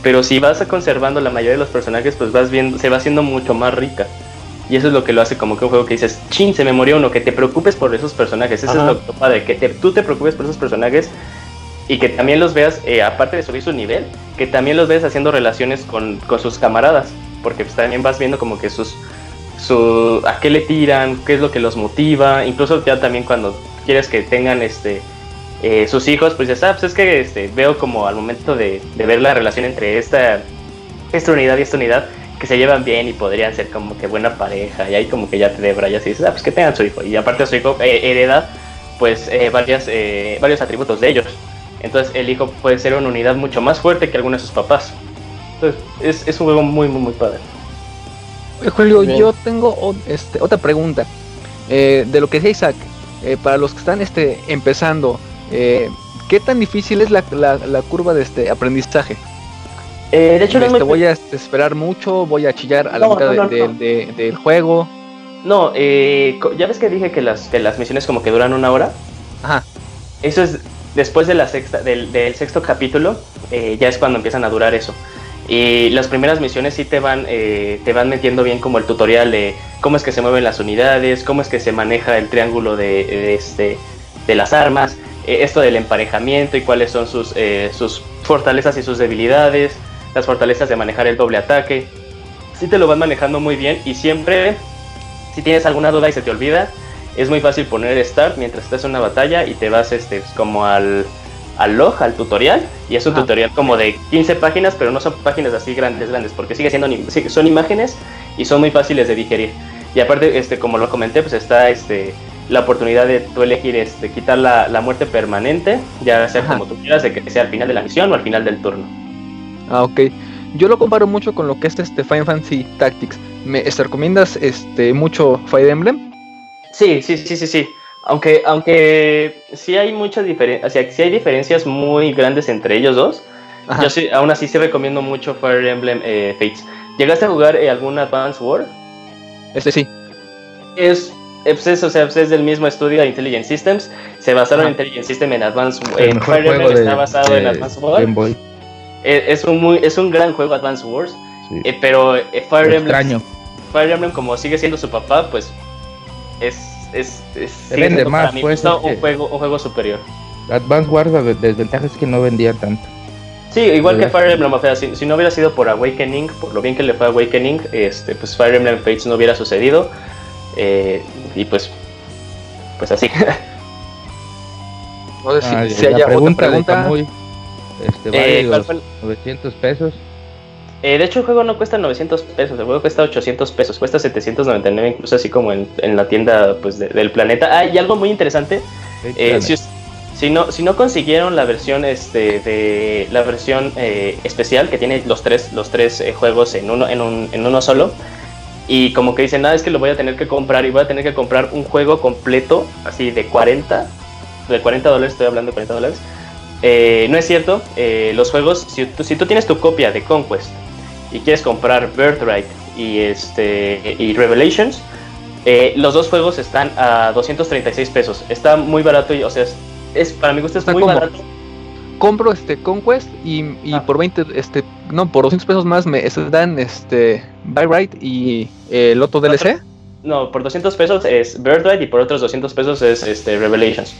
pero si vas conservando la mayoría de los personajes, pues vas viendo, se va haciendo mucho más rica. Y eso es lo que lo hace como que un juego que dices, chin, se me murió uno, que te preocupes por esos personajes. Eso es lo, padre, que tú te preocupes por esos personajes y que también los veas, eh, aparte de subir su nivel, que también los veas haciendo relaciones con, con sus camaradas. Porque pues, también vas viendo como que sus, su, a qué le tiran, qué es lo que los motiva. Incluso ya también cuando quieres que tengan este eh, sus hijos, pues ya sabes, es que este, veo como al momento de, ver la relación entre esta, esta unidad y esta unidad, que se llevan bien y podrían ser como que buena pareja, y ahí como que ya te debrayas y dices, ah, pues que tengan su hijo, y aparte su hijo eh, hereda pues eh, varias, varios atributos de ellos. Entonces el hijo puede ser una unidad mucho más fuerte que algunos de sus papás. Entonces es, es un juego muy, muy, muy padre. Julio, yo tengo este, otra pregunta. de lo que decía Isaac, eh, para los que están este, empezando, eh, ¿qué tan difícil es la, la, curva de este aprendizaje? Eh, de hecho, no este, voy a esperar mucho, voy a chillar a la mitad del juego. No, ya ves que dije que las, que las misiones como que duran una hora. Ajá. Eso es después de la sexta, del, del sexto capítulo, ya es cuando empiezan a durar eso. Y las primeras misiones sí te van, eh, te van metiendo bien como el tutorial de cómo es que se mueven las unidades, cómo es que se maneja el triángulo de, este, de las armas, eh, esto del emparejamiento y cuáles son sus, eh, sus fortalezas y sus debilidades, las fortalezas de manejar el doble ataque. Sí te lo van manejando muy bien y siempre, si tienes alguna duda y se te olvida, es muy fácil poner Start mientras estás en una batalla y te vas este, como al al log, al tutorial, y es un tutorial como de 15 páginas, pero no son páginas así grandes, grandes, porque sigue siendo son imágenes y son muy fáciles de digerir. Y aparte, este, como lo comenté, pues está este la oportunidad de tú elegir este, quitar la, la muerte permanente, ya sea como tú quieras, de que sea al final de la misión o al final del turno. Ah, ok. Yo lo comparo mucho con lo que es este Final Fantasy Tactics. ¿Me recomiendas este mucho Fire Emblem? Sí, sí, sí, sí, sí. Aunque, aunque sí hay muchas diferencias, o sea, sí hay diferencias muy grandes entre ellos dos. Yo sí, aún así sí recomiendo mucho Fire Emblem eh, Fates. ¿Llegaste a jugar eh, algún Advance War? Este sí. Es, es, o sea, es del mismo estudio de Intelligent Systems. Se basaron en Intelligent Systems en Advance En Fire Emblem está basado en Advance War. Eh, es, un muy, es un gran juego Advance Wars. pero Fire Emblem. Fire Emblem, como sigue siendo su papá, pues es es, es vende más, pues. un, juego, un juego superior. Advance Wars, la desventaja es que no vendía tanto. Sí, igual que Fire Emblem, o si, si, no hubiera sido por Awakening, por lo bien que le fue a Awakening, este, pues Fire Emblem Fates no hubiera sucedido. Eh, y pues, pues así. No sé si, ah, si haya pregunta, otra pregunta. Muy, este, vale eh, 900 pesos. Eh, de hecho, el juego no cuesta 900 pesos, el juego cuesta 800 pesos, cuesta 799, incluso así como en, la tienda pues, del planeta. Ah, y algo muy interesante, eh, si, no, si no consiguieron la versión, este, de, la versión eh, especial que tiene los tres, los tres juegos en uno, en, un, en uno solo, y como que dicen, nada, es que lo voy a tener que comprar y voy a tener que comprar un juego completo, así de 40, de 40 dólares, estoy hablando de 40 dólares. no es cierto, los juegos, si, si tú tienes tu copia de Conquest, y quieres comprar Birthright y, este, y Revelations, eh, los dos juegos están a 236 pesos. Está muy barato y, o sea, es, para mi gusto es muy barato. Compro este Conquest y, y ah. por 20, este, no, por 200 pesos más me dan este Birthright y el otro DLC. No, por 200 pesos es Birthright y por otros 200 pesos es este Revelations.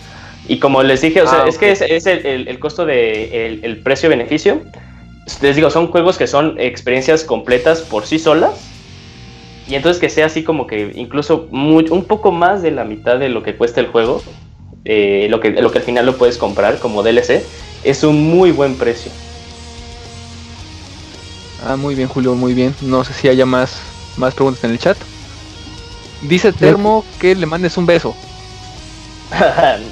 Y como les dije, o sea, ah, es que es, es el, el, costo de el, el precio-beneficio les digo, son juegos que son experiencias completas por sí solas. y entonces que sea así como que incluso muy- un poco más de la mitad de lo que cuesta el juego, eh, lo, que, lo que al final lo puedes comprar como DLC, es un muy buen precio. Ah, muy bien, Julio, muy bien. No sé si haya más, más preguntas en el chat. Dice Termo que le mandes un beso.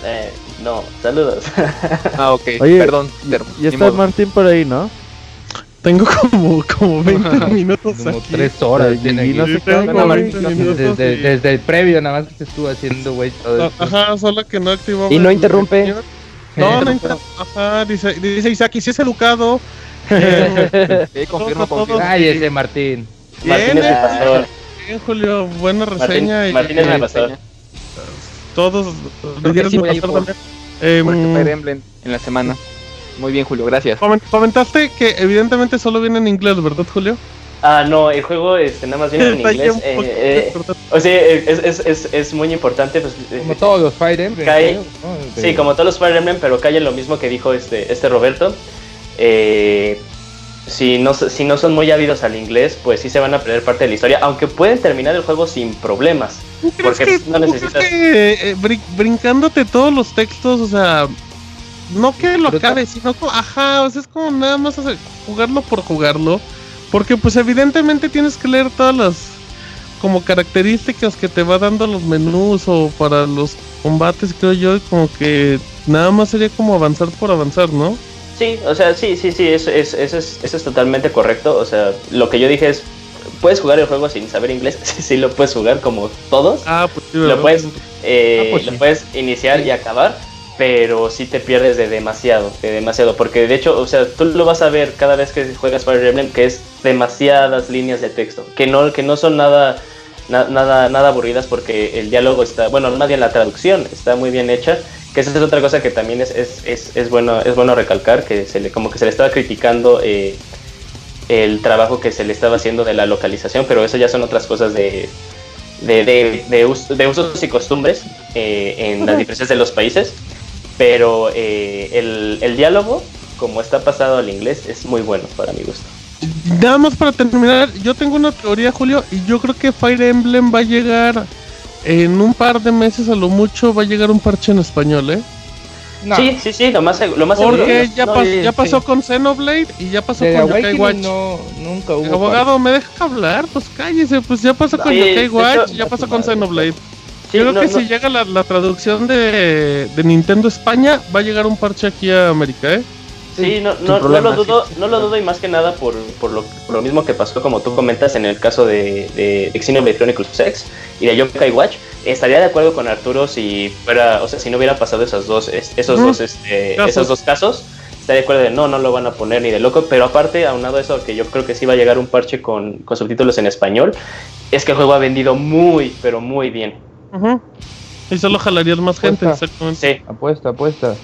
Eh, no, saludos. Ah, ok. Oye, Perdón, Termo. Y está modo. Martín por ahí, ¿no? Tengo como, como 20 minutos Como aquí. tres horas Ay, tiene y no aquí. se Tengo cae, como güey. 20 minutos Desde, y- desde el previo, nada más que te estuvo haciendo, güey, todo Ah. Ajá, solo que no activó. Y no interrumpe. No, no interrumpe. Ajá, dice, dice Isaki, si es educado. Eh, Sí, confirmo, todo- confirmo. Ay, ese Martín. Martín es el pastor. bien, Julio, buena Martín, reseña. y- Martín es y el pastor. todos Creo que sí voy a ir pastor por- también. Em, Por Fire Emblem en la semana. Muy bien, Julio, gracias. comen- comentaste que evidentemente solo viene en inglés, ¿verdad, Julio? Ah, no, el juego este, nada más viene en inglés. eh, eh, o sea, es, es, es, es muy importante. Pues, eh, Como todos los Fire Emblem. Cae- ¿no? Sí, como todos los Fire Emblem, pero cae lo mismo que dijo este, este Roberto. Eh, si, no, si no son muy ávidos al inglés, pues sí se van a perder parte de la historia, aunque pueden terminar el juego sin problemas. ¿Tú crees Porque que, no necesitas- que, eh, brincándote todos los textos, o sea, no que lo acabes, sino como, ajá, o sea, es como nada más hacer- jugarlo por jugarlo, porque pues evidentemente tienes que leer todas las como características que te va dando los menús o para los combates, creo yo, y como que nada más sería como avanzar por avanzar, ¿no? Sí, o sea, sí, sí, sí, eso es, eso es, eso es totalmente correcto. O sea, lo que yo dije es, ¿puedes jugar el juego sin saber inglés? Sí, sí, lo puedes jugar como todos. Ah, pues sí, Lo puedes, eh, Ah, pues lo sí. puedes iniciar y acabar, pero sí te pierdes de demasiado, de demasiado, porque de hecho, o sea, tú lo vas a ver cada vez que juegas Fire Emblem, que es demasiadas líneas de texto, que no, que no son nada, na- nada, nada aburridas, porque el diálogo está, bueno, más bien la traducción está muy bien hecha, que esa es otra cosa que también es, es, es, es bueno, es bueno recalcar, que se le, como que se le estaba criticando eh, el trabajo que se le estaba haciendo de la localización, pero eso ya son otras cosas de, de, de, de us- de usos y costumbres eh, en las diferencias de los países. Pero eh, el, el diálogo, como está pasado al inglés, es muy bueno para mi gusto. Nada más para terminar, yo tengo una teoría, Julio, y yo creo que Fire Emblem va a llegar en un par de meses a lo mucho, va a llegar un parche en español, ¿eh? No, Sí, sí, sí, lo más, lo más Porque seguro. ya, no, pas- ya pasó sí. con Xenoblade y ya pasó de con Yokai Watch. no, nunca hubo. Abogado, ¿me deja hablar? Pues cállese, pues ya pasó con Yokai de hecho- Watch, ya pasó con Xenoblade. Sí, Yo creo no, que no- si llega la, la traducción de, de Nintendo España, va a llegar un parche aquí a América, ¿eh? Sí, no, sin no, no problema, lo dudo, sí, no lo dudo y más que nada por, por, lo, por lo mismo que pasó, como tú comentas en el caso de, de, de Xenoblade Chronicles X y de Yokai Watch. Estaría de acuerdo con Arturo si fuera, o sea, si no hubiera pasado esos dos, es- esos dos, este, Casos. esos dos casos. Estaría de acuerdo de no, no lo van a poner ni de loco, pero aparte, aunado a eso, que yo creo que sí va a llegar un parche con, con subtítulos en español, es que el juego ha vendido muy, pero muy bien. Ujú. Y solo jalarías más gente, exactamente. Sí, Apuesta, apuesta.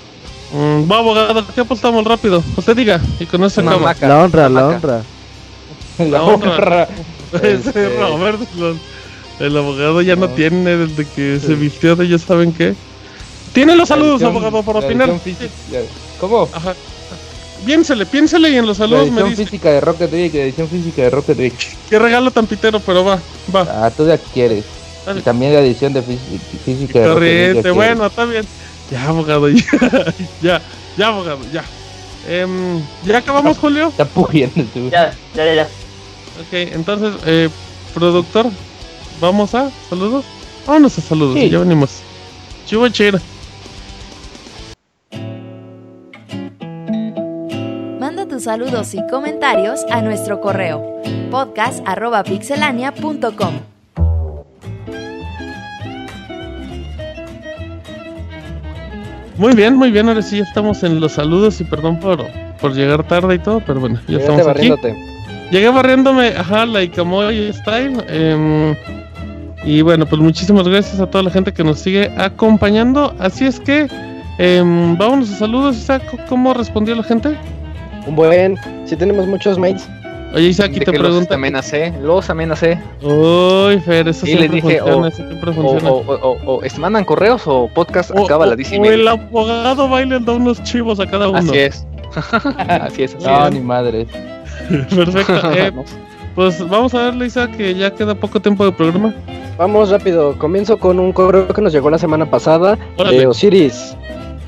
Mm, va, abogado, ¿qué apostamos rápido? Usted diga, y con eso acaba. La honra, la honra. La honra. Ese Este- Roberto, lo- el abogado ya no No. tiene desde que se vistió de ellos saben qué. Tiene los saludos, edición- abogado, para la opinar. ¿Cómo? Ajá. Piénsele, piénsele y en los saludos me edición dice. física de Rocket League, edición física de Rocket League. Qué regalo tan pitero, pero va, va. Ah, tú ya quieres. Y también la edición de fí- física de Corriente, bueno, está bien. Ya, abogado, ya, ya, ya, abogado, ya. Em, ¿Ya acabamos, Julio? Está pugiendo tú. ya, ya, ya, ya. Ok, entonces, eh, productor, ¿vamos a saludos? Vámonos a saludos, Sí. ya venimos. Chivo chira. Manda tus saludos y comentarios a nuestro correo podcast.pixelania.com. Muy bien, muy bien, ahora sí ya estamos en los saludos y perdón por, por llegar tarde y todo, pero bueno, ya Llegaste estamos aquí. barriéndote. Llegué barriéndome, ajá, la Ikamoy Style. em, y bueno, pues muchísimas gracias a toda la gente que nos sigue acompañando. Así es que, em, vámonos a saludos. Isaac, ¿cómo respondió la gente? Un buen. Si tenemos muchos mates. Oye, Isaac, te que los pregunta. amenacé, los amenacé. Uy, Fer, eso Y les siempre dije, funciona, o- siempre O, funciona. o, o, o- o es- mandan correos o podcast O- acaba o- a las 10 y o el abogado va y les da unos chivos a cada uno. Así es. así es, así No, es. ni madres. Perfecto. eh. Pues vamos a ver, Lisa, que ya queda poco tiempo de programa. Vamos rápido, comienzo con un correo que nos llegó la semana pasada Órale. de Osiris.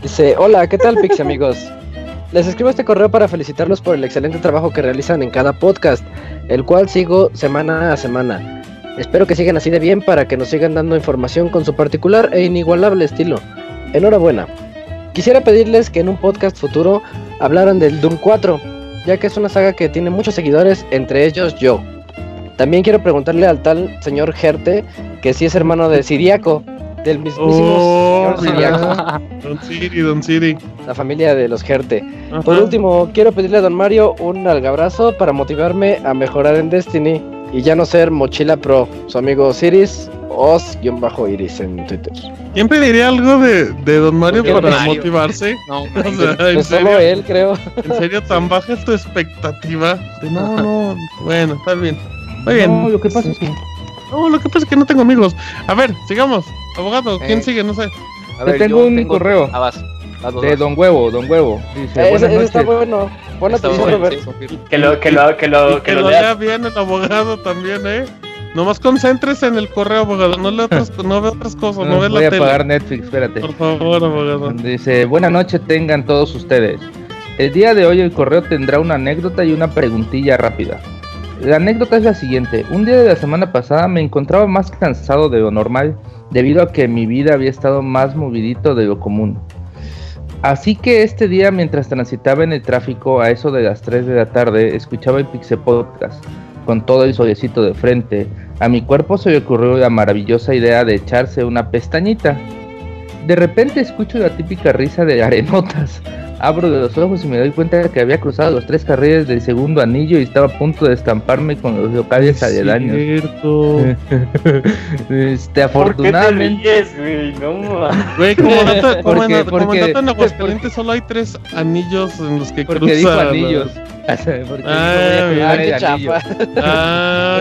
Dice, hola, ¿qué tal Pixie amigos? Les escribo este correo para felicitarlos por el excelente trabajo que realizan en cada podcast, el cual sigo semana a semana. Espero que sigan así de bien para que nos sigan dando información con su particular e inigualable estilo. Enhorabuena. Quisiera pedirles que en un podcast futuro hablaran del Doom 4, ya que es una saga que tiene muchos seguidores, entre ellos yo. También quiero preguntarle al tal señor Gerte que si es hermano de Siriaco, del mismísimo Oh, señor Siriaco, mira. Don Siri, Don Siri. la familia de los Gerte. Ajá. Por último, quiero pedirle a Don Mario un algabrazo para motivarme a mejorar en Destiny y ya no ser mochila pro. Su amigo Osiris, Os-Iris en Twitter. Siempre diría algo de, de Don Mario ¿Por qué para Mario? motivarse. No, O sea, Pues solo él, creo. en serio, tan baja es tu expectativa. De, no, no, bueno, está bien. Muy bien. No, lo que pasa es que No, lo que pasa es que no tengo amigos. A ver, sigamos. Abogado, ¿quién Eh, sigue? No sé. A tengo un correo. Ah, vas. Vas, vas, de. Don Huevo, Don Huevo. Dice, ese está bueno. Buena Está atención, bueno, sí. Que lo, que lo, que Y lo, que que lo lea bien el abogado también, ¿eh? Nomás concéntrese en el correo, abogado. No lea otras, no ve otras cosas, no, No, ve voy la a tele. apagar Netflix, espérate. Por favor, abogado. Dice, buenas noches tengan todos ustedes. El día de hoy el correo tendrá una anécdota y una preguntilla rápida. La anécdota es la siguiente. Un día de la semana pasada me encontraba más cansado de lo normal debido a que mi vida había estado más movidito de lo común. Así que este día mientras transitaba en el tráfico a eso de las 3 de la tarde escuchaba el Pixel Podcast con todo el solecito de frente. A mi cuerpo se le ocurrió la maravillosa idea de echarse una pestañita. De repente escucho la típica risa de arenotas. Abro los ojos y me doy cuenta de que había cruzado los tres carriles del segundo anillo y estaba a punto de estamparme con los locales aledaños. Cierto. Este, ¿Por qué te afortunadamente. ríes, güey? No. Güey, como Porque- en, como dato en Aguascalientes solo hay tres anillos en los que Porque cruzan. dijo anillos. Porque Ah, dijo, voy a mira, cruzar qué chafa. Ah,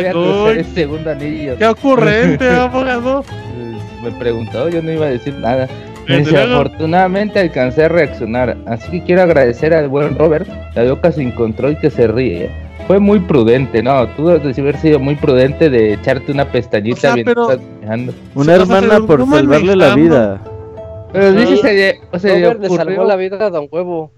el segundo anillo. qué ocurrente, abogado. Me preguntó, yo no iba a decir nada. Dice, afortunadamente alcancé a reaccionar, así que quiero agradecer al buen Robert, la loca sin control que se ríe. Fue muy prudente, ¿no? Tú debes de haber sido muy prudente de echarte una pestañita O sea, mientras pero- estás manejando. Una hermana por salvarle la vida. Pero dice, se le, o se le Robert le salvó la vida a Don Huevo.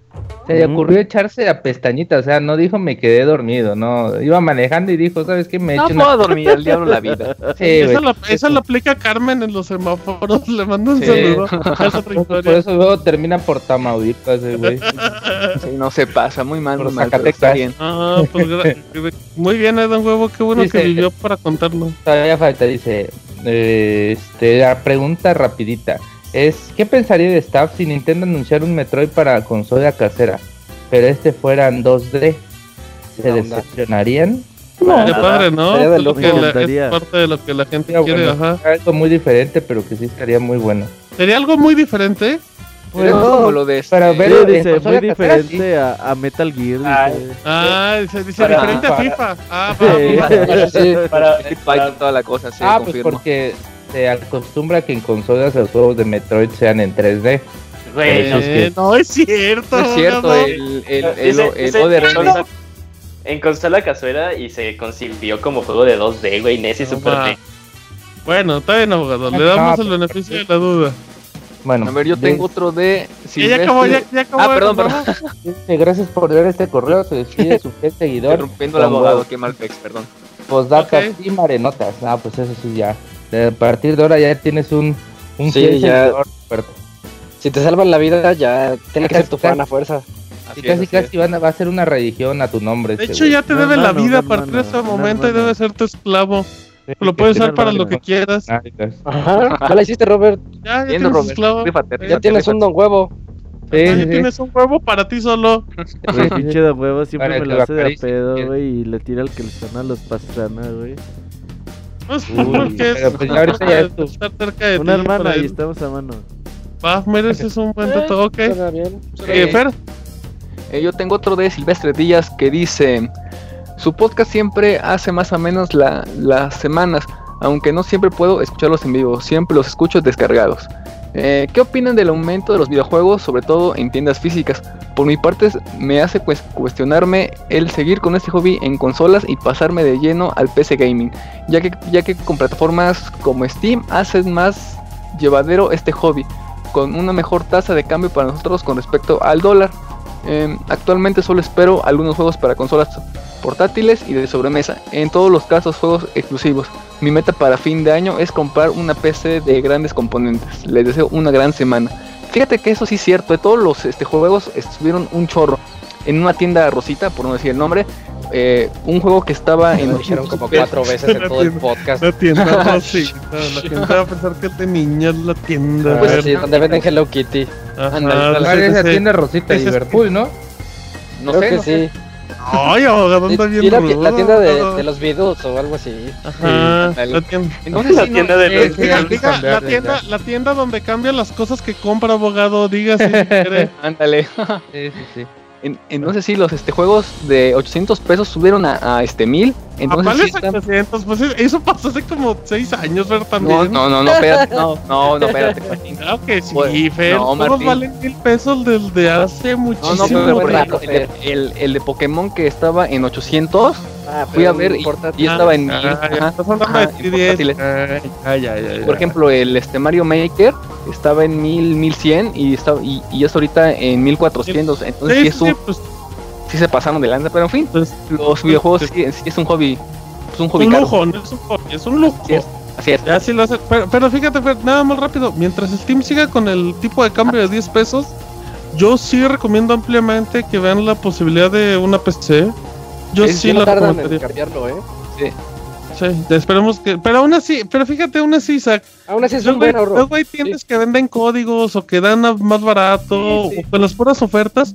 Se le ocurrió echarse la pestañita, o sea, no dijo me quedé dormido, no, iba manejando y dijo, ¿sabes qué? Me No echo una... puedo dormir, al diablo la vida. Sí, güey. esa, la, esa la aplica Carmen en los semáforos. Le mando un Sí. saludo. Por eso luego termina por Tamaulipas, güey. Sí, no se pasa, muy mal, Por muy mal, pero está Zacatecas. bien. Ah, pues muy bien, eh, Don Huevo. Qué bueno Dice- que vivió para contarlo. Todavía falta, dice. eh, este, la pregunta rapidita es: ¿qué pensaría de staff si Nintendo anunciara un Metroid para consola casera? Pero este fuera en 2D. ¿Se decepcionarían? Qué padre, ¿no? Sería de Es, lo que la- es parte de lo que la gente Sería quiere, bueno. ajá. Algo muy diferente, pero que sí estaría muy bueno. Sería algo muy diferente. Pues, como lo de este, Para Sí, ver- en dice, muy casera, diferente a, a Metal Gear. Ay. dice. Ah, dice, dice Para- diferente a para- FIFA. Ah, Sí. para FIFA. sí, Para, Fighter, toda la cosa, sí, ah, pues confirmo. porque se acostumbra que en consolas los juegos de Metroid sean en 3D. güey, no, es que- Eh, no es cierto. No es cierto, el, el, el, el en consola- En consola casuera y se concibió como juego de 2D, güey, NES y No Super. NES. Bueno, está bien, abogado. Le damos pues, el beneficio de la duda. Bueno, A ver, yo de- tengo otro de Ya, ya acabó, ya, ya acabó. Ah, perdón, perdón. Dice, Gracias por leer este correo. Se despide su fiel seguidor. Interrumpiendo al Don abogado, qué mal pex, perdón. Postdata Ok. y marenotas. Ah, pues eso sí, ya. De- A partir de ahora ya tienes un, un Sí, ya. Si te salvan la vida, ya tiene que ser tu fan a fuerza. Y Así casi, es, casi van a- va a ser una religión a tu nombre. De hecho, güey. ya te Un debe la hermano, vida a un partir de ese un momento y debe ser tu esclavo. Sí, Lo puedes usar para lo que quieras. Ah. Ajá, ya la hiciste, Robert. Ya, ya tienes Robert, esclavo. rífate, Ya tienes un Don Huevo. Sí, Ya sí, sí. tienes un huevo para ti solo. El pinche de huevo siempre me lo hace de pedo, güey, y le tira el que le a los pastrana, güey. Pues Uy, pero pues ya ahorita ya es tu- estar cerca de Una ti. hermana para y él. estamos a mano. Va, mereces un buen dato. Ok. Suena bien. Eh, Fer, Eh, yo tengo otro de Silvestre Díaz que dice, su podcast siempre hace más o menos la- las semanas, aunque no siempre puedo escucharlos en vivo, siempre los escucho descargados. Eh, ¿Qué opinan del aumento de los videojuegos, sobre todo en tiendas físicas? Por mi parte, me hace cues- cuestionarme el seguir con este hobby en consolas y pasarme de lleno al PC gaming, ya que, ya que con plataformas como Steam hacen más llevadero este hobby, con una mejor tasa de cambio para nosotros con respecto al dólar. Em, actualmente solo espero algunos juegos para consolas portátiles y de sobremesa, en todos los casos juegos exclusivos. Mi meta para fin de año es comprar una PC de grandes componentes. Les deseo una gran semana. Fíjate que eso sí es cierto, de todos los este, juegos estuvieron un chorro. En una tienda rosita, por no decir el nombre, eh, un juego que estaba en Lo dijeron como cuatro veces en todo el podcast. La tienda Rosita, la tienda va a pensar que es de niños, la tienda. Pues sí, donde venden Hello Kitty. La- esa ese- tienda Rosita de Liverpool, ¿no? No Creo sé, que no sé. sí. Ay, abogado, anda bien Y la, la tienda de, de los videos o algo así. Ajá, la tienda. Entonces, La tienda de los- Diga, la tienda, la tienda donde cambian las cosas que compra abogado, diga si quiere. Ándale. Sí, sí, sí. En- entonces sí, los este, juegos de 800 pesos subieron a, a este 1000. ¿A Entonces sí están- 800? Pues eso pasó hace como 6 años, No, también. no, no, no, espérate, no, no, no, espérate. Martín. Claro que sí, Pues, Fer. no, todos valen mil pesos del de hace No, muchísimo no, pero por tiempo. ejemplo, el, el, el de Pokémon que estaba en 800, Ah, fui a ver y, y estaba en 1000. Ah, de en 10. portátiles. Ay, ay, ay, ay, Por ejemplo, el este Mario Maker estaba en 1000, 1100 y, está, y, y es ahorita en 1400. Entonces sí, Sí, es sí, un- pues, sí se pasaron de lanza, pero en fin, pues, los videojuegos sí, sí es un hobby. Es un hobby un lujo, no es un hobby, es un lujo. Así es, así es. Lo hace. Pero, pero fíjate, nada más rápido. Mientras Steam siga con el tipo de cambio de 10 pesos, yo sí recomiendo ampliamente que vean la posibilidad de una PC. Yo Es- sí no la tardan en cambiarlo, ¿eh? Sí, esperemos que. Pero aún así, pero fíjate, aún así, Isaac. Aún así es un buen hay- ahorro. luego hay tiendas que venden códigos o que dan más barato Sí, sí. o con las puras ofertas.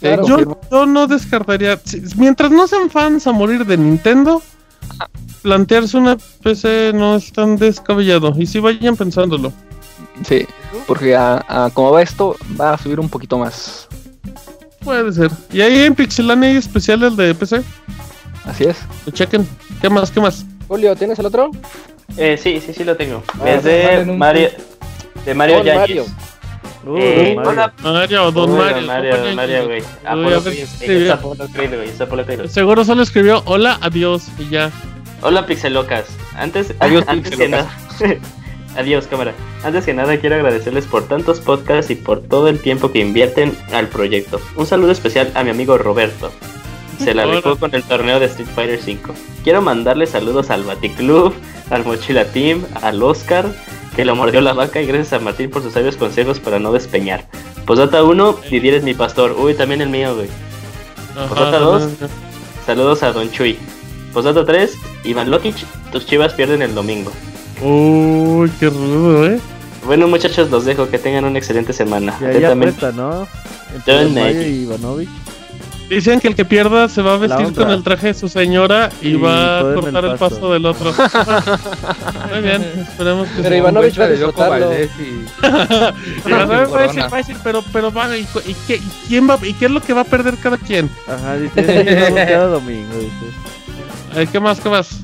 Claro. yo, yo no descartaría. Mientras no sean fans a morir de Nintendo, plantearse una PC no es tan descabellado. Y si vayan pensándolo. Sí, porque a, a como va esto, va a subir un poquito más. Puede ser. Y ahí en Pixelania hay especiales de PC. Así es. Que chequen. ¿Qué más? ¿Qué más? Julio, ¿tienes el otro? Eh, sí, sí, sí lo tengo. Ah, es de Mario. De Mario Don Yáñez. Mario. Uh, Eh, Mario. hola. Mario, Don Uy, Mario. Mario, Don Mario, güey. a Apolo ver Creed, si güey, escribió. Es Apolo Creed, güey. Es Apolo Creed. Seguro solo escribió hola, adiós y ya. Hola Pixelocas. Antes, Adiós, antes que nada. Adiós, cámara. Antes que nada, quiero agradecerles por tantos podcasts y por todo el tiempo que invierten al proyecto. Un saludo especial a mi amigo Roberto. Se la rifó con el torneo de Street Fighter V. Quiero mandarle saludos al Baticlub, al Mochila Team, al Oscar, que lo mordió la vaca, y gracias a Martín por sus sabios consejos para no despeñar. Posdata 1, Didier es mi pastor. Uy, también el mío, güey. Posdata 2, saludos a Don Chuy. Posdata 3, Iván Lokic, tus chivas pierden el domingo. Uy, qué rudo, eh. Bueno, muchachos, los dejo. Que tengan una excelente semana. Y ahí aprieta, ¿no? Entre y Ivanovich. Dicen que el que pierda se va a vestir con el traje de su señora y, Y va a cortar el el paso. del otro. Muy bien, esperemos que Pero. Ivanovich va a disfrutarlo. Y- va a decir, va a decir, pero, pero va, ¿y, y qué, y quién va, ¿y qué es lo que va a perder cada quien? Ajá, dice, "Sí, vamos cada domingo, dice. ¿Qué más, qué más?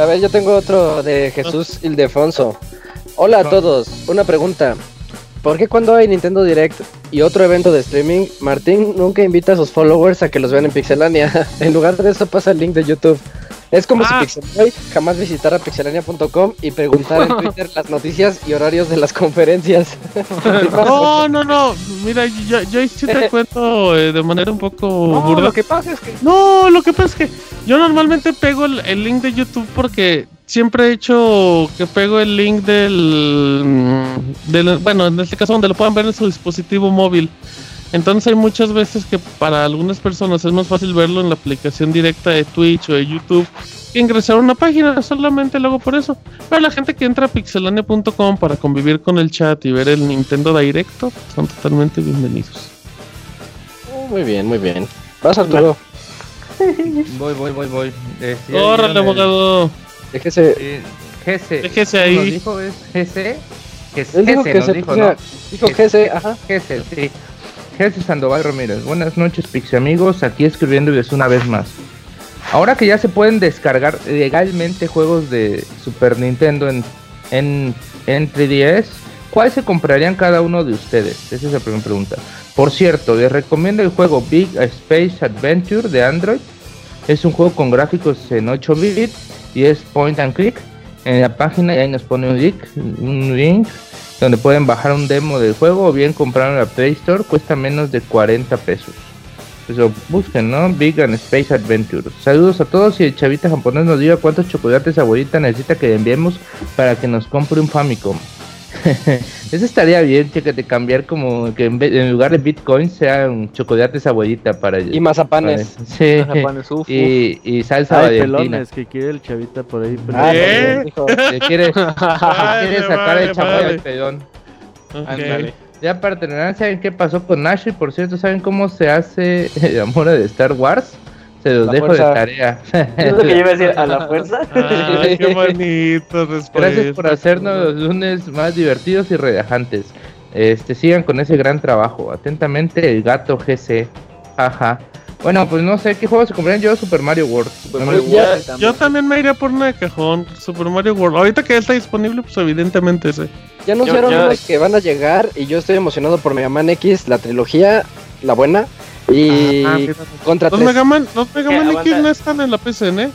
A ver, yo tengo otro de Jesús Ildefonso. Hola a todos, una pregunta. ¿Por qué cuando hay Nintendo Direct y otro evento de streaming, Martín nunca invita a sus followers a que los vean en Pixelania? en lugar de eso pasa el link de YouTube. Es como Ah. si Pixelboy jamás visitara pixelania.com y preguntara en Twitter las noticias y horarios de las conferencias. No, no, no. Mira, yo, yo sí te cuento eh, de manera un poco No, burda. lo que pasa es que No, lo que pasa es que yo normalmente pego el, el link de YouTube porque siempre he hecho que pego el link del, del. Bueno, en este caso donde lo puedan ver en su dispositivo móvil. Entonces hay muchas veces que para algunas personas es más fácil verlo en la aplicación directa de Twitch o de YouTube que ingresar a una página, solamente lo hago por eso. Pero la gente que entra a pixelania.com para convivir con el chat y ver el Nintendo Directo son totalmente bienvenidos. Oh, muy bien, muy bien. Vas Arturo, voy, voy, voy, voy. Eh, sí, ¡Órale, abogado! déjese. eh. Déjese ¿cómo ahí. Nos dijo es GC. Él dijo que se dijo, ¿no? Dijo GC, ajá. GC, sí. GC Sandoval Ramírez. Buenas noches, Pixie amigos. Aquí escribiéndoles una vez más. Ahora que ya se pueden descargar legalmente juegos de Super Nintendo en, en, en 3DS ¿cuál se comprarían cada uno de ustedes? Esa es la primera pregunta. Por cierto, les recomiendo el juego Big Space Adventure de Android. Es un juego con gráficos en 8 bits y es point and click. En la página ahí nos pone un link donde pueden bajar un demo del juego o bien comprarlo en la Play Store. Cuesta menos de 40 pesos. Eso, busquen, ¿no? Big and Space Adventure. Saludos a todos y el chavita japonés nos diga cuántos chocolates abuelita necesita que le enviemos para que nos compre un Famicom. Eso estaría bien, de cambiar como que en, vez- en lugar de Bitcoin sean chocolates abuelita para Y mazapanes. para- Sí. Mazapanes, uf, y, y salsa valentina. pelones, que quiere el chavita por ahí. pero- Ah, ¿Eh? hijo. Le quiere, le Vale, quiere sacar vale, el chamoy vale. al pelón. Ok. Ándale. Ya para terminar, ¿saben qué pasó con Nash? Y por cierto, ¿saben cómo se hace el amor de Star Wars? Se los La dejo fuerza. de tarea. Es lo que yo iba a decir, a la fuerza. Ay, qué bonito respuesta. Gracias por hacernos los lunes más divertidos y relajantes. Este, sigan con ese gran trabajo. Atentamente, el gato GC. Jaja. Bueno, pues no sé qué juego se comprarían yo Super Mario World. Super No Mario me- World también. Yo también me iría por una de cajón, Super Mario World. Ahorita que ya está disponible, pues evidentemente ese. Ya anunciaron Yo- yo- unos que van a llegar y yo estoy emocionado por Mega Man X, la trilogía, la buena, y Ah, contra Los 3. Mega Man, los Mega ¿Qué? Man X Aguanta. no están en la PCN, ¿eh?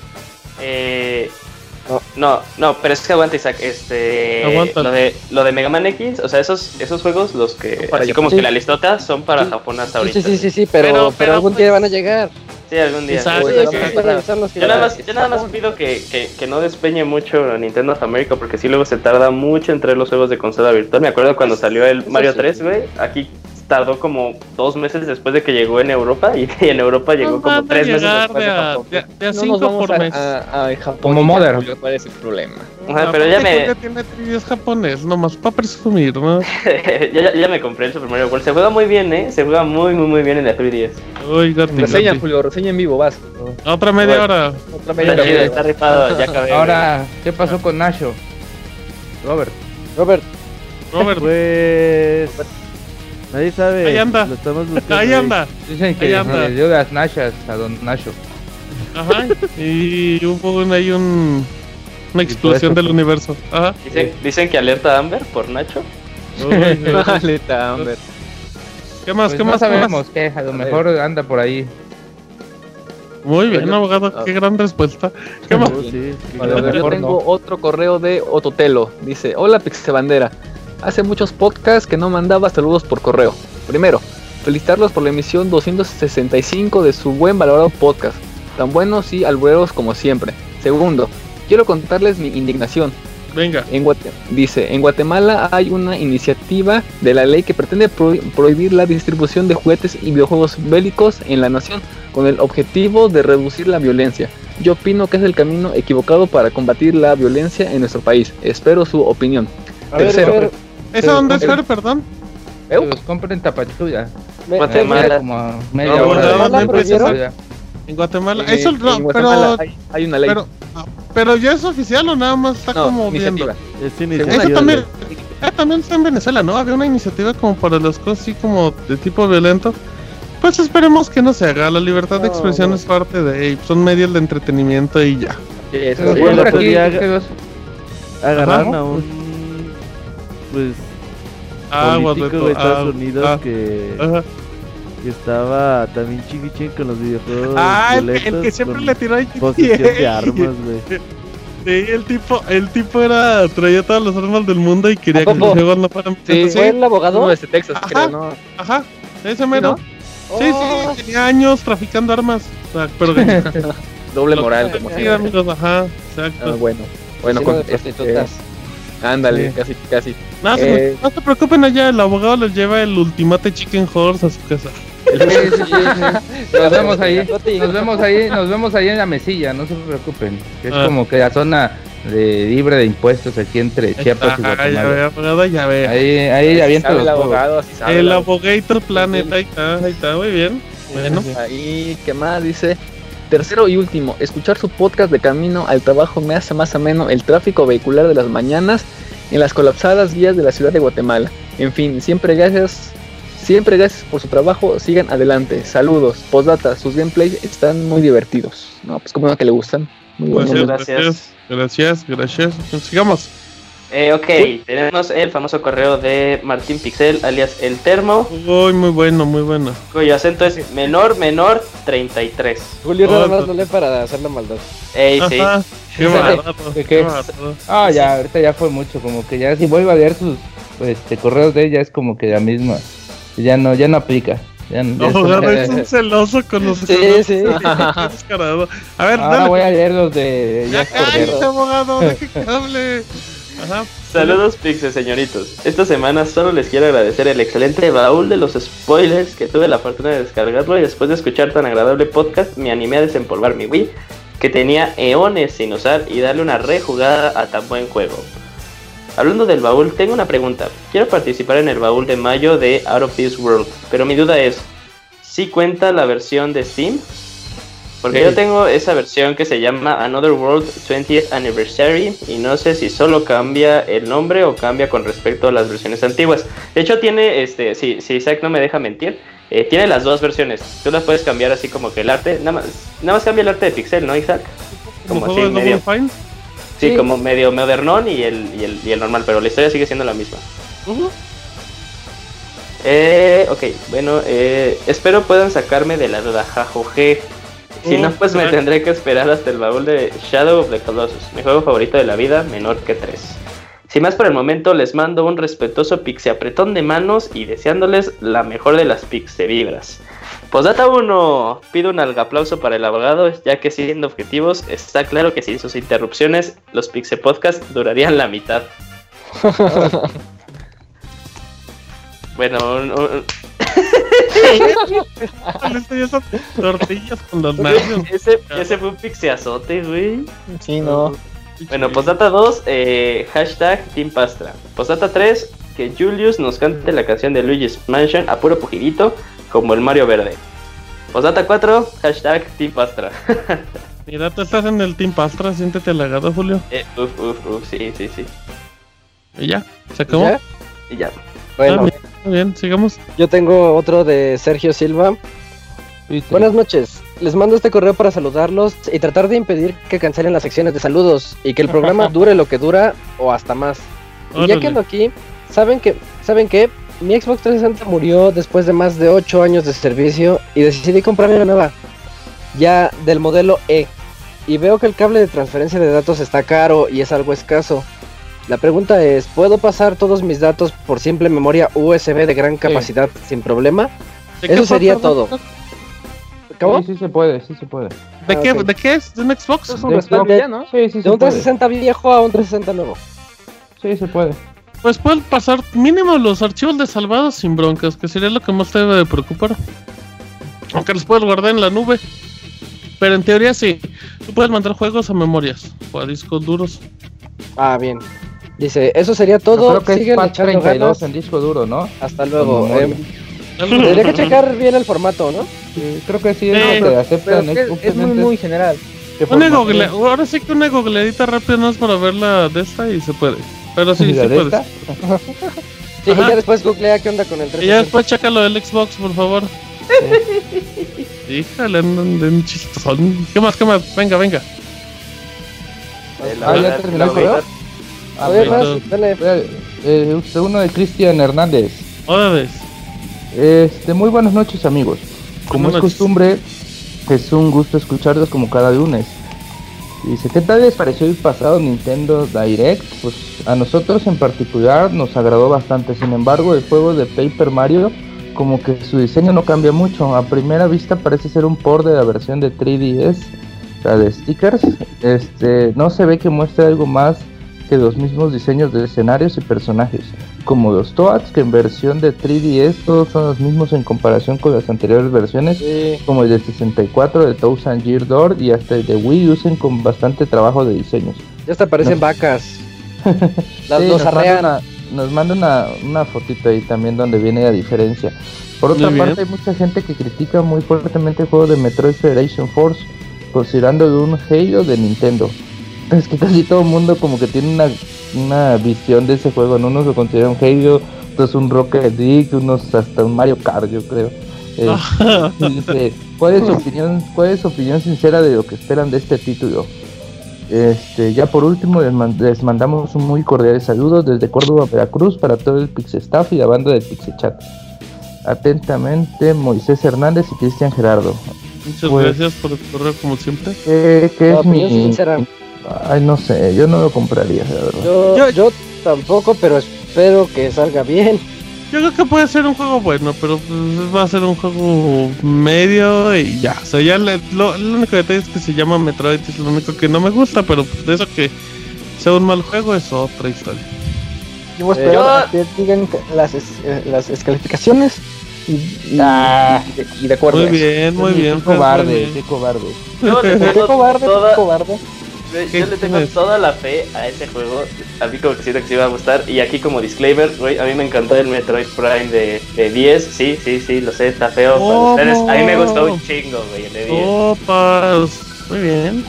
Eh, No. no, no, pero es que aguanta Isaac, este Aguanta. lo de lo de Mega Man X, o sea, esos esos juegos los que Para así como Sí. que la listota son para Sí. Japón hasta Sí, ahorita. sí, sí, sí, sí, pero, Pero- pero, pero, algún pues, día van a llegar. Sí, algún día. Exacto. Sí, Yo nada, más, yo nada más pido que, que, que no despeñe mucho Nintendo of America porque sí luego se tarda mucho en traer los juegos de consola virtual. Me acuerdo cuando salió el Mario sí. 3, güey, aquí tardó como dos meses después de que llegó en Europa y, en Europa llegó No como tres meses después de Japón. de, a- de a No nos cinco vamos por a, mes. a, a Japón. Como y Modern. ¿Cuál es el problema? Ajá, pero ya me, tiene 3DS japonés, nomás para presumir, ¿no? ya, ya- ya me compré el Super Mario World. Se juega muy bien, ¿eh? Se juega muy, muy, muy bien en la 3DS. Uy, Reseña. Julio, reseña en vivo, vas. Otra media Bueno. hora. Otra media Está chido, hora. está rifado, ya acabé. Ahora, ¿qué pasó con Nacho? Robert. Robert, Robert, Pues. Nadie sabe. Ahí anda. Lo estamos buscando ahí anda. Dicen que le dio las nachas a don Nacho. Ajá. Y hubo un, ahí un, una explosión del universo. Ajá. Dicen, dicen que alerta a Amber por Nacho. Maleta, hombre. ¿Qué más? Pues ¿Qué no más? ¿Qué más? sabemos qué, a lo mejor anda por ahí. Muy bien, Yo- abogado. Qué gran respuesta. ¿Qué más? Sí, A lo Yo mejor tengo no. otro correo de Ototelo. Dice, hola Pixebandera. Hace muchos podcasts que no mandaba saludos por correo. Primero, felicitarlos por la emisión 265 de su buen valorado podcast. Tan buenos y albueros como siempre. Segundo, quiero contarles mi indignación. Venga. En Guate- dice, en Guatemala hay una iniciativa de la ley que pretende pro- prohibir la distribución de juguetes y videojuegos bélicos en la nación con el objetivo de reducir la violencia. Yo opino que es el camino equivocado para combatir la violencia en nuestro país. Espero su opinión. a ver, a Tercero. ver, ¿Esa dónde es, Fer? Perdón. Que los compren tapachula. me- Guatemala. Como media No, hora. ¿dónde de-. En Guatemala. Eh, Eso no, en Guatemala pero, hay, hay una ley. pero, pero ya es oficial o nada más está no, como viendo. iniciativa. Es Según iniciativa. Eso también, de- eh, también está en Venezuela, ¿no? Había una iniciativa como para las cosas así como de tipo violento. Pues esperemos que no se haga. La libertad de expresión no. es parte de. Son medios de entretenimiento y ya. Sí, eso sí. bueno, aquí, día- los- Agarraron a un. Pues. Aguas, político de Estados ah, Unidos ah, que, Ajá. que estaba también chiquichín con los videojuegos. Ah, el, que- el violentos, que siempre le tiró a Posesión de armas, güey. Sí, el tipo, el tipo era, traía todas las armas del mundo y quería ¿A que los juegos no fueran Sí, ¿Fue el abogado? Uno desde Texas, Ajá. creo, ¿no? Ajá, ese mero. ¿no? Sí, Oh, sí, tenía años traficando armas. O sea, pero que- Doble lo- moral, como Sí, amigos, ajá, Ah, exacto. bueno. Bueno, vecino con, de este, ándale, Sí. casi, casi. No, se- eh, no se preocupen allá, el abogado les lleva el ultimate chicken horse a su casa. Sí, sí, sí, sí. Nos vemos ahí, nos vemos ahí, nos vemos ahí en la mesilla, no se preocupen. Que es Ah. como que la zona de libre de impuestos aquí entre Chiapas y Guatemala. ve, abogado, ya ve. Ahí, ahí avienta los el abogado, sabe el Abogator Planet, ahí está, ahí está, muy bien. Bueno, Ahí, ¿qué más dice? Tercero y último, escuchar su podcast de camino al trabajo me hace más ameno el tráfico vehicular de las mañanas en las colapsadas vías de la ciudad de Guatemala. En fin, siempre gracias, siempre gracias por su trabajo, sigan adelante. Saludos, postdata, sus gameplays están muy divertidos. No, pues como no que le gustan. Muy pues, bueno. Muchas gracias. Gracias, gracias. Sigamos. Eh, ok, tenemos el famoso correo de Martín Pixel, alias El Termo, Uy, muy bueno, muy bueno. cuyo acento es menor, menor, 33. Julio Oh, nada más no. lo lee para hacer la maldad. Ey, sí. Qué Sí. bárbaro, ¿De qué qué? Ah, ya, ahorita ya fue mucho, como que ya si vuelvo a leer sus este, correos de ella es como que la misma. Ya no, ya no aplica. Ya, no- ya No, es- un celoso con los Sí, correos. sí. Descarado. A ver, Ahora dale. voy a leer los de Ya cállate, abogado, deje que hable. Saludos Pixel señoritos. Esta semana solo les quiero agradecer el excelente baúl de los spoilers que tuve la fortuna de descargarlo y después de escuchar tan agradable podcast me animé a desempolvar mi Wii que tenía eones sin usar y darle una rejugada a tan buen juego. Hablando del baúl, tengo una pregunta. Quiero participar en el baúl de mayo de Out of This World, pero mi duda es, ¿si cuenta la versión de Steam? Porque yo tengo esa versión que se llama Another World 20th Anniversary y no sé si solo cambia el nombre o cambia con respecto a las versiones antiguas. De hecho tiene, este, si, si Isaac no me deja mentir, eh, tiene las dos versiones. Tú las puedes cambiar así como que el arte, nada más, nada más cambia el arte de pixel, ¿no Isaac? Como así medio, Fine. sí, Sí. como medio modernón y el, y, el, y el normal, pero la historia sigue siendo la misma. Eh, ok, bueno, eh, espero puedan sacarme de la duda, jajoje. Si no, Uh, pues me tendré que esperar hasta el baúl de Shadow of the Colossus, mi juego favorito de la vida, menor que 3. Sin más por el momento, les mando un respetuoso pixiapretón de manos y deseándoles la mejor de las vibras. Posdata 1, pido un aplauso para el abogado, ya que siendo objetivos, está claro que sin sus interrupciones, los Pixe Podcast durarían la mitad. bueno, un- esas tortillas con los ese, ese fue un pixeazote, güey. Sí, no. Bueno, postdata 2, eh, hashtag Team Pastra. Postdata 3, que Julius nos cante la canción de Luigi's Mansion a puro pujidito, como el Mario Verde. Postdata 4, hashtag Team Pastra. Mira, tú estás en el Team Pastra, siéntete halagado, Julio. Eh, uf, uf, uf, sí, sí, sí. Y ya, se acabó. ¿Ya? Y ya. Bueno, Ah, muy bien, sigamos. yo tengo otro de Sergio Silva. Buenas noches. Les mando este correo para saludarlos y tratar de impedir que cancelen las secciones de saludos y que el programa dure lo que dura o hasta más. Y ya que ando aquí, ¿saben que ¿Saben qué? Mi Xbox 360 murió después de más de 8 años de servicio y decidí comprarme una nueva. Ya del modelo E. Y veo que el cable de transferencia de datos está caro y es algo escaso. La pregunta es, ¿puedo pasar todos mis datos por simple memoria USB de gran capacidad sin problema? ¿De qué Eso sería todo. ¿Acabó? Sí, sí se puede, sí se puede. ¿De, Ah, qué. ¿De qué es? ¿De un Xbox? Es un De respaldo Xbox. ya, ¿no? Sí, sí De un puede. 360 viejo a un 360 nuevo. Sí, se puede. Pues pueden pasar mínimo los archivos de salvados sin broncas, que sería lo que más te debe de preocupar. Aunque los puedes guardar en la nube. Pero en teoría sí. Tú puedes mandar juegos a memorias o a discos duros. Ah, bien. Dice, eso sería todo. creo que es patch echando 32 ganas. en disco duro, ¿no? Hasta luego. Eh, tendría que checar bien el formato, ¿no? Sí, creo que sí es Eh, lo que Pero aceptan. es, que es muy, muy general. ¿Qué Una google, ahora sí que una googleadita rápida no es para ver la de esta y se puede. Pero sí, sí ¿La de puedes. Sí, y ya después googlea qué onda con el Y 360. ya después checa lo del Xbox, por favor. Híjale, andan de un chistosón. ¿Qué más, qué más? Venga, venga. Ah, ¿ya terminó el? A ver, perfecto. más, dale. Eh, usted uno de Cristian Hernández. Vez. Este, muy buenas noches amigos. Como Buenas es noches. costumbre, es un gusto escucharlos como cada lunes. Dice, ¿qué tal les pareció el pasado Nintendo Direct? Pues a nosotros en particular nos agradó bastante. Sin embargo, el juego de Paper Mario, como que su diseño no cambia mucho. A primera vista parece ser un port de la versión de 3DS, la de stickers. Este, no se ve que muestre algo más que los mismos diseños de escenarios y personajes, como los Toads, que en versión de 3DS todos son los mismos en comparación con las anteriores versiones, Sí. como el de 64, de Thousand Year Door y hasta el de Wii usen con bastante trabajo de diseños. Ya hasta parecen No. vacas. Las Sí, dos nos manda arrean. una, nos manda una, una fotito ahí también donde viene la diferencia. Por otra Muy bien. parte, hay mucha gente que critica muy fuertemente el juego de Metroid Federation Force, considerándolo un Halo de Nintendo. Es que casi todo el mundo como que tiene una, una visión de ese juego, ¿no? Unos lo consideran un Halo, otros un Rocket League, unos hasta un Mario Kart, yo creo. Eh, dice, ¿cuál, es su opinión, ¿Cuál es su opinión sincera de lo que esperan de este título? este, ya por último les, man- les mandamos un muy cordial saludo desde Córdoba, Veracruz para todo el Pixel Staff y la banda del Pixel Chat. Atentamente Moisés Hernández y Cristian Gerardo. Muchas Pues- gracias por el correo como siempre. ¿Qué, qué La es mi...? opinión sincera. Ay, no sé, yo no lo compraría, la verdad. Yo, yo tampoco, pero espero que salga bien. Yo creo que puede ser un juego bueno, pero pues, va a ser un juego medio y ya. O sea, ya le- lo, el único detalle es que se llama Metroid, es lo único que no me gusta, pero pues, de eso que sea un mal juego es otra historia. Yo voy a Eh, esperar yo- a que digan las, es- eh, las descalificaciones y, y, Ah. y de, y de acuerdo Muy bien, muy Qué bien. Muy cobarde, qué cobarde. ¿Qué cobarde? ¿Qué cobarde? Yo le tengo toda la fe a ese juego. A mí como que siento que sí va a gustar. Y aquí como disclaimer, güey, a mí me encantó el Metroid Prime de, de 10. Sí, sí, sí, lo sé, está feo para ¿Cómo? ustedes. A mí me gustó un chingo, güey, el de 10. Opas, muy bien.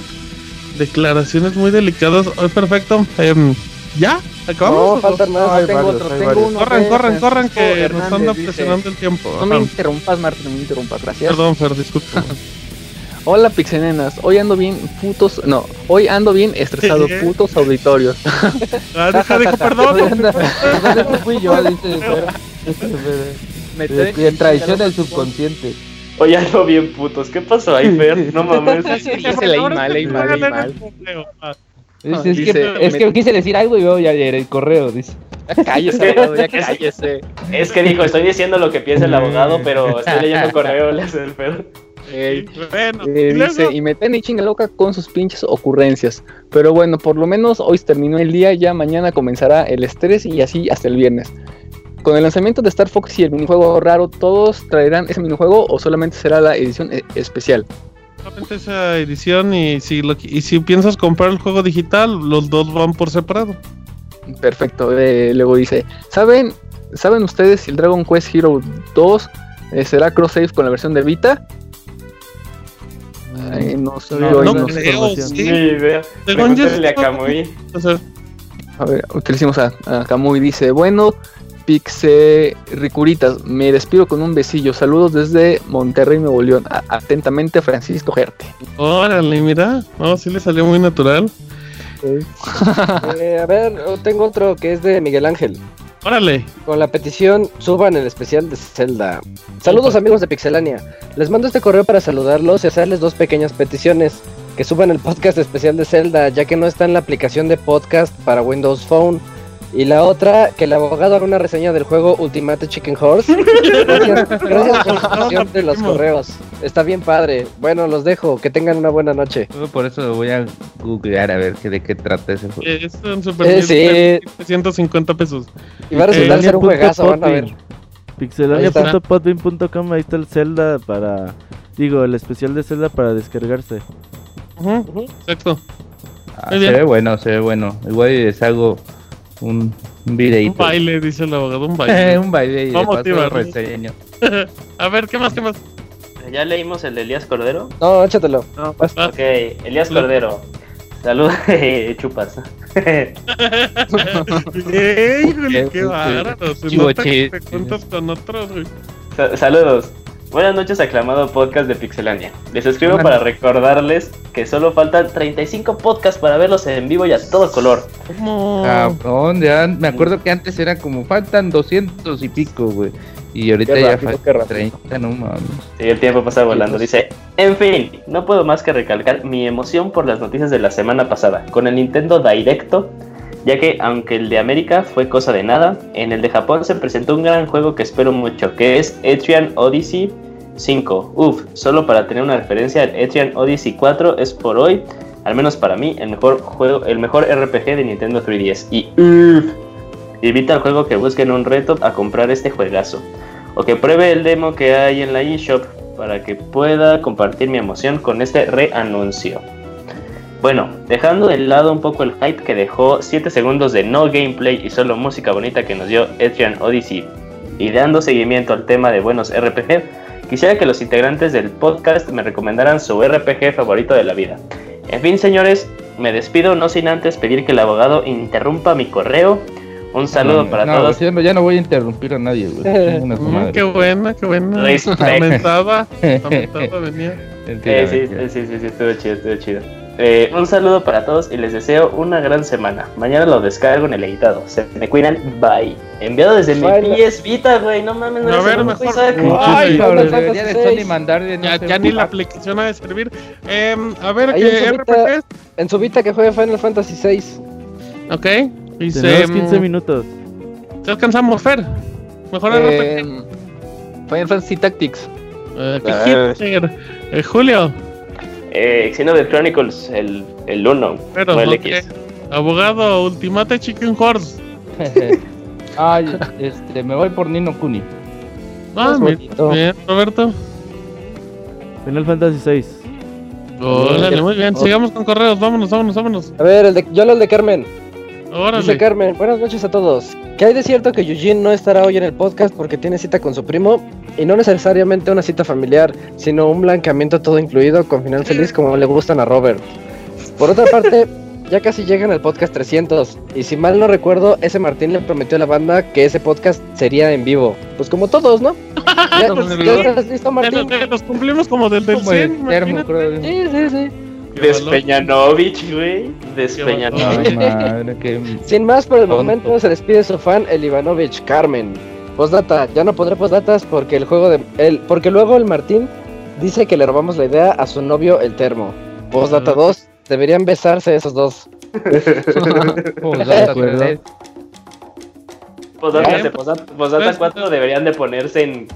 Declaraciones muy delicadas. Hoy perfecto. Em, ¿Ya? ¿Acabamos? No, faltan más. Tengo varios, otro, tengo uno. Corran, corran, corran, que nos dice, presionando el tiempo. No me interrumpas, Martín, no me interrumpas, gracias. Perdón, Fer, disculpa. Hola, pixenenas. Hoy ando bien putos. No, hoy ando bien estresado, putos auditorios. Ah, deja, deja, perdón. No fui yo, dice. Me De- de traición del subconsciente. Oye, ando bien putos. ¿Qué pasó ahí, Fer? No mames. se leí mal, leí mal, leí mal. Es, es Dice, que, es me- que quise decir algo y veo ya el correo, dice. Ya cállese, abogado, ya cállese. Es que dijo, estoy diciendo lo que piensa el abogado, pero estoy leyendo el correo, le hace el Fer. Ey, Bueno, eh, y luego- dice, y me tiene chinga loca con sus pinches ocurrencias. Pero bueno, por lo menos hoy terminó el día, ya mañana comenzará el estrés y así hasta el viernes. Con el lanzamiento de Star Fox y el minijuego raro, ¿todos traerán ese minijuego o solamente será la edición eh, especial? solamente esa edición y si, lo, y si piensas comprar el juego digital, los dos van por separado. Perfecto. eh, luego dice, ¿saben, ¿saben ustedes si el Dragon Quest Hero 2 eh, será cross-save con la versión de Vita? Ay, no sé, No, no no creo, sí. Ni idea. A Kamui. A ver, ¿qué le hicimos a, a Kamui? Dice, bueno, Pixe Ricuritas, me despido con un besillo. Saludos desde Monterrey, Nuevo León. A- atentamente, Francisco Gerte. órale, mira. No, sí le salió muy natural. Eh, a ver, tengo otro que es de Miguel Ángel. Órale. Con la petición, suban el especial de Zelda. Saludos amigos de Pixelania. Les mando este correo para saludarlos y hacerles dos pequeñas peticiones. Que suban el podcast especial de Zelda, ya que no está en la aplicación de podcast para Windows Phone. Y la otra, que el abogado haga una reseña del juego Ultimate Chicken Horse. Gracias, gracias por su atención de los correos. Está bien padre. Bueno, los dejo. Que tengan una buena noche. Por eso voy a googlear a ver qué, de qué trata ese juego. Es un Super Eh, sí. 150 pesos. Y va a resultar Eh, ser un juegazo, van a ver. Ahí Pixelania.podbean.com, ahí está el Zelda para. Digo, el especial de Zelda para descargarse. Ujú, Exacto. Ah, se ve bueno, se ve bueno. Igual y les un, un Un videito. baile, dice el abogado, un baile. un baile y Vamos a paso ver, ¿qué más, qué más? ¿Ya leímos el de Elías Cordero? No, échatelo. Ah, Ok, Elías Cordero. Saludos, chupas. ¡Ey, qué bárbaro! Se chivo nota que chiste. te juntas con otros, güey. Sa- saludos. Buenas noches, aclamado podcast de Pixelania. Les escribo para recordarles que solo faltan 35 podcasts para verlos en vivo y a todo color. ¿Cómo? Cabrón, ya me acuerdo que antes era como faltan 200 y pico, güey. Y ahorita Qué ya faltan rápido. 30, no mames. Sí, el tiempo pasa volando. Dice, en fin, no puedo más que recalcar mi emoción por las noticias de la semana pasada con el Nintendo Directo, ya que aunque el de América fue cosa de nada, en el de Japón se presentó un gran juego que espero mucho, que es Etrian Odyssey 5. Uf, solo para tener una referencia, el Etrian Odyssey 4 es por hoy, al menos para mí, el mejor juego, el mejor RPG de Nintendo 3DS. Y uf, invita al juego que busquen un reto a comprar este juegazo o que pruebe el demo que hay en la eShop para que pueda compartir mi emoción con este reanuncio. Bueno, dejando de lado un poco el hype que dejó 7 segundos de no gameplay y solo música bonita que nos dio Etrian Odyssey y dando seguimiento al tema de buenos RPG, quisiera que los integrantes del podcast me recomendaran su RPG favorito de la vida. En fin, señores, me despido no sin antes pedir que el abogado interrumpa mi correo. Un saludo No, para no, todos. Ya no, ya no voy a interrumpir a nadie, güey. Mm, qué buena, qué buena. Respect. Lamentada venía. Eh, sí, sí, sí, sí, estuvo chido, estuvo chido. Eh, un saludo para todos y les deseo una gran semana. Mañana lo descargo en el editado. Se me cuidan. Bye. Enviado desde mi. PS Vita, güey. No mames, no A ver, mejor-. Ay, cabrón, Final debería de Sony mandar de no Ya, ni la aplicación ha de servir. Em, a ver, Ahí que en su Vita- RPGs. En su Vita que juegue Final Fantasy VI. Ok. Dice. Tenemos 15 mm, minutos. ¿Se alcanzamos, Fer? Mejor Eh, RPG. Final Fantasy Tactics. Eh. Hitler. Eh, Julio. Eh, Xenoblade Chronicles, el, el 1. Pero, no el ok. X. Abogado, Ultimate Chicken Horse. Ay, este, me voy por Nino Kuni. Ah, bonito. bien, Roberto. Final Fantasy 6. Órale, muy bien. Sigamos con correos. Vámonos, vámonos, vámonos. A ver, el de, yo leo el de Carmen. Dice Órale. Carmen, buenas noches a todos. ¿Qué hay de cierto que Eugene no estará hoy en el podcast porque tiene cita con su primo? Y no necesariamente una cita familiar, sino un blancamiento todo incluido con final feliz como le gustan a Robert. Por otra parte, ya casi llegan al podcast 300. Y si mal no recuerdo, ese Martín le prometió a la banda que ese podcast sería en vivo. Pues como todos, ¿no? ¿Ya, Estamos en ya estás listo, Martín? los cumplimos como del del Como el 100. termo, imagínate. creo. Sí, sí, sí. Despeñanovich, güey. Despeñanovich. madre. Sin más por el Tonto. momento se despide su fan el Ivanovich Carmen. Postdata, ya no pondré postdatas porque el juego de el porque luego el Martín dice que le robamos la idea a su novio el termo. Postdata 2, deberían besarse esos dos. Posdata 4 deberían de ponerse en.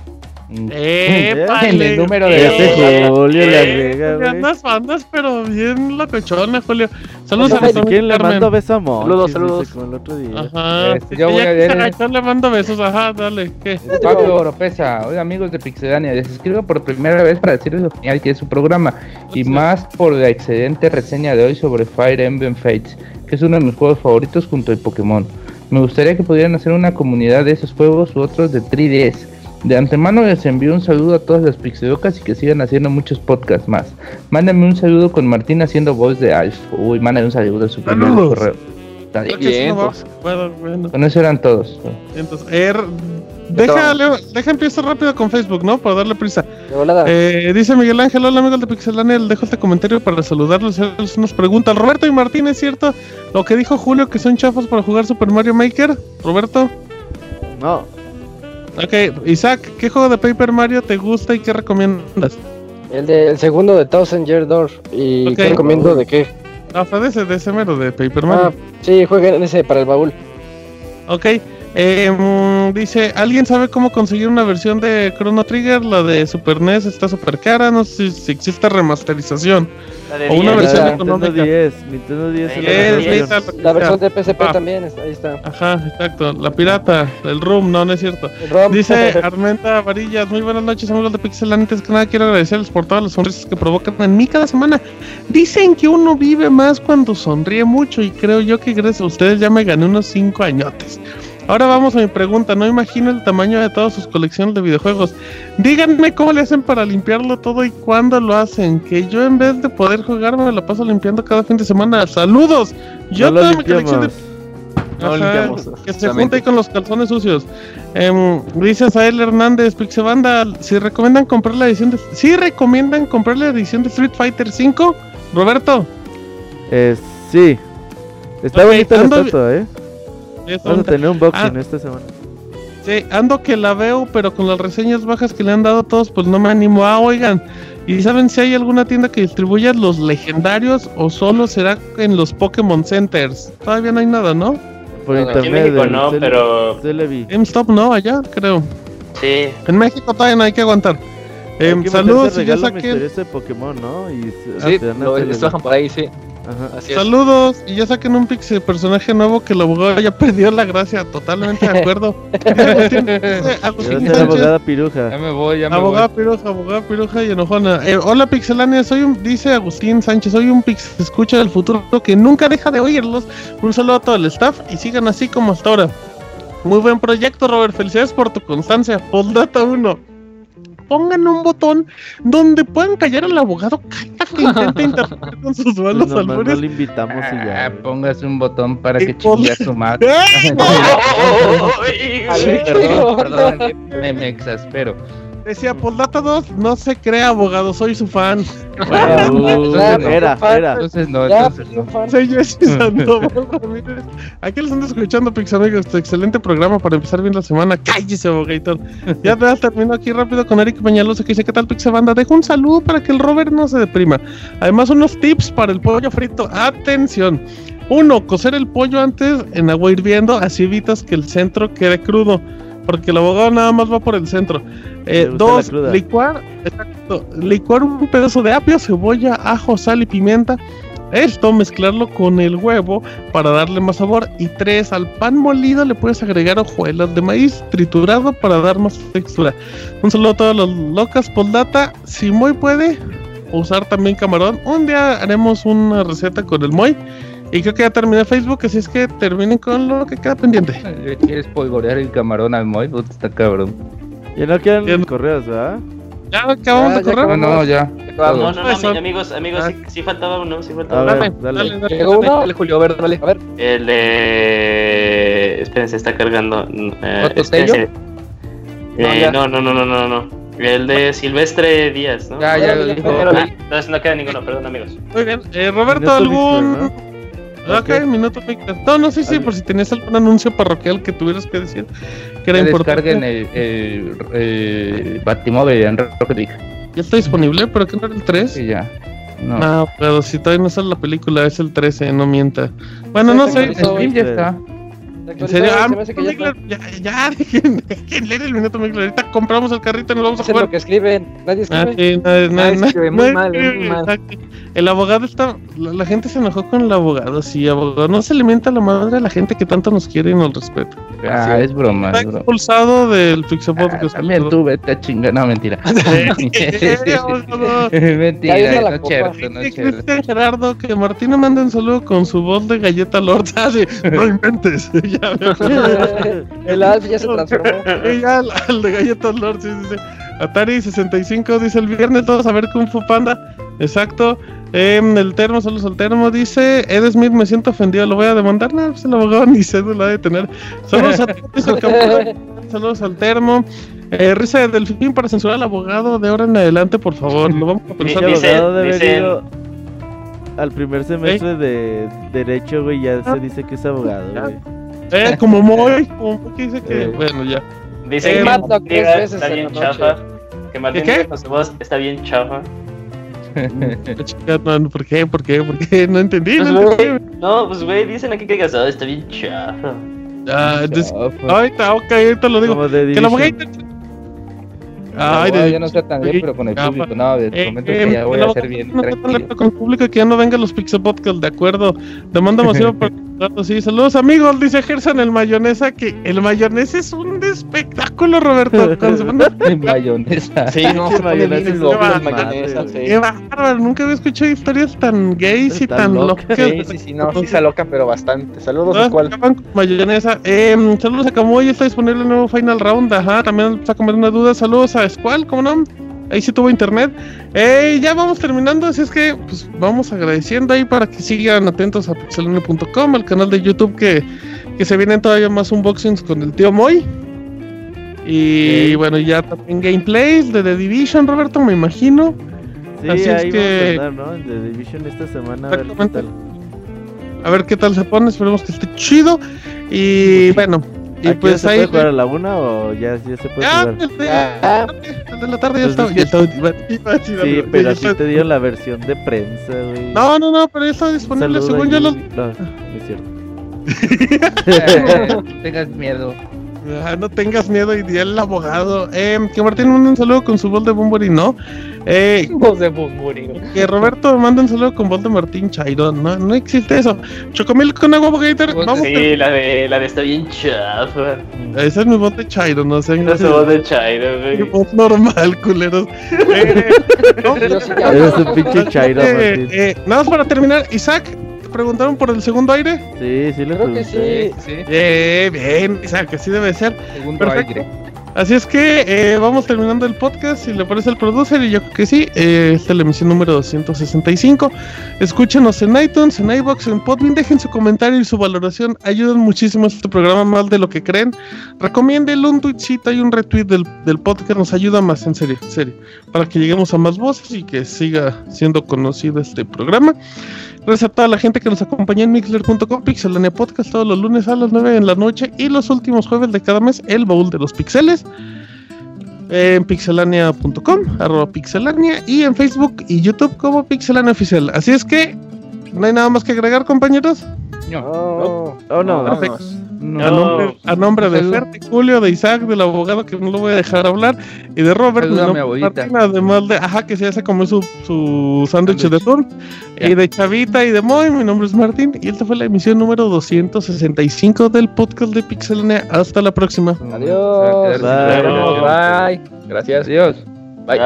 ¡Épale! En el número de Ese Julio le Eh. Andas, andas, pero bien locochona, Julio. Saludos a Si quieren le mando beso a Monchis, Saludos, dice, saludos. como el otro día. Ajá. Este, yo voy a leer le mando besos. Ajá, dale. ¿Qué? Pablo Oropesa, hola amigos de Pixelania, les escribo por primera vez para decirles lo genial que es su programa y más por la excelente reseña de hoy sobre Fire Emblem Fates, que es uno de mis juegos favoritos junto al Pokémon. Me gustaría que pudieran hacer una comunidad de esos juegos u otros de 3DS. De antemano les envío un saludo a todas las Pixelocas y que sigan haciendo muchos podcasts más. Mándame un saludo con Martín haciendo voz de Alf. Uy, mándame un saludo a su primer Saludos. correo. Vientos. Bueno, bueno. Con eso eran todos. Entonces, er, deja, Leo, deja empiezo rápido con Facebook, ¿no? Para darle prisa. De. Eh, dice Miguel Ángel, hola amigos de Pixelania, dejo este comentario para saludarlos y hacerles unas preguntas. Roberto y Martín, ¿es cierto lo que dijo Julio que son chafas para jugar Super Mario Maker? Roberto. No, Ok, Isaac, ¿qué juego de Paper Mario te gusta y qué recomiendas? El, de, el segundo de Thousand Year Door. ¿Y Ok. qué recomiendo de qué? Ah, fue de ese, de ese mero, de Paper Ah, Mario. sí, jueguen ese para el baúl. Ok, eh, dice, ¿alguien sabe cómo conseguir una versión de Chrono Trigger? La de Super NES está súper cara, no sé si, si existe remasterización. La de O una versión la Nintendo económica. 10, Nintendo 10 es la Es, versión. La versión de PSP Ah. también, está- ahí está. Ajá, exacto, la pirata, el room, no, no es cierto. ROM. Dice Armenta Varillas, muy buenas noches amigos de Pixel. Antes que nada quiero agradecerles por todas las sonrisas que provocan en mí cada semana. Dicen que uno vive más cuando sonríe mucho y creo yo que gracias a ustedes ya me gané unos 5 añotes. Ahora vamos a mi pregunta, no imagino el tamaño de todas sus colecciones de videojuegos. Díganme cómo le hacen para limpiarlo todo y cuándo lo hacen. Que yo en vez de poder jugar me lo paso limpiando cada fin de semana. Saludos. Yo no mi colección de. No Ajá, limpiamos, Que se junte ahí con los calzones sucios. Em, dice Sael Hernández, Pixebanda, si recomiendan comprar la edición de... ¿Sí recomiendan comprar la edición de Street Fighter 5? Roberto. Eh, sí. Está Ok, bonita la ando- estatua, eh. Vamos a tener un boxing Ah. esta semana. Sí, ando que la veo, pero con las reseñas bajas que le han dado a todos, pues no me animo. Ah, oigan, ¿y saben si hay alguna tienda que distribuya los legendarios o solo será en los Pokémon Centers? Todavía no hay nada, ¿no? Por en Aquí en internet. México no, Cele- pero. Celebi. GameStop no, allá creo. Sí. En México todavía no hay que aguantar. Que saludos y ya saqué... Pokémon, ¿no? Y Sí, te dan lo, Celebi. bajan por ahí, sí. Ajá. Así es. Saludos y ya saquen un pixel personaje nuevo que el abogado ya perdió la gracia, totalmente de acuerdo. Abogada piruja. Ya me voy, ya me abogada voy. piruja, abogada piruja y enojona. Eh, hola pixelania, soy un, dice Agustín Sánchez, soy un pixel escucha del futuro que nunca deja de oírlos. Un saludo a todo el staff y sigan así como hasta ahora. Muy buen proyecto, Robert. Felicidades por tu constancia. Postdata 1. Pongan un botón donde puedan callar al abogado que intente interferir con sus Pues malos no albures. le invitamos y Ah, ya. güey. póngase un botón para que chingue a su madre. ¡Eh! Perdón, perdón, me, me exaspero. Decía, Poldata 2, no se crea abogado, soy su fan. Uh, era, era. Entonces no, Ya, entonces no. fan. Soy Jessy Sandoval Ramírez. Aquí los ando escuchando, Pix amigos. Tu excelente programa para empezar bien la semana. Cállese, abogator. Ya te termino aquí rápido con Eric Peñalosa que dice: ¿Qué tal, Pix Banda? Dejo un saludo para que el Robert no se deprima. Además, unos tips para el pollo frito. Atención. Uno, cocer el pollo antes en agua hirviendo, así evitas que el centro quede crudo. Porque el abogado nada más va por el centro. Eh, dos, licuar, exacto, licuar un pedazo de apio, cebolla, ajo, sal y pimienta. Esto mezclarlo con el huevo para darle más sabor. Y tres, al pan molido le puedes agregar hojuelas de maíz triturado para dar más textura. Un saludo a todas las locas Poldata. Si Moy puede usar también camarón, un día haremos una receta con el Moy. Y creo que ya terminé Facebook, así es que terminen con lo que queda pendiente. Le quieres polvorear el camarón al Moy, está cabrón. Ya no quedan Ya no- correos, ¿verdad? Ya acabamos de correr. No, no, ya. No, no, no, amigos, amigos, sí, sí faltaba uno, sí faltaba uno. dale. Dale, dale, Llegó dale. uno. Dale, Julio, a ver, dale. A ver, El de... Esperen, se está cargando. Eh, ¿Otro espérense. Eh, No, no, no, no, no, no, no. El de Silvestre Díaz, ¿no? Ya, ya lo Órale, dijo. ya, Ah, entonces no queda ninguno, perdón, amigos. Muy bien. Eh, Roberto, ¿algún...? Mixler, Ok, Ok. minuto. No, no, sí, sí, por si tenías algún anuncio parroquial que tuvieras que decir que era importante. descarguen el, el, el Batimóvil en Rocket League. Ya está disponible, pero que no era el 3. Sí, ya. No. No, pero si todavía no sale la película, es el 13, no mienta. Bueno, no sé. Ya está. ¿En serio? Ah, se me ya ya, ya, dejen, dejen leer el minuto Mixler. Ahorita compramos el carrito y nos vamos a Eso es jugar. lo que escriben. Nadie Ah, escribe. sí, no, Ah, no, escribe muy mal, escribe, muy mal. El abogado está. La, la gente se enojó con el abogado. Sí, abogado. No se le mienta la madre a la gente que tanto nos quiere y nos respeta. Ah, es broma, Está es broma. expulsado del Pixel Ah, también tú vete a chingar. No, mentira. Mentira, no cierto, no cierto. Cristian Gerardo que Martina manda un saludo con su voz de galleta Lord. Sí, no inventes. El Alf ya se transformó. Sí, ya al, al de galletas Lord, sí, sí, sí. Atari 65 dice el viernes todos a ver Kung Fu Panda. Exacto. Em, el termo, saludos al termo, dice Ed Smith, me siento ofendido, lo voy a demandar. No, pues el abogado ni cédula de tener. Saludos a el. Saludos al termo. Eh, risa de delfín para censurar al abogado de ahora en adelante, por favor. Lo vamos a pensar. Dice- al primer semestre de Derecho, güey. Ya Ah. se dice que es abogado, güey. Eh, como Moy, como Moy que dice que, Eh. bueno, ya. Dice Eh, que Matlock tres veces está en bien la noche. chafa. Que Martín ¿Qué, su voz está bien chafa. No, ¿Por qué? ¿Por qué? ¿Por qué? No entendí. Pues, No entendí. güey, no, pues güey, dicen aquí que digas, "Ah, está bien chafa. Ah, entonces- Chafa. ahorita, ok, ahorita lo digo. Que la Division. Abogado. Ay, de- ya no sea tan bien, pero con el público, no, de Eh, momento eh, que ya voy el a ser bien no tranquilo. con el público que ya no vengan los Pixel Podcast, de acuerdo. Demanda masiva por sí. Saludos amigos, dice Gerson el mayonesa que el mayonesa es un espectáculo, Roberto. De mayonesa. Sí, no, pone mayonesa es loco sí. Qué bárbaro, nunca había escuchado historias tan gays y Tan locas. Sí, sí, sí, no, sí se alocan, pero bastante. Saludos, ¿cuál? mayonesa. Eh, saludos a Camuy, está disponible el nuevo Final Round. Ajá, también está comer una duda. Saludos a Squall, ¿cómo no? Ahí sí tuvo internet. Eh, ya vamos terminando, así es que pues vamos agradeciendo ahí para que sigan atentos a pixelone.com, al canal de YouTube que, que se vienen todavía más unboxings con el tío Moy. Y bueno, ya también gameplays de The Division, Roberto, me imagino. Sí, Así es que- vamos a andar, ¿no? En The Division esta semana, a ver qué Exactamente. tal. A ver qué tal se pone, esperemos que esté chido. Y bueno, y ¿A qué hora pues se ahí. puede jugar a la una o ya, ya se puede Ya, jugar? el de, Ah, el de la tarde ya estaba. es Ya estaba Sí, algo, pero aquí estaba- te dio la versión de prensa, güey. No, no, no, pero ya está disponible según yo los. No, no es cierto. No tengas miedo. Ah, no tengas miedo y di el abogado. Eh, que Martín manda un saludo con su voz de Bumburi, ¿no? Eh, Voz de Bumburi. que Roberto manda un saludo con voz de Martín Chairón. No, no existe eso. Chocomil con agua, Gator. Voz de- Vamos. Sí, la de, la de está bien chafa. Esa es mi voz de Chairón, no sé. Esa es su voz de Chairo, Mi güey. voz normal, culeros. Eh, no, Eres un pinche chairo, Eh, Martín. eh, nada más para terminar, Isaac, ¿te preguntaron por el segundo aire? Sí, sí le Creo que pregunté. sí. Sí, Eh, bien, Isaac, así debe ser. segundo Perfecto. aire. Así es que eh, vamos terminando el podcast. Si le parece el producer, y yo creo que sí. Eh, esta es la emisión número 265. Escúchenos en iTunes, en iBox, en Podbean. Dejen su comentario y su valoración. Ayudan muchísimo a este programa, más de lo que creen. Recomiéndenle un tweetcito y un retweet del, del podcast. Nos ayuda más, en serio, en serio. Para que lleguemos a más voces y que siga siendo conocido este programa. Gracias a toda la gente que nos acompaña en mixler.com, Pixelania Podcast todos los lunes a las 9 de la noche y los últimos jueves de cada mes, el baúl de los pixeles. En pixelania.com, arroba pixelania y en Facebook y YouTube como pixelania oficial. Así es que no hay nada más que agregar, compañeros. No, Oh, no. Perfecto. A nombre, a nombre de Fer, de Julio, de Isaac, del abogado que no lo voy a dejar hablar, y de Robert, mi. Martín, además de, ajá, que se hace como su, su sándwich de atún, y de Chavita y de Moy, mi nombre es Martín, y esta fue la emisión número 265 del podcast de Pixelania. Hasta la próxima. Adiós. Bye. Bye. Gracias. Adiós. Bye.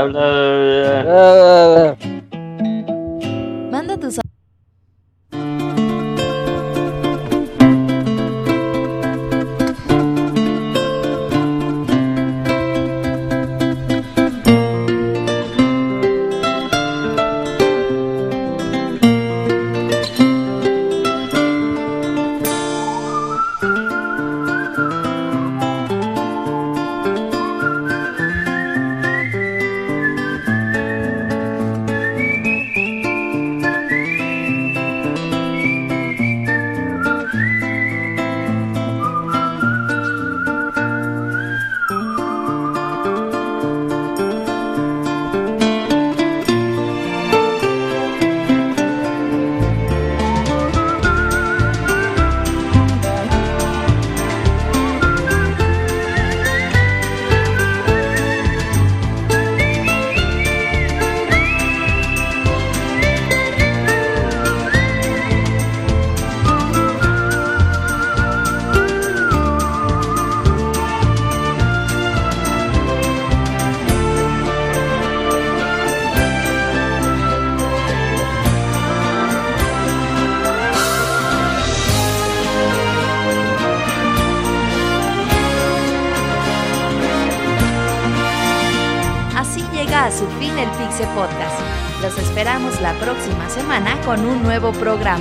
Nuevo programa.